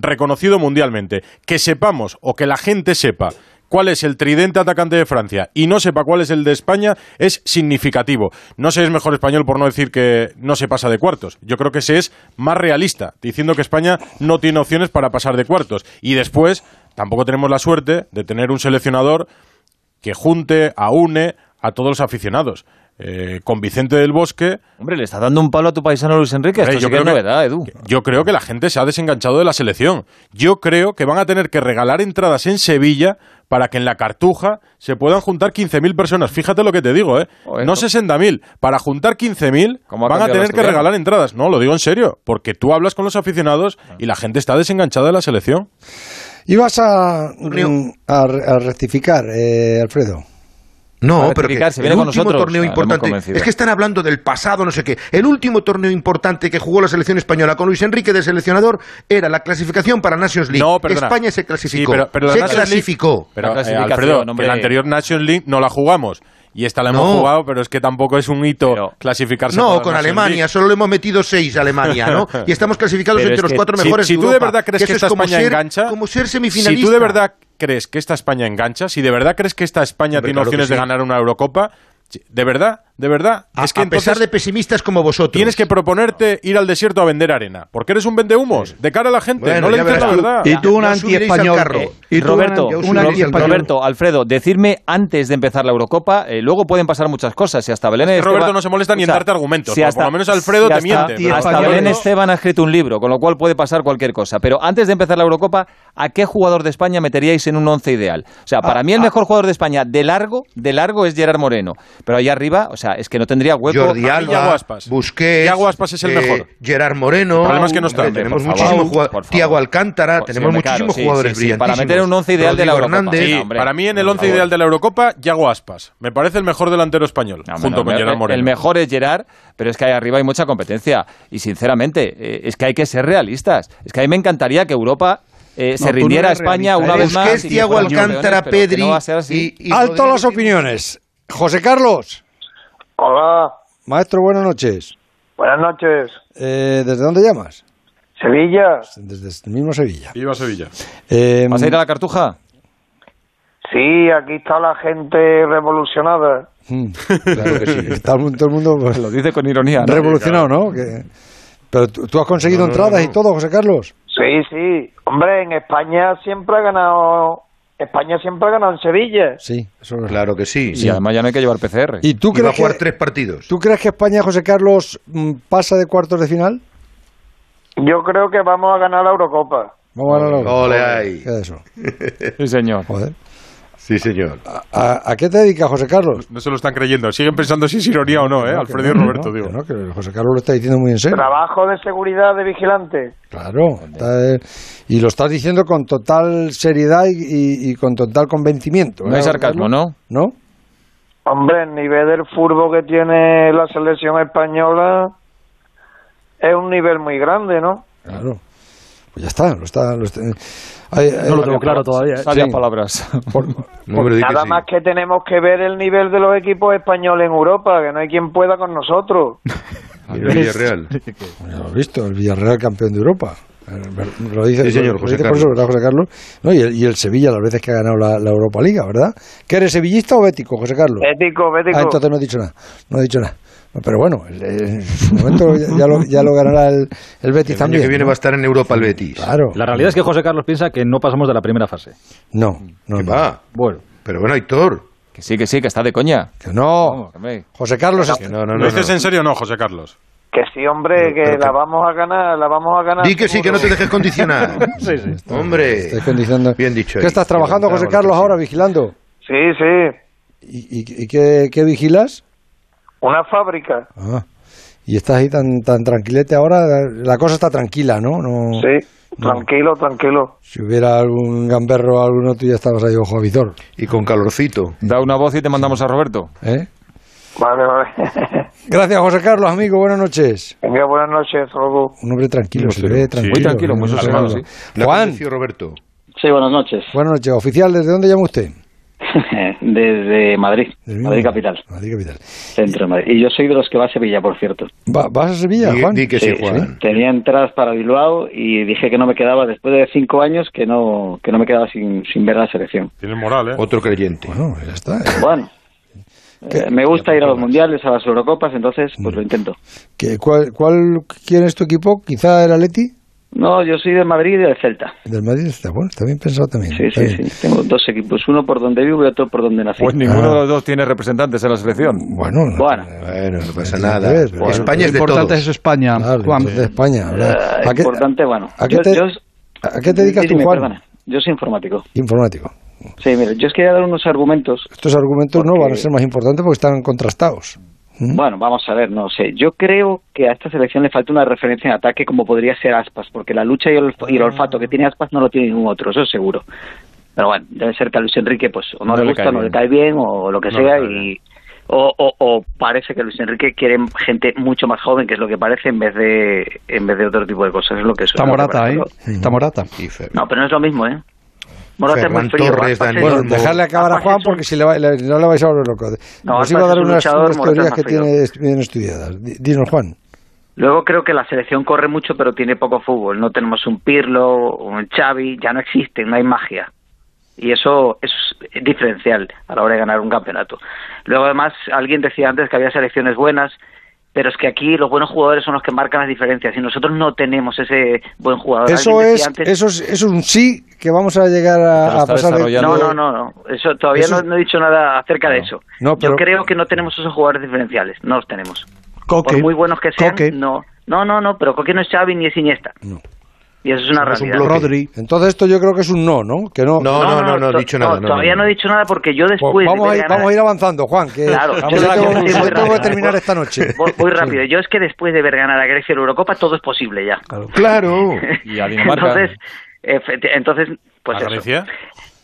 reconocido mundialmente. Que sepamos o que la gente sepa cuál es el tridente atacante de Francia y no sepa cuál es el de España es significativo. No se es mejor español por no decir que no se pasa de cuartos. Yo creo que se es más realista, diciendo que España no tiene opciones para pasar de cuartos. Y después, tampoco tenemos la suerte de tener un seleccionador que junte, aúne a todos los aficionados. Eh, con Vicente del Bosque. Hombre, le está dando un palo a tu paisano Luis Enrique. Esto Hombre, sí que es creo novedad, Edu. yo creo que la gente se ha desenganchado de la selección. Yo creo que van a tener que regalar entradas en Sevilla para que en la Cartuja se puedan juntar 15.000 personas. Fíjate lo que te digo, ¿eh? No 60.000. Para juntar 15.000 ¿Cómo ha van a tener que regalar entradas. No, lo digo en serio. Porque tú hablas con los aficionados y la gente está desenganchada de la selección. Ibas a, a, a rectificar, eh, Alfredo. No, Para pero que el último nosotros. torneo importante. Es que están hablando del pasado, no sé qué. El último torneo importante que jugó la selección española con Luis Enrique de seleccionador era la clasificación para Nations League. No, perdona. España se clasificó. Sí, pero, pero la se Nations League- clasificó. Pero, La eh, Alfredo, que la anterior Nations League no la jugamos. Y esta la hemos jugado, pero es que tampoco es un hito clasificarse. No, para con Alemania, solo le hemos metido seis a Alemania, ¿no? Y estamos clasificados Pero entre los cuatro si- mejores si, de tú de verdad crees que, esta es España ser, engancha, como ser si semifinalista. tú de verdad crees que esta España engancha, si de verdad crees que esta España Hombre, tiene claro opciones de ganar una Eurocopa, de verdad, de verdad, A, es que a pesar de pesimistas como vosotros. tienes que proponerte ir al desierto a vender arena, porque eres un vendehumos de cara a la gente, Bueno, no le dices la verdad. Y tú un anti-español. Eh, y tú Roberto, un, anti-español. Roberto, Alfredo, decirme antes de empezar la Eurocopa, eh, luego pueden pasar muchas cosas. Si hasta Belén Es que Esteban- Roberto no se molesta ni en o sea, darte argumentos, si hasta- por lo menos Alfredo si te hasta- miente. Hasta Belén. Esteban ha escrito un libro, con lo cual puede pasar cualquier cosa. Pero antes de empezar la Eurocopa, ¿a qué jugador de España meteríais en un once ideal? O sea, para Ah, mí el ah. mejor jugador de España de largo, de largo es Gerard Moreno. Pero ahí arriba, o sea, es que no tendría hueco. Jordi Alba, Aspas. Busquets, Yago Aspas es el eh, mejor. Gerard Moreno. El problema es que no está. Hombre, tenemos muchísimos jugadores. Tiago Alcántara, sí, tenemos claro, muchísimos sí, jugadores sí, sí, brillantísimos. para meter un once ideal de la Eurocopa. Sí, para mí en el once ideal de la Eurocopa, Yago Aspas. Me parece el mejor delantero español, No, junto con Gerard Moreno. El mejor es Gerard, pero es que ahí arriba hay mucha competencia. Y sinceramente, eh, es que hay que ser realistas. Es que a mí me encantaría que Europa eh, se no rindiera a eres España una vez más. Busquets, Tiago Alcántara, Pedri no y, y Alto las opiniones. José Carlos. Hola, Maestro, buenas noches. buenas noches. Eh, ¿Desde dónde llamas? Sevilla. Desde el mismo Sevilla. Iba a Sevilla. Eh, ¿Vas a ir a la Cartuja? Sí, aquí está la gente revolucionada. mm, claro que sí. Está todo el mundo pues, Lo dice con ironía. ¿no? revolucionado, ¿no? Que- pero tú, tú has conseguido No, no, entradas no. y todo, José Carlos. Sí, sí. Hombre, en España siempre ha ganado. España siempre ha ganado en Sevilla. Sí, eso es. Claro que sí. Y además ya no hay que llevar PCR. ¿Y tú Y va a crees, jugar que, tres partidos. tú crees que España, José Carlos, mm, pasa de cuartos de final? Yo creo que vamos a ganar la Eurocopa. Vamos a ganar la Ole Eurocopa. ahí. ¿Qué es eso? Sí, señor. Joder. Sí, señor. ¿A, a qué te dedicas, José Carlos? No se lo están creyendo. Siguen pensando si es ironía o no, ¿eh? No, que Alfredo y no, Roberto, no, digo. que no, que José Carlos lo está diciendo muy en serio. Trabajo de seguridad de vigilante. Claro. está, y lo estás diciendo con total seriedad y, y- y con total convencimiento. No hay ¿eh, sarcasmo? ¿no? ¿No? Hombre, el nivel del fútbol que tiene la selección española es un nivel muy grande, ¿no? Claro. Pues ya está, lo está. Lo está- hay- hay- No lo tengo claro todavía. ¿eh? Sabias Sí. palabras. por- No, que Nada sí. más que tenemos que ver el nivel de los equipos españoles en Europa, que no hay quien pueda con nosotros. El Villarreal. ya lo has visto, el Villarreal campeón de Europa. Eh, Lo dice, Sí, señor, lo José dice por eso, Carlos. ¿verdad, José Carlos? No, y, el, y el Sevilla, las veces que ha ganado la, la Europa Liga, ¿verdad? ¿Que eres sevillista o bético, José Carlos? Ético, bético. Ah, entonces no he dicho nada. No he dicho nada. Pero bueno, en su momento ya lo, ya lo ganará el, el Betis El también. año que viene ¿no? va a estar en Europa el Betis. Claro. La realidad es que José Carlos piensa que no pasamos de la primera fase. No, no, ¿Qué no. va? Bueno. Pero bueno, Héctor. Que sí, que sí, que está de coña. Que no. José Carlos. Que no, no, ¿Lo no, dices no. en serio o no, José Carlos? Que sí, hombre, que pero la que- vamos a ganar, la vamos a ganar. Di que sí, que no te dejes condicionar. Sí, sí. Hombre. Estás condicionando. Bien dicho. ¿Qué ahí. estás trabajando, José Carlos, ahora vigilando? Sí, sí, ¿Y, y, y qué, qué vigilas? Una fábrica. Ah. Y estás ahí tan, tan tranquilete ahora. La cosa está tranquila, ¿no? no Sí, no. tranquilo, tranquilo. Si hubiera algún gamberro o alguno, tú ya estabas ahí ojo a visor. Y con calorcito. Da una voz y te mandamos a Roberto. ¿eh? Vale, vale. Gracias, José Carlos, amigo. Buenas noches. Venga, buenas noches, Robo. Un hombre tranquilo, se ve tranquilo. Muy tranquilo, muy ¿no? sosegado, Sí. Juan, Roberto. Sí, buenas noches. buenas noches. Oficial, ¿desde dónde llama usted? Desde Madrid, Del Madrid capital, Madrid capital. centro de Madrid. Y yo soy de los que va a Sevilla, por cierto. Va- ¿Vas a Sevilla, Di, Juan? di que sí, Juan. Tenía entradas para Bilbao y dije que no me quedaba, después de cinco años, que no que no me quedaba sin, sin ver la selección. Tienes moral, ¿eh? Otro creyente. Bueno, ya está. Bueno, eh, me gusta ir a los mundiales, a las Eurocopas, entonces pues lo intento. ¿Qué- cuál, ¿Cuál quién es tu equipo? ¿Quizá el Atleti? No, yo soy de Madrid y del Celta. Del Madrid está bueno, está bien pensado también. Sí, sí, bien. sí. Tengo dos equipos, uno por donde vivo y otro por donde nací. Pues ninguno de los dos tiene representantes en la selección. Bueno, no, Bueno, Bueno, no pasa nada. ver, España es de importante todos. es España, claro, Juan. de España. ¿verdad? eh, ¿A, qué, importante, bueno. a qué te- yo- a qué te dedicas tú, dime, Juan? perdona. Yo soy informático. Informático. Sí, mire, yo os quería dar unos argumentos. Estos argumentos no van a ser más importantes porque están contrastados. Bueno, vamos a ver, no sé. Yo creo que a esta selección le falta una referencia en ataque como podría ser Aspas, porque la lucha y el, y el olfato que tiene Aspas no lo tiene ningún otro, eso seguro. Pero bueno, debe ser que a Luis Enrique pues o no, No le le gusta, cae no le cae bien o lo que No le sea y o, o, o parece que Luis Enrique quiere gente mucho más joven, que es lo que parece, en vez de en vez de otro tipo de cosas. Es lo que Está Morata, ¿eh? Está Morata. No, pero no es lo mismo, ¿eh? Morata es muy Ferran frío. Torres, Aspas Dani es- Bueno, dejarle acabar a Juan porque si le va- le- no le vais a volver loco. No, Os Aspas iba a dar un unas, luchador, unas teorías que frío. tiene bien estudiadas. Di- Dinos, Juan. Luego creo que la selección corre mucho, pero tiene poco fútbol. No tenemos un Pirlo, un Xavi, ya no existen, no hay magia. Y eso es diferencial a la hora de ganar un campeonato. Luego, además, alguien decía antes que había selecciones buenas, pero es que aquí los buenos jugadores son los que marcan las diferencias y nosotros no tenemos ese buen jugador. Eso es, antes- eso, es, eso es un sí que vamos a llegar a, a pasar de... No, no, no, no. Eso, todavía Eso no, no he dicho nada acerca de eso. No, pero- Yo creo que no tenemos esos jugadores diferenciales, no los tenemos. Coque. Por muy buenos que sean, Coque. no. No, no, no, pero Coque no es Xavi ni es Iniesta. Y eso es una Somos un realidad. bloque. Rodri. Entonces esto yo creo que es un no, ¿no? Que no. No, no, no, no, he dicho nada. no, todavía no, no. he dicho nada porque yo Pues después vamos, de a ir, ganar- vamos a ir avanzando, Juan, que, Claro, tengo, que terminar esta noche. Voy, rápido. Yo es que después de ver ganar a Grecia la Eurocopa todo es posible ya. Claro. Y a Dinamarca. Entonces, entonces pues ¿A eso.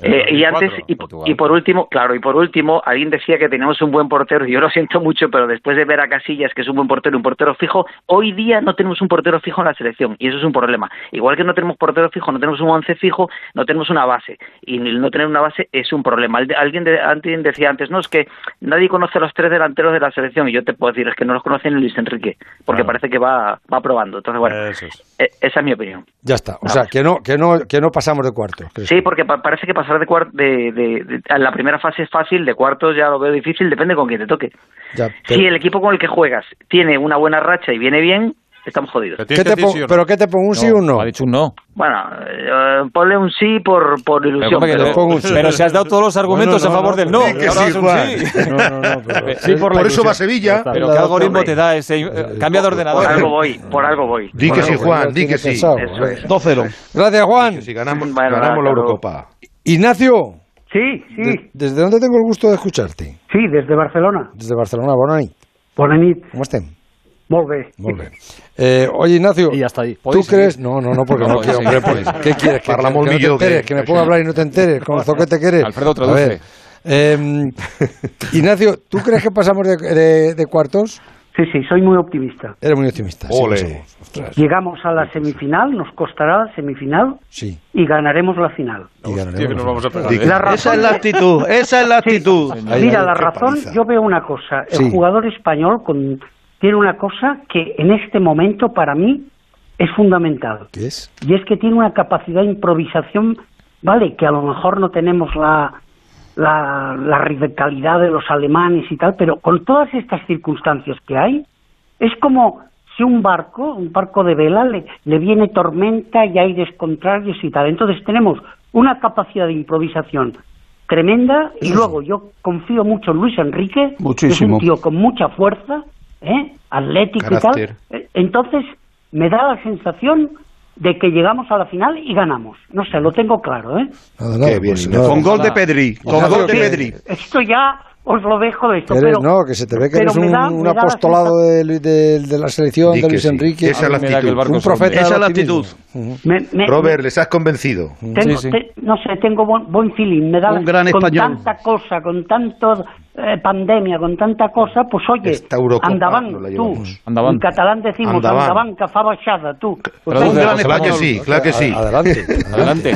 Eh, y antes y, por último, claro, y por último, alguien decía que teníamos un buen portero. y Yo lo siento mucho, pero después de ver a Casillas, que es un buen portero, y un portero fijo, hoy día no tenemos un portero fijo en la selección y eso es un problema. Igual que no tenemos portero fijo, no tenemos un once fijo, no tenemos una base y el no tener una base es un problema. Al- Alguien, de- alguien decía antes, no es que nadie conoce a los tres delanteros de la selección y yo te puedo decir es que no los conoce ni Luis Enrique porque Claro. parece que va va probando. Entonces bueno, Eso es. E- esa es mi opinión. Ya está. O sea, que no, que no, que no pasamos de cuarto. Sí, porque pa- parece que pasar de, cuar- de, de- de- a la primera fase es fácil, de cuartos ya lo veo difícil, depende con quién te toque. Ya, Si el equipo con el que juegas tiene una buena racha y viene bien, estamos jodidos. ¿Qué te pon- ¿Pero qué te pongo? ¿Un sí o un no? Ha dicho un no. Bueno, eh, ponle un sí por, por Pero, ilusión. ¿cómo que pero- pongo un sí? Pero si has dado todos los argumentos Bueno, no, a favor no, del no. pero- das un sí. No, no, no. pero- Sí, por Por eso va a Sevilla. Pero ¿qué algoritmo te da ese? eh, Cambia de ordenador. Por algo voy, por algo voy. Di que sí, pues Juan, di que sí. pensado. Eso es. 2-0. Gracias, Juan. Si ganamos, ganamos la. Eurocopa. Ignacio, Sí, sí, ¿de- ¿desde dónde tengo el gusto de escucharte? sí, desde Barcelona. Desde Barcelona, bona nit. Bona nit, ¿Cómo estén? Molt bé. Molt bé. Eh, oye, Ignacio, Y hasta ahí. ¿tú ¿Podéis crees? No, no, no, porque no, No, quiero, sí. hombre, pues, ¿qué quieres? ¿Que, Parla que- molt que no te enteres? Que me a sí. hablar y no te enteres, con el zoquete que eres. Alfredo, A traduce. ver, eh, Ignacio, ¿tú crees que pasamos de, de- de cuartos? Sí, sí, soy muy optimista. Eres muy optimista. sí, Ole. Ostras, Llegamos a la semifinal, nos costará la semifinal sí, y ganaremos la final. y ganaremos. Tío, que nos vamos a pegar. Di ¿eh? razón, Esa es la actitud, esa es la actitud. Mira, la razón, yo veo una cosa. El Sí. jugador español con- tiene una cosa que en este momento para mí es fundamental. ¿Qué es? Y es que tiene una capacidad de improvisación, vale, que a lo mejor no tenemos la, la, la radicalidad de los alemanes y tal, pero con todas estas circunstancias que hay, es como si un barco, un barco de vela, le, le viene tormenta y aires contrarios y tal. Entonces tenemos una capacidad de improvisación tremenda y luego yo confío mucho en Luis Enrique, que es un tío con mucha fuerza, ¿eh? atlético Carácter. y tal. Eh, Entonces me da la sensación de que llegamos a la final y ganamos. No sé, lo tengo claro, ¿eh? Nada, nada, pues nada. Con gol de Pedri, con Ojalá. gol de Sí. Pedri. Esto ya os lo dejo de esto, Eres- pero... no, que se te ve que eres un, da- apostolado de, de- de la selección de Luis sí. Enrique. Esa es la actitud. Un profeta Esa es la. Me- me- Robert, les has convencido. Tengo- te- no sé, tengo buen, buen feeling. Me da Un gran con español. tanta cosa, con tanto eh, pandemia, con tanta cosa, pues oye, Eurocopa andaban, tú. Andaban. En catalán decimos Andaban. andaban, que fa baixada, tú. Pues Traduce, Claro que sí, claro que sí. Adelante. Adelante.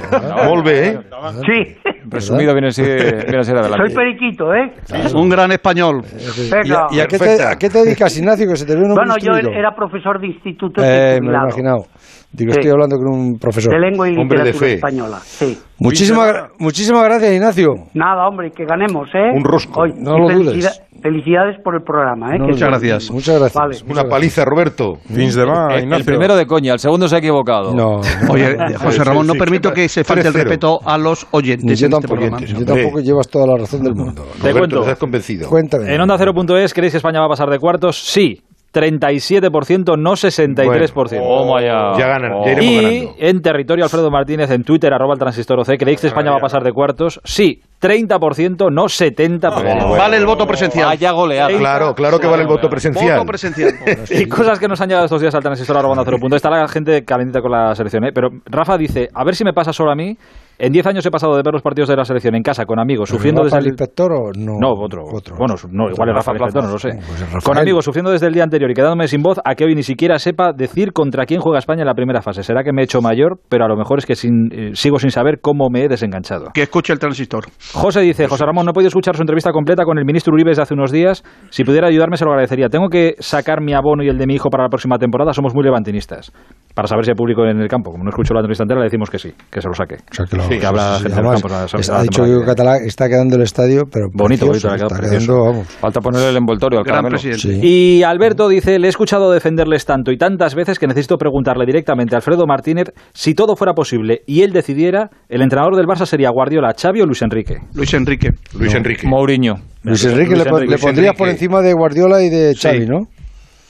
Molt bé, eh? Sí, Resumido viene a ser, viene a ser adelante. soy periquito, ¿eh? Un gran español. Venga. ¿Y, a, y a qué te, a qué te dedicas, Ignacio? Que se te ve un Bueno, yo era profesor de instituto Eh, me lo he imaginado. Digo, Sí. estoy hablando con un profesor. de lengua y Hombre de literatura fe. española. Sí. Muchísimas, gra- muchísimas gracias, Ignacio. Nada, hombre, y que ganemos, ¿eh? Un rosco. Hoy. No Y lo felicida- dudes. Felicidades por el programa, ¿eh? No que lo es dudes. buenísimo. Muchas gracias. Vale. Una paliza, Roberto. Fins de El, primero de coña, el segundo se ha equivocado. No, Oye, José Ramón, no permito que se falte el 3-0. respeto a los oyentes Ni yo este tampoco. programa. Yo tampoco llevas toda la razón del mundo. Te Roberto, cuento. les has convencido. Cuéntame. En Onda 0.es, ¿creéis que España va a pasar de cuartos? Sí. 37%, no 63%. Toma ya. Ya ganan, ya iremos Y ganando. en territorio Alfredo Martínez, en Twitter, arroba el transistor OC, ¿creéis que España va a pasar de cuartos? Sí. 30%, no 70%. Vale el voto presencial. Vaya goleada. Claro, claro que vale el voto presencial. Voto presencial. Y cosas que nos han llegado estos días al transistor arroba cero punto. Está la gente calentita con la selección, ¿eh? Pero Rafa dice, a ver si me pasa solo a mí. En 10 años he pasado de ver los partidos de la selección en casa con amigos, sufriendo ¿Rafa desde el inspector o no? No, otro. Bueno, su- no, igual es Rafa inspector, no lo sé. Pues. Con amigos, sufriendo desde el día anterior y quedándome sin voz, a que hoy ni siquiera sepa decir contra quién juega España en la primera fase. Será que me he hecho mayor, pero a lo mejor es que sin- eh, sigo sin saber cómo me he desenganchado. Que escuche el transistor. José dice, José Ramón, no he podido escuchar su entrevista completa con el ministro Uribe desde hace unos días. Si pudiera ayudarme, se lo agradecería. Tengo que sacar mi abono y el de mi hijo para la próxima temporada. Somos muy levantinistas. Para saber si hay público en el campo. Como no escucho la entrevista entera, le decimos que sí, que se lo saque. O sea, que lo- que habla sí, gente del además, campo. la- la- es- la ha dicho temporada que Catalá está quedando el estadio, pero Bonito, precioso, bonito, está precioso. quedando, vamos. Falta ponerle el envoltorio al Gran caramelo. presidente. Sí. Y Alberto dice, le he escuchado defenderles tanto y tantas veces que necesito preguntarle directamente a Alfredo Martínez si todo fuera posible y él decidiera, el entrenador del Barça sería Guardiola, Xavi o Luis Enrique. Luis Enrique. Luis Enrique. Mourinho. Luis Enrique Luis le, pon- Enrique. le pondrías por encima de Guardiola y de Xavi, ¿no?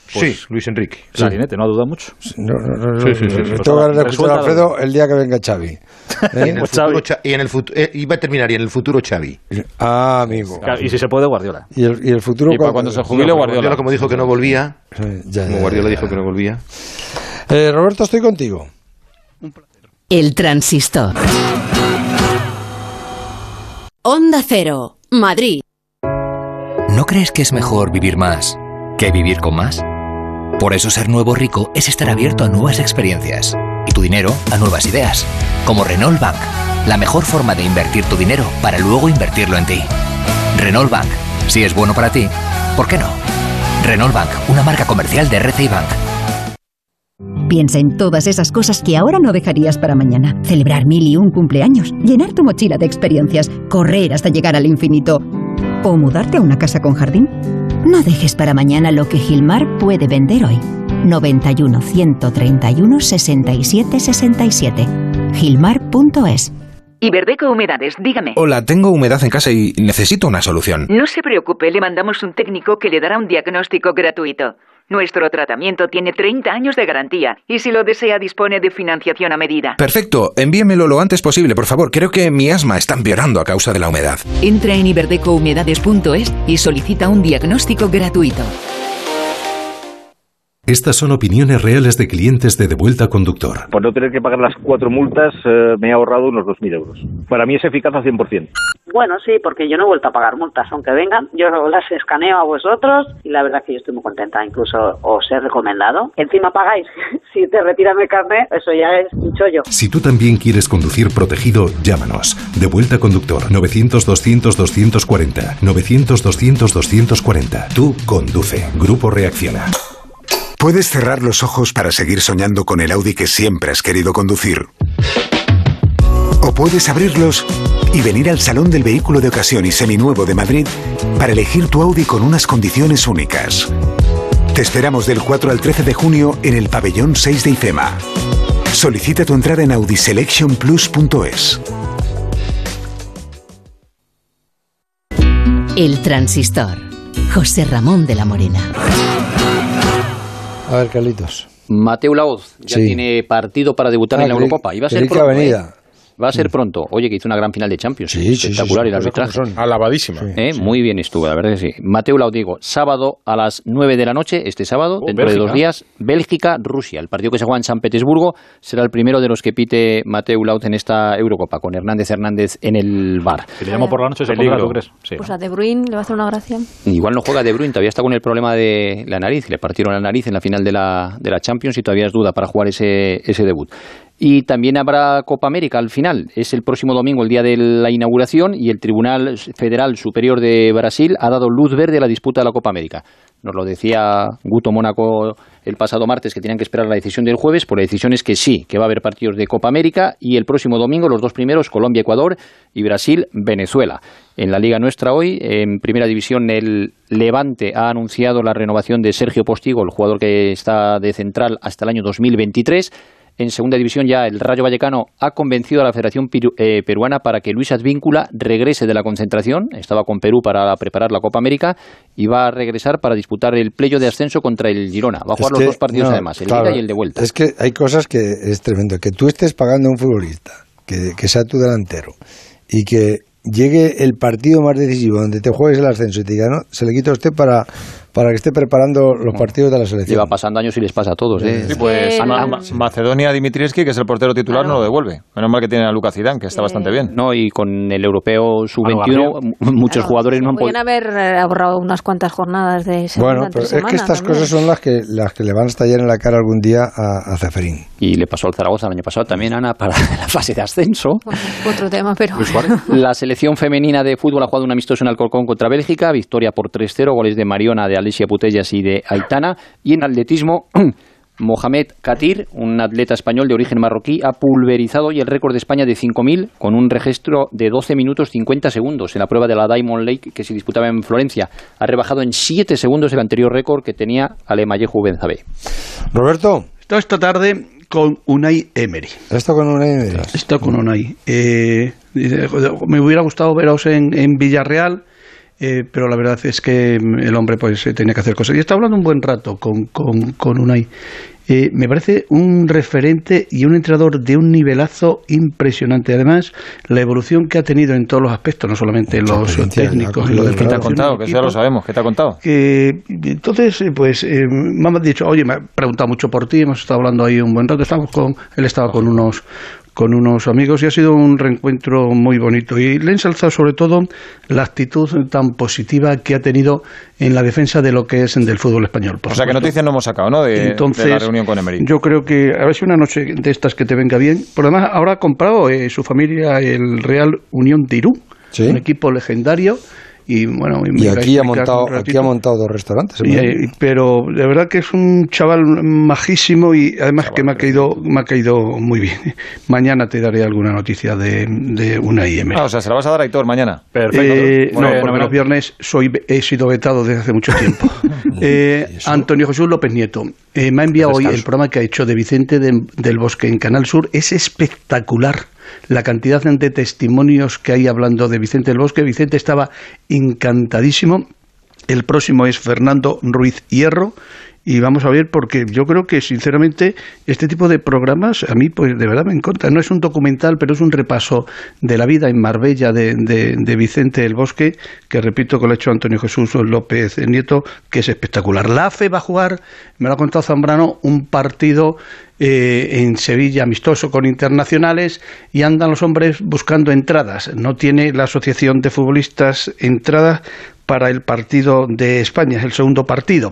sí, Luis Enrique. Clarinete, no ha dudado mucho. No, no, no, no, Sí, sí, sí, no, sí. no tengo ganas de escuchar a Alfredo el día que venga Xavi. Y en ¿Eh? el futuro, Xavi. Cha- y en el futuro, iba a terminar y en el futuro Xavi. Ah, amigo. Y si se puede, Guardiola. ¿Y el, y el futuro Y para cuando se jubile, pero Guardiola. como dijo que no volvía, Sí, ya, como Guardiola ya, dijo que no volvía. Eh, Roberto, estoy contigo. El transistor. Onda Cero, Madrid. ¿No crees que es mejor vivir más que vivir con más? Por eso ser nuevo rico es estar abierto a nuevas experiencias y tu dinero a nuevas ideas. Como Renault Bank, la mejor forma de invertir tu dinero para luego invertirlo en ti. Renault Bank, si es bueno para ti, ¿por qué no? Renault Bank, una marca comercial de RCI Bank. Piensa en todas esas cosas que ahora no dejarías para mañana. Celebrar mil y un cumpleaños, llenar tu mochila de experiencias, correr hasta llegar al infinito. ¿O mudarte a una casa con jardín? No dejes para mañana lo que Gilmar puede vender hoy. 91 131 67 67. Gilmar.es Iberdeco Humedades, dígame. Hola, tengo humedad en casa y necesito una solución. No se preocupe, le mandamos un técnico que le dará un diagnóstico gratuito. Nuestro tratamiento tiene 30 años de garantía y si lo desea dispone de financiación a medida. Perfecto, envíemelo lo antes posible, por favor. Creo que mi asma está empeorando a causa de la humedad. Entra en iberdecohumedades.es y solicita un diagnóstico gratuito. Estas son opiniones reales de clientes de Devuelta Conductor. Por no tener que pagar las cuatro multas, eh, me he ahorrado unos 2.000 euros. Para mí es eficaz al 100%. Bueno, sí, porque yo no he vuelto a pagar multas, aunque vengan, yo las escaneo a vosotros y la verdad que yo estoy muy contenta, incluso os he recomendado. Encima pagáis, si te retiran el carnet, eso ya es un chollo. Si tú también quieres conducir protegido, llámanos. Devuelta Conductor 900-200-240. 900-200-240. Tú conduce. Grupo Reacciona. Puedes cerrar los ojos para seguir soñando con el Audi que siempre has querido conducir. O puedes abrirlos y venir al Salón del Vehículo de Ocasión y Seminuevo de Madrid para elegir tu Audi con unas condiciones únicas. Te esperamos del 4 al 13 de junio en el pabellón 6 de IFEMA. Solicita tu entrada en audiselectionplus.es. El transistor. José Ramón de la Morena. A ver, Carlitos. Mateo Laoz ya Sí. tiene partido para debutar Ah, en la Eurocopa. Va a ser que pronto. Va a ser pronto. Oye, que hizo una gran final de Champions. Espectacular sí, el cosas arbitraje. son. Alabadísima. ¿Eh? Muy bien estuvo, la verdad que sí. Mateo Laoz, digo, sábado a las 9 de la noche, este sábado, Oh, dentro de dos días, Bélgica-Rusia. El partido que se juega en San Petersburgo será el primero de los que pite Mateo Laoz en esta Eurocopa, con Hernández Hernández en el bar. Si le llamo por la noche, se pondrá, ¿tú crees? Sí. Pues a De Bruyne le va a hacer una gracia. Igual no juega De Bruyne, todavía está con el problema de la nariz. Le partieron la nariz en la final de la, de la Champions y todavía es duda para jugar ese, ese debut. Y también habrá Copa América al final. Es el próximo domingo, el día de la inauguración, y el Tribunal Federal Superior de Brasil ha dado luz verde a la disputa de la Copa América. Nos lo decía Guto Mónaco el pasado martes que tenían que esperar la decisión del jueves, pues la decisión es que sí, que va a haber partidos de Copa América y el próximo domingo los dos primeros, Colombia-Ecuador y Brasil-Venezuela. En la liga nuestra hoy, en primera división, el Levante ha anunciado la renovación de Sergio Postigo, el jugador que está de central hasta el año 2023. En segunda división ya el Rayo Vallecano ha convencido a la Federación eh, Peruana para que Luis Advíncula regrese de la concentración. Estaba con Perú para preparar la Copa América y va a regresar para disputar el pleyo de ascenso contra el Girona. Va a jugar Es los que, dos partidos no, además, el claro, ida y el de vuelta. Es que hay cosas que es tremendo. Que tú estés pagando a un futbolista, que, que sea tu delantero, y que llegue el partido más decisivo donde te juegues el ascenso y te diga, no, se le quita a usted para, para que esté preparando los partidos de la selección. Lleva pasando años y les pasa a todos. ¿eh? Sí, pues Ma- Ma- Macedonia Dimitrievski, que es el portero titular, no lo devuelve. Menos mal que tiene a Lucas Zidane, que está bastante bien. No, y con el europeo sub-21 m- muchos jugadores no han Podrían podido... haber eh, ahorrado unas cuantas jornadas de segunda Bueno, pero es semana que estas también. cosas son las que, las que le van a estallar en la cara algún día a, a Ceferín. Y le pasó al Zaragoza el año pasado también, Ana, para la fase de ascenso. Otro tema, pero... La selección femenina de fútbol ha jugado un amistoso en Alcorcón contra Bélgica, victoria por 3-0, goles de Mariona, de Alicia Putellas y de Aitana. Y en atletismo, Mohamed Katir, un atleta español de origen marroquí, ha pulverizado hoy el récord de España de 5.000 con un registro de 12 minutos 50 segundos en la prueba de la Diamond Lake que se disputaba en Florencia. Ha rebajado en 7 segundos el anterior récord que tenía Alemayehu Benzabé. Roberto. Esto esta tarde con Unai Emery. Esto con Unai Emery. Esto con Unai. Eh, dice, "Joder, me hubiera gustado veros en, en Villarreal, eh, pero la verdad es que el hombre pues eh, tenía que hacer cosas. Y está hablando un buen rato con, con, con Unai. Eh, me parece un referente y un entrenador de un nivelazo impresionante. Además, la evolución que ha tenido en todos los aspectos, no solamente en los técnicos, en lo ¿Qué te ha contado? Que ya lo sabemos. ¿Qué te ha contado? que entonces eh, pues eh, me han dicho oye me ha preguntado mucho por ti hemos estado hablando ahí un buen rato estamos con él estaba con unos con unos amigos y ha sido un reencuentro muy bonito y le he ensalzado sobre todo la actitud tan positiva que ha tenido en la defensa de lo que es del fútbol español por O sea, que noticias no hemos sacado, ¿no? De, Entonces, de la reunión con Emery. Yo creo que a ver si una noche de estas que te venga bien. Por lo demás, ahora ha comprado eh, su familia el Real Unión de Irún, un equipo legendario. Y bueno, me Y aquí ha, montado, aquí ha montado dos restaurantes. Y, eh, pero de verdad que es un chaval majísimo y además que me ha caído me ha caído muy bien. Mañana te daré alguna noticia de, de una IM. Ah, o sea, se la vas a dar a Aitor mañana. Eh, no, porque los viernes soy, he sido vetado desde hace mucho tiempo. Eh, Antonio Jesús López Nieto eh, me ha enviado hoy el programa que ha hecho de Vicente de- del Bosque en Canal Sur. Es espectacular la cantidad de testimonios que hay hablando de Vicente del Bosque. Vicente estaba encantadísimo. El próximo es Fernando Ruiz Hierro. Y vamos a ver, porque yo creo que, sinceramente, este tipo de programas a mí, pues de verdad me encanta. No es un documental, pero es un repaso de la vida en Marbella de, de- de Vicente del Bosque, que repito que lo ha hecho Antonio Jesús López Nieto, que es espectacular. La AFE va a jugar, me lo ha contado Zambrano, un partido eh, en Sevilla amistoso con internacionales y andan los hombres buscando entradas. No tiene la Asociación de Futbolistas entradas para el partido de España, es el segundo partido.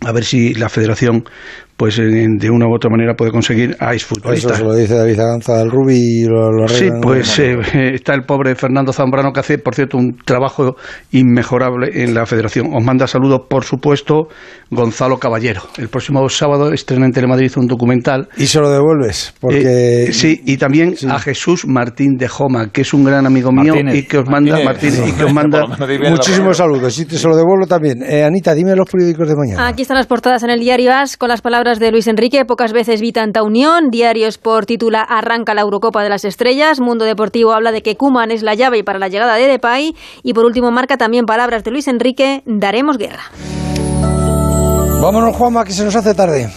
A ver si la federación pues de una u otra manera puede conseguir a exfutbolistas. Eso se lo dice David Aganza al Rubi y lo, lo Sí, pues eh, está el pobre Fernando Zambrano que hace, por cierto, un trabajo inmejorable en la federación. Os manda saludos, por supuesto, Gonzalo Caballero. El próximo sábado estrena en Telemadrid un documental. Y se lo devuelves, porque... Eh, sí, y también a Jesús Martín de Joma, que es un gran amigo mío y que os manda, Martínez, y que os manda muchísimos saludos. Y te se lo devuelvo también. Eh, Anita, dime los periódicos de mañana. Aquí están las portadas en el diario AS con las palabras de Luis Enrique, pocas veces vi tanta unión. Diario Sport titula Arranca la Eurocopa de las Estrellas. Mundo Deportivo habla de que Kuman es la llave para la llegada de Depay. Y por último marca también palabras de Luis Enrique, daremos guerra. Vámonos, Juanma, que se nos hace tarde.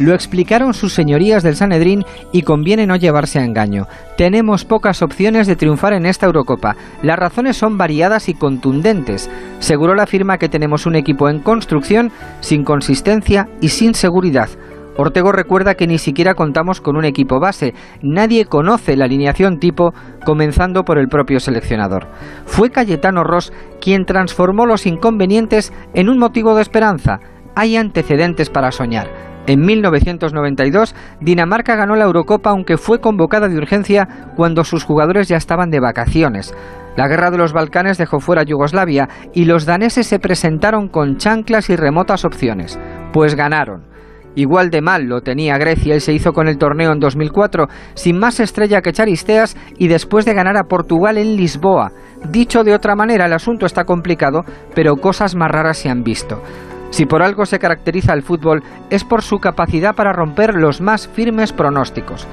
Lo explicaron sus señorías del Sanedrín y conviene no llevarse a engaño. Tenemos pocas opciones de triunfar en esta Eurocopa. Las razones son variadas y contundentes. Seguro la firma que tenemos un equipo en construcción, sin consistencia y sin seguridad. Ortego recuerda que ni siquiera contamos con un equipo base, nadie conoce la alineación tipo, comenzando por el propio seleccionador. Fue Cayetano Ross quien transformó los inconvenientes en un motivo de esperanza. Hay antecedentes para soñar. En 1992, Dinamarca ganó la Eurocopa aunque fue convocada de urgencia cuando sus jugadores ya estaban de vacaciones. La guerra de los Balcanes dejó fuera a Yugoslavia y los daneses se presentaron con chanclas y remotas opciones, pues ganaron. Igual de mal lo tenía Grecia y se hizo con el torneo en 2004, sin más estrella que Charisteas y después de ganar a Portugal en Lisboa. Dicho de otra manera, el asunto está complicado, pero cosas más raras se han visto. Si por algo se caracteriza el fútbol es por su capacidad para romper los más firmes pronósticos.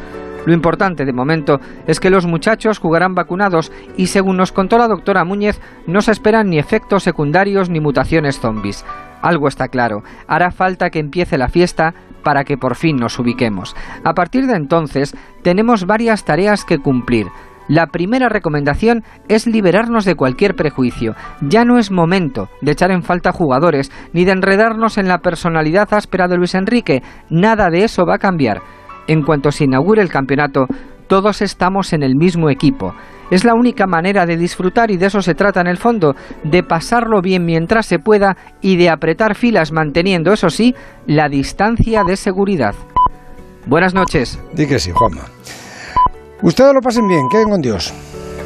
Lo importante de momento es que los muchachos jugarán vacunados y según nos contó la doctora Muñez no se esperan ni efectos secundarios ni mutaciones zombies. Algo está claro, hará falta que empiece la fiesta para que por fin nos ubiquemos. A partir de entonces tenemos varias tareas que cumplir. La primera recomendación es liberarnos de cualquier prejuicio. Ya no es momento de echar en falta jugadores ni de enredarnos en la personalidad áspera de Luis Enrique. Nada de eso va a cambiar. En cuanto se inaugure el campeonato, todos estamos en el mismo equipo. Es la única manera de disfrutar y de eso se trata en el fondo, de pasarlo bien mientras se pueda y de apretar filas manteniendo, eso sí, la distancia de seguridad. Buenas noches. Di que sí, Juanma. Ustedes lo pasen bien, queden con Dios.